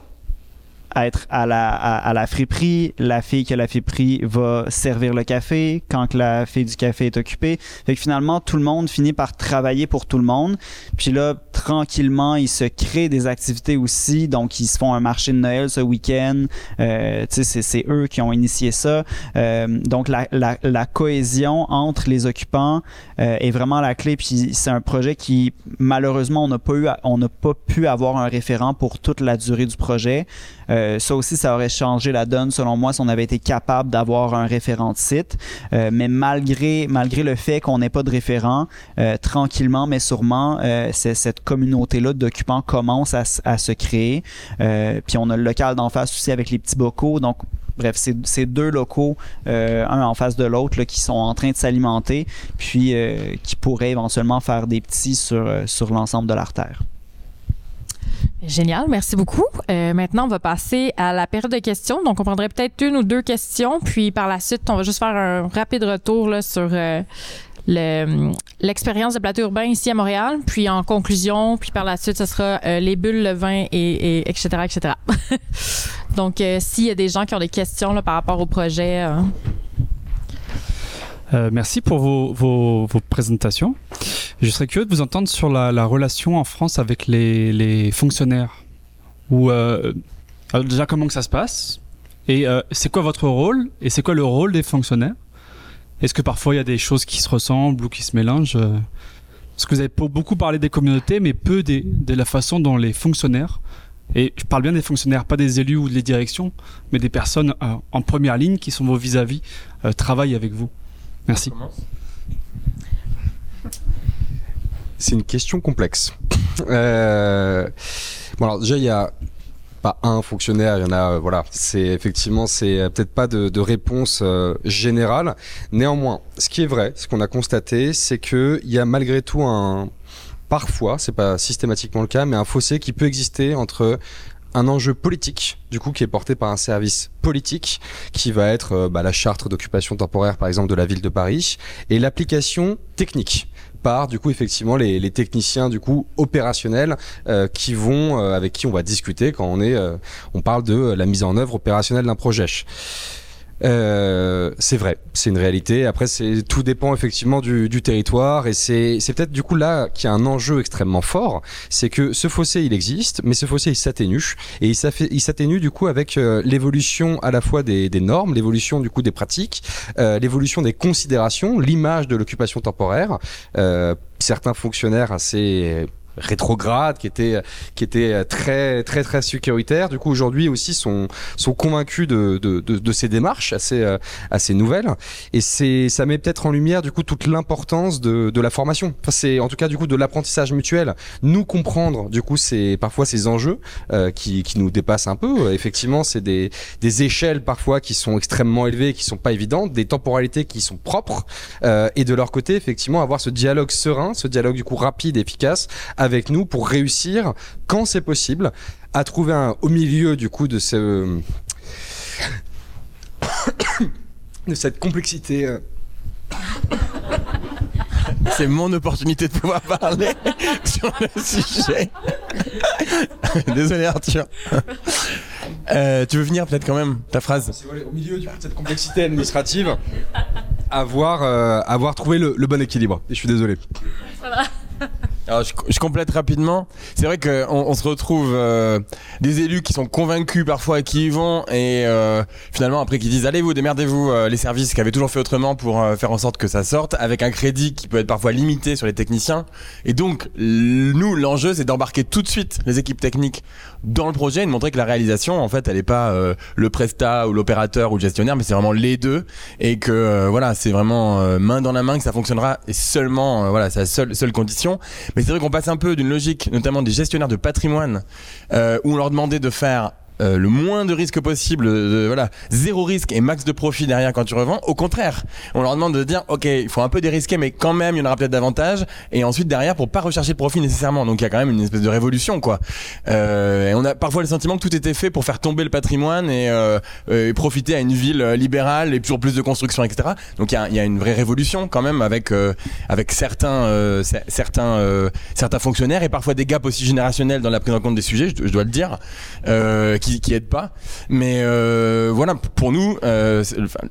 être à la, à, la friperie. La fille qui a la friperie va servir le café quand la fille du café est occupée. Fait que finalement, tout le monde finit par travailler pour tout le monde. Puis là, tranquillement, ils se créent des activités aussi. Donc, ils se font un marché de Noël ce week-end. Euh, c'est eux qui ont initié ça. Euh, donc, la, la, la, cohésion entre les occupants euh, est vraiment la clé. Puis c'est un projet qui, malheureusement, on n'a pas eu, on n'a pas pu avoir un référent pour toute la durée du projet. Euh, ça aussi, ça aurait changé la donne, selon moi, si on avait été capable d'avoir un référent de site. Euh, mais malgré, le fait qu'on n'ait pas de référent, euh, tranquillement, mais sûrement, cette communauté-là d'occupants commence à, à, se créer. puis on a le local d'en face aussi avec les petits bocaux. Donc, Bref, c'est deux locaux, un en face de l'autre, qui sont en train de s'alimenter, puis qui pourraient éventuellement faire des petits sur, sur l'ensemble de l'artère. Génial, merci beaucoup. Euh, maintenant, on va passer à la période de questions. Donc, on prendrait peut-être une ou deux questions, puis par la suite, on va juste faire un rapide retour sur euh, l'expérience de plateau urbain ici à Montréal. Puis en conclusion, puis par la suite, ce sera euh, les bulles, le vin et, et etc., etc. Donc, s'il y a des gens qui ont des questions par rapport au projet. merci pour vos, vos, vos présentations. Je serais curieux de vous entendre sur la, relation en France avec les, fonctionnaires. Ou euh, déjà comment que ça se passe? Et euh, c'est quoi votre rôle? Et c'est quoi le rôle des fonctionnaires? Est-ce que parfois il y a des choses qui se ressemblent ou qui se mélangent? Parce que vous avez beaucoup parlé des communautés, mais peu de la façon dont les fonctionnaires et je parle bien des fonctionnaires, pas des élus ou des directions, mais des personnes euh, en première ligne qui sont vos vis-à-vis, travaillent avec vous. Merci. C'est une question complexe. Euh, bon, alors déjà, il y a pas un fonctionnaire, il y en a, euh, voilà. C'est effectivement, c'est euh, peut-être pas de, réponse générale. Néanmoins, ce qui est vrai, ce qu'on a constaté, c'est qu'il y a malgré tout un, parfois, c'est pas systématiquement le cas, mais un fossé qui peut exister entre un enjeu politique, du coup, qui est porté par un service politique, qui va être bah, la charte d'occupation temporaire, par exemple, de la ville de Paris, et l'application technique par du coup effectivement les, techniciens du coup opérationnels euh, qui vont euh, avec qui on va discuter quand on est euh, on parle de la mise en œuvre opérationnelle d'un projet. Euh, c'est vrai, c'est une réalité. Après, c'est tout dépend effectivement du, du territoire et c'est peut-être du coup là qu'il y a un enjeu extrêmement fort, c'est que ce fossé il existe, mais ce fossé il s'atténue et il s'atténue du coup avec euh, l'évolution à la fois des, des normes, l'évolution du coup des pratiques, euh, l'évolution des considérations, l'image de l'occupation temporaire. Euh, certains fonctionnaires assez rétrograde, qui était qui était très très très sécuritaire. Du coup, aujourd'hui aussi sont sont convaincus de de, de, de ces démarches assez euh, assez nouvelles. Et c'est ça met peut-être en lumière du coup toute l'importance de de la formation. Enfin, c'est en tout cas du coup de l'apprentissage mutuel. Nous comprendre du coup c'est parfois ces enjeux euh, qui qui nous dépassent un peu. Effectivement, c'est des des échelles parfois qui sont extrêmement élevées, qui sont pas évidentes, des temporalités qui sont propres. Euh, et de leur côté, effectivement, avoir ce dialogue serein, ce dialogue du coup rapide, efficace avec nous pour réussir, quand c'est possible, à trouver un, au milieu du coup de ce de cette complexité. Euh. C'est mon opportunité de pouvoir parler sur le sujet. Désolé Arthur. Euh, tu veux venir peut-être quand même ta phrase Au milieu du coup, de cette complexité administrative, avoir, euh, avoir trouvé le, le, bon équilibre. Et je suis désolé. Alors, je, je, complète rapidement. C'est vrai qu'on on se retrouve euh, des élus qui sont convaincus parfois qui y vont et euh, finalement après qui disent allez vous démerdez-vous euh, les services qui avaient toujours fait autrement pour euh, faire en sorte que ça sorte avec un crédit qui peut être parfois limité sur les techniciens. Et donc nous l'enjeu c'est d'embarquer tout de suite les équipes techniques dans le projet et de montrer que la réalisation en fait elle est pas euh, le prestat ou l'opérateur ou le gestionnaire mais c'est vraiment les deux et que voilà c'est vraiment main dans la main que ça fonctionnera et seulement voilà c'est la seule seule condition. Mais c'est vrai qu'on passe un peu d'une logique, notamment des gestionnaires de patrimoine, euh, où on leur demandait de faire euh, le moins de risques possible, de, voilà, zéro risque et max de profit derrière quand tu revends. Au contraire, on leur demande de dire, ok, il faut un peu dérisquer, mais quand même, il y en aura peut-être davantage. Et ensuite derrière, pour pas rechercher le profit nécessairement. Donc il y a quand même une espèce de révolution, quoi. Euh, on a parfois le sentiment que tout était fait pour faire tomber le patrimoine et, euh, profiter à une ville libérale et toujours plus de construction, etc. Donc il y a, y a, une vraie révolution quand même avec euh, avec certains euh, certains euh, certains fonctionnaires et parfois des gaps aussi générationnels dans la prise en compte des sujets, je, je dois le dire, qui qui, aide pas. Mais euh, voilà, pour nous, euh,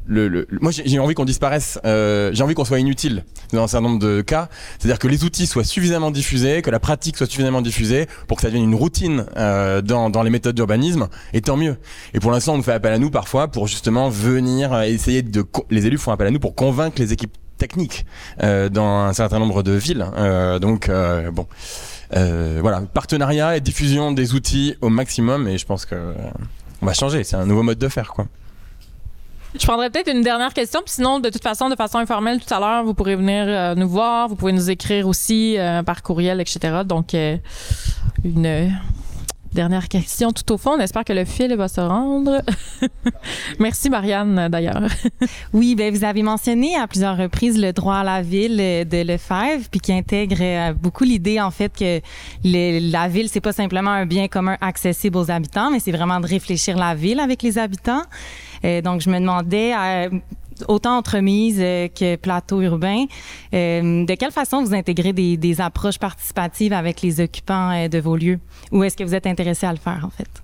le, le, moi j'ai envie qu'on disparaisse, euh, j'ai envie qu'on soit inutile dans un certain nombre de cas. C'est-à-dire que les outils soient suffisamment diffusés, que la pratique soit suffisamment diffusée pour que ça devienne une routine euh, dans, dans les méthodes d'urbanisme, et tant mieux. Et pour l'instant, on nous fait appel à nous parfois pour justement venir essayer de... Les élus font appel à nous pour convaincre les équipes techniques euh, dans un certain nombre de villes. Euh, donc euh, bon, euh, voilà, partenariat et diffusion des outils au maximum. Et je pense que euh, on va changer. C'est un nouveau mode de faire, quoi. Je prendrais peut-être une dernière question, puis sinon, de toute façon, de façon informelle, tout à l'heure, vous pourrez venir euh, nous voir, vous pouvez nous écrire aussi par courriel, etc. Donc, une dernière question tout au fond. On espère que le fil va se rendre. Merci Marianne d'ailleurs. oui, ben vous avez mentionné à plusieurs reprises le droit à la ville de Lefebvre, puis qui intègre beaucoup l'idée en fait que le, la ville c'est pas simplement un bien commun accessible aux habitants, mais c'est vraiment de réfléchir la ville avec les habitants. Euh, donc je me demandais euh, autant entremise euh, que plateau urbain. Euh, de quelle façon vous intégrez des, des, approches participatives avec les occupants euh, de vos lieux? Ou est-ce que vous êtes intéressé à le faire, en fait?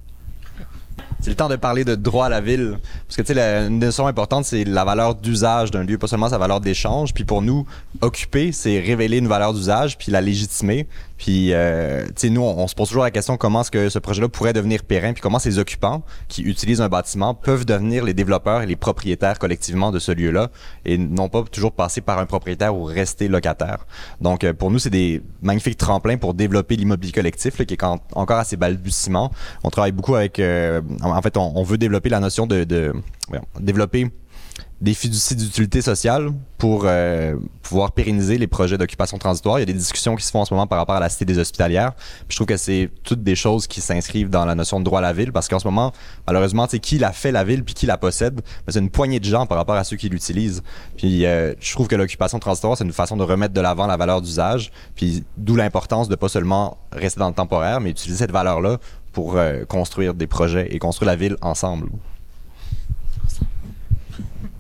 C'est le temps de parler de droit à la ville. Parce que, tu sais, une notion importante, c'est la valeur d'usage d'un lieu, pas seulement sa valeur d'échange. Puis pour nous, occuper, c'est révéler une valeur d'usage, puis la légitimer. Puis, euh, tu sais, nous, on, se pose toujours la question comment est-ce que ce projet-là pourrait devenir pérenne, puis comment ces occupants qui utilisent un bâtiment peuvent devenir les développeurs et les propriétaires collectivement de ce lieu-là, et non pas toujours passer par un propriétaire ou rester locataire? Donc, euh, pour nous, c'est des magnifiques tremplins pour développer l'immobilier collectif, là, qui est quand, encore assez balbutiement. On travaille beaucoup avec, euh, en fait, on, on, veut développer la notion de, de développer des fiducies d'utilité sociale pour euh, pouvoir pérenniser les projets d'occupation transitoire. Il y a des discussions qui se font en ce moment par rapport à la cité des hospitalières. Je trouve que c'est toutes des choses qui s'inscrivent dans la notion de droit à la ville parce qu'en ce moment, malheureusement, qui la fait la ville puis qui la possède, c'est une poignée de gens par rapport à ceux qui l'utilisent. Puis euh, je trouve que l'occupation transitoire, c'est une façon de remettre de l'avant la valeur d'usage, puis d'où l'importance de pas seulement rester dans le temporaire, mais utiliser cette valeur-là pour euh, construire des projets et construire la ville ensemble.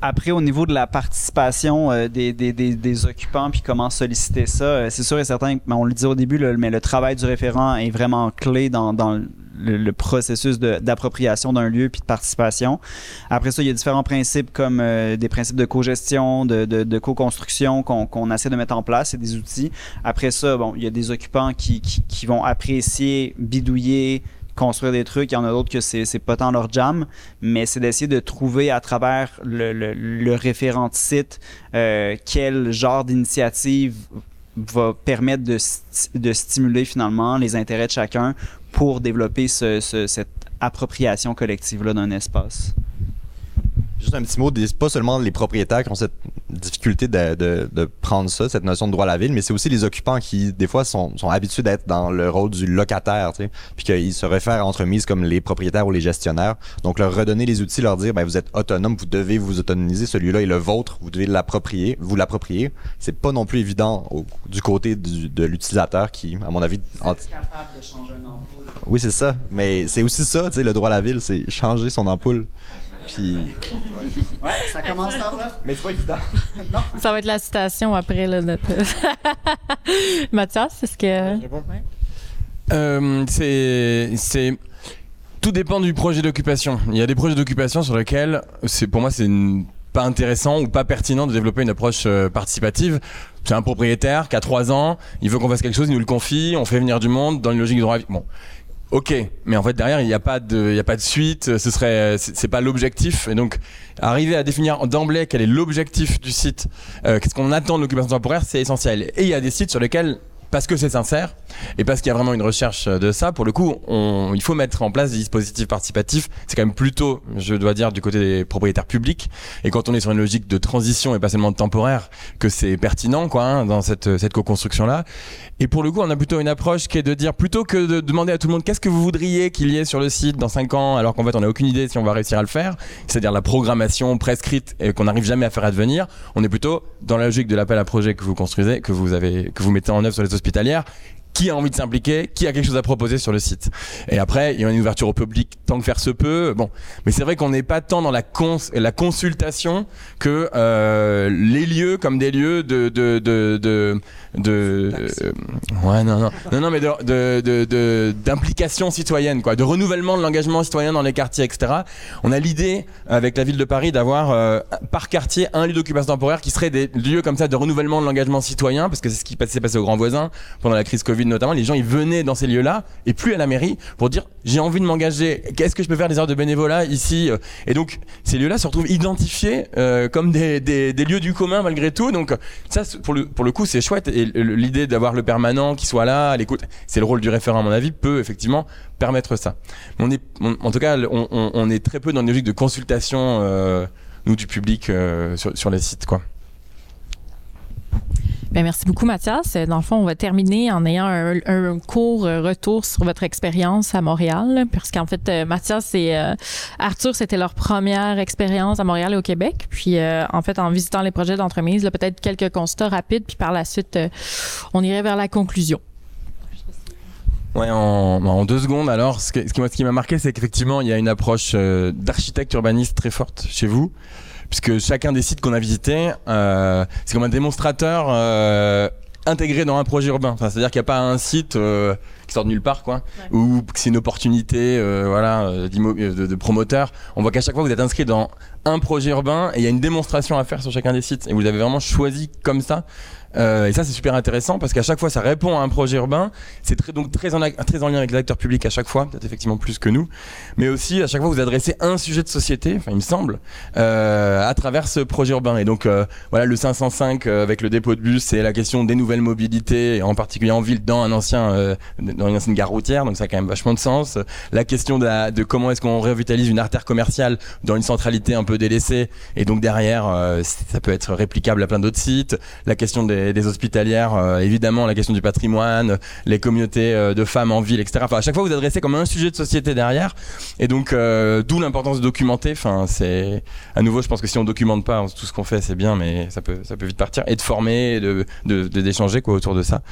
Après, au niveau de la participation euh, des, des, des, des, occupants, puis comment solliciter ça, euh, c'est sûr et certain, on le dit au début, le, mais le travail du référent est vraiment clé dans, dans le, processus d'appropriation d'un lieu puis de participation. Après ça, il y a différents principes comme euh, des principes de co-gestion, de, de, co-construction qu'on essaie de mettre en place et des outils. Après ça, bon, il y a des occupants qui, qui, qui vont apprécier, bidouiller, construire des trucs. Il y en a d'autres que c'est pas tant leur jam, mais c'est d'essayer de trouver à travers le, le, référent site euh, quel genre d'initiative va permettre de, stimuler finalement les intérêts de chacun pour développer ce, cette appropriation collective-là d'un espace. Juste un petit mot, c'est pas seulement les propriétaires qui ont cette difficulté de, de, de prendre ça, cette notion de droit à la ville, mais c'est aussi les occupants qui, des fois, sont, sont habitués d'être dans le rôle du locataire, tu sais, puis qu'ils se réfèrent à entremises comme les propriétaires ou les gestionnaires. Donc, leur redonner les outils, leur dire, ben, vous êtes autonome, vous devez vous autonomiser, celui-là est le vôtre, vous devez l'approprier, vous l'approprier. C'est pas non plus évident du côté du, de l'utilisateur qui, à mon avis... capable de changer une ampoule. Oui, c'est ça. Mais c'est aussi ça, tu sais, le droit à la ville, c'est changer son ampoule. Puis. Ouais, ça commence par là. Mais c'est pas évident. non. Ça va être la citation après, là. Notre... Mathias, est-ce que. Euh, c'est. Tout dépend du projet d'occupation. Il y a des projets d'occupation sur lesquels, c'est pour moi, c'est pas intéressant ou pas pertinent de développer une approche euh, participative. C'est un propriétaire qui a 3 ans, il veut qu'on fasse quelque chose, il nous le confie, on fait venir du monde dans une logique de droit. Bon, Ok, mais en fait derrière il n'y a pas de, il y a pas de suite. Ce serait, c'est pas l'objectif. Et donc arriver à définir d'emblée quel est l'objectif du site, euh, qu'est-ce qu'on attend de l'occupation temporaire, c'est essentiel. Et il y a des sites sur lesquels parce que c'est sincère et parce qu'il y a vraiment une recherche de ça, pour le coup, il faut mettre en place des dispositifs participatifs. C'est quand même plutôt, je dois dire, du côté des propriétaires publics. Et quand on est sur une logique de transition et pas seulement de temporaire, que c'est pertinent, quoi, hein, dans cette, cette co-construction-là. Et pour le coup, on a plutôt une approche qui est de dire, plutôt que de demander à tout le monde qu'est-ce que vous voudriez qu'il y ait sur le site dans 5 ans, alors qu'en fait, on n'a aucune idée si on va réussir à le faire, c'est-à-dire la programmation prescrite et qu'on n'arrive jamais à faire advenir, on est plutôt dans la logique de l'appel à projet que vous construisez, que vous avez, que vous mettez en œuvre sur les hospitalières qui a envie de s'impliquer, qui a quelque chose à proposer sur le site. Et après, il y a une ouverture au public tant que faire se peut. Bon, mais c'est vrai qu'on n'est pas tant dans la, cons la consultation que euh, les lieux comme des lieux de de de de, de euh, ouais non non non non mais de d'implication citoyenne quoi, de renouvellement de l'engagement citoyen dans les quartiers etc. On a l'idée avec la ville de Paris d'avoir euh, par quartier un lieu d'occupation temporaire qui serait des lieux comme ça de renouvellement de l'engagement citoyen parce que c'est ce qui s'est passé au Grand Voisin pendant la crise Covid notamment, les gens ils venaient dans ces lieux-là et plus à la mairie pour dire j'ai envie de m'engager, qu'est-ce que je peux faire des heures de bénévolat ici Et donc ces lieux-là se retrouvent identifiés euh, comme des, lieux du commun malgré tout. Donc ça pour le, pour le coup c'est chouette et l'idée d'avoir le permanent qui soit là à l'écoute, c'est le rôle du référent à mon avis peut effectivement permettre ça. On en tout cas on, est très peu dans une logique de consultation euh, nous du public euh, sur, sur les sites quoi. Bien, merci beaucoup, Mathias. Dans le fond, on va terminer en ayant un, court retour sur votre expérience à Montréal, parce qu'en fait, euh, Mathias et euh, Arthur, c'était leur première expérience à Montréal et au Québec. Puis, euh, en fait, en visitant les projets d'entremise, peut-être quelques constats rapides, puis par la suite, on irait vers la conclusion. Ouais, en, deux secondes, alors, ce, qui, ce qui m'a marqué, c'est qu'effectivement, il y a une approche d'architecte urbaniste très forte chez vous puisque chacun des sites qu'on a visités, euh, c'est comme un démonstrateur euh, intégré dans un projet urbain. Enfin, c'est-à-dire qu'il n'y a pas un site euh, qui sort de nulle part, quoi, ou que c'est une opportunité, voilà, de, de, promoteur. On voit qu'à chaque fois vous êtes inscrit dans un projet urbain et il y a une démonstration à faire sur chacun des sites. Et vous avez vraiment choisi comme ça euh, et ça, c'est super intéressant parce qu'à chaque fois, ça répond à un projet urbain. C'est très, donc très en, lien avec les acteurs publics à chaque fois, peut-être effectivement plus que nous. Mais aussi, à chaque fois, vous adressez un sujet de société, enfin, il me semble, euh, à travers ce projet urbain. Et donc, euh, voilà, le 505 euh, avec le dépôt de bus, c'est la question des nouvelles mobilités, en particulier en ville, dans un ancien, dans une ancienne gare routière. Donc, ça a quand même vachement de sens. La question de, de comment est-ce qu'on revitalise une artère commerciale dans une centralité un peu délaissée. Et donc, derrière, ça peut être réplicable à plein d'autres sites. La question des des, hospitalières, euh, évidemment la question du patrimoine, les communautés euh, de femmes en ville, etc. Enfin, à chaque fois vous adressez comme un sujet de société derrière, et donc euh, d'où l'importance de documenter. Enfin, c'est à nouveau, je pense que si on documente pas tout ce qu'on fait, c'est bien, mais ça peut ça peut vite partir et de former, de d'échanger quoi autour de ça.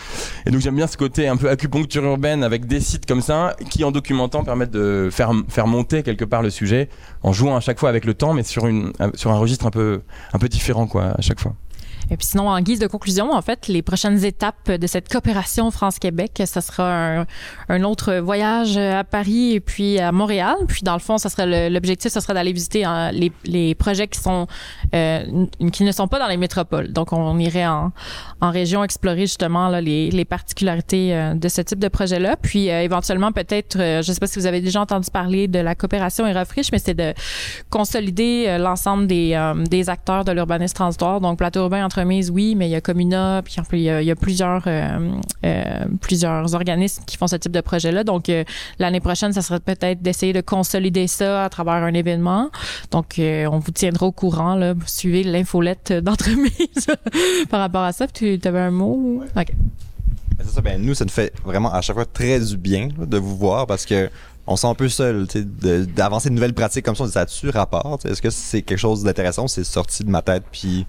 Et donc j'aime bien ce côté un peu acupuncture urbaine avec des sites comme ça qui en documentant permettent de faire faire monter quelque part le sujet en jouant à chaque fois avec le temps, mais sur une sur un registre un peu un peu différent quoi à chaque fois. Et puis sinon, en guise de conclusion, en fait, les prochaines étapes de cette coopération France-Québec, ça sera un, un, autre voyage à Paris et puis à Montréal. Puis dans le fond, ça serait l'objectif, ce serait d'aller visiter hein, les, les, projets qui sont euh, qui ne sont pas dans les métropoles. Donc on irait en, en région explorer justement là, les, les particularités euh, de ce type de projet-là. Puis euh, éventuellement peut-être, je ne sais pas si vous avez déjà entendu parler de la coopération Aerofriche, mais c'est de consolider l'ensemble des, des acteurs de l'urbanisme transitoire. Donc plateau urbain, oui, mais il y a Comuna, puis il y a, il y a plusieurs plusieurs organismes qui font ce type de projet-là. Donc l'année prochaine, ça serait peut-être d'essayer de consolider ça à travers un événement. Donc, euh, on vous tiendra au courant. Là. Suivez l'infolette d'entremise par rapport à ça. Tu avais un mot? OK. C'est ça, ben, nous, ça nous fait vraiment à chaque fois très du bien de vous voir parce que on sent un peu seul d'avancer de, nouvelles pratiques comme ça. On dit, ça a-tu rapport? Est-ce que c'est quelque chose d'intéressant? C'est sorti de ma tête, puis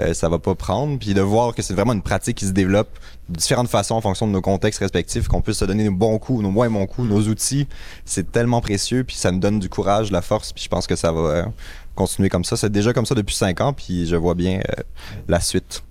euh, ça va pas prendre. Puis de voir que c'est vraiment une pratique qui se développe de différentes façons en fonction de nos contextes respectifs, qu'on puisse se donner nos bons coups, nos moins bons coups, nos outils. C'est tellement précieux, puis ça nous donne du courage, la force, puis je pense que ça va euh, continuer comme ça. C'est déjà comme ça depuis cinq ans, puis je vois bien euh, la suite.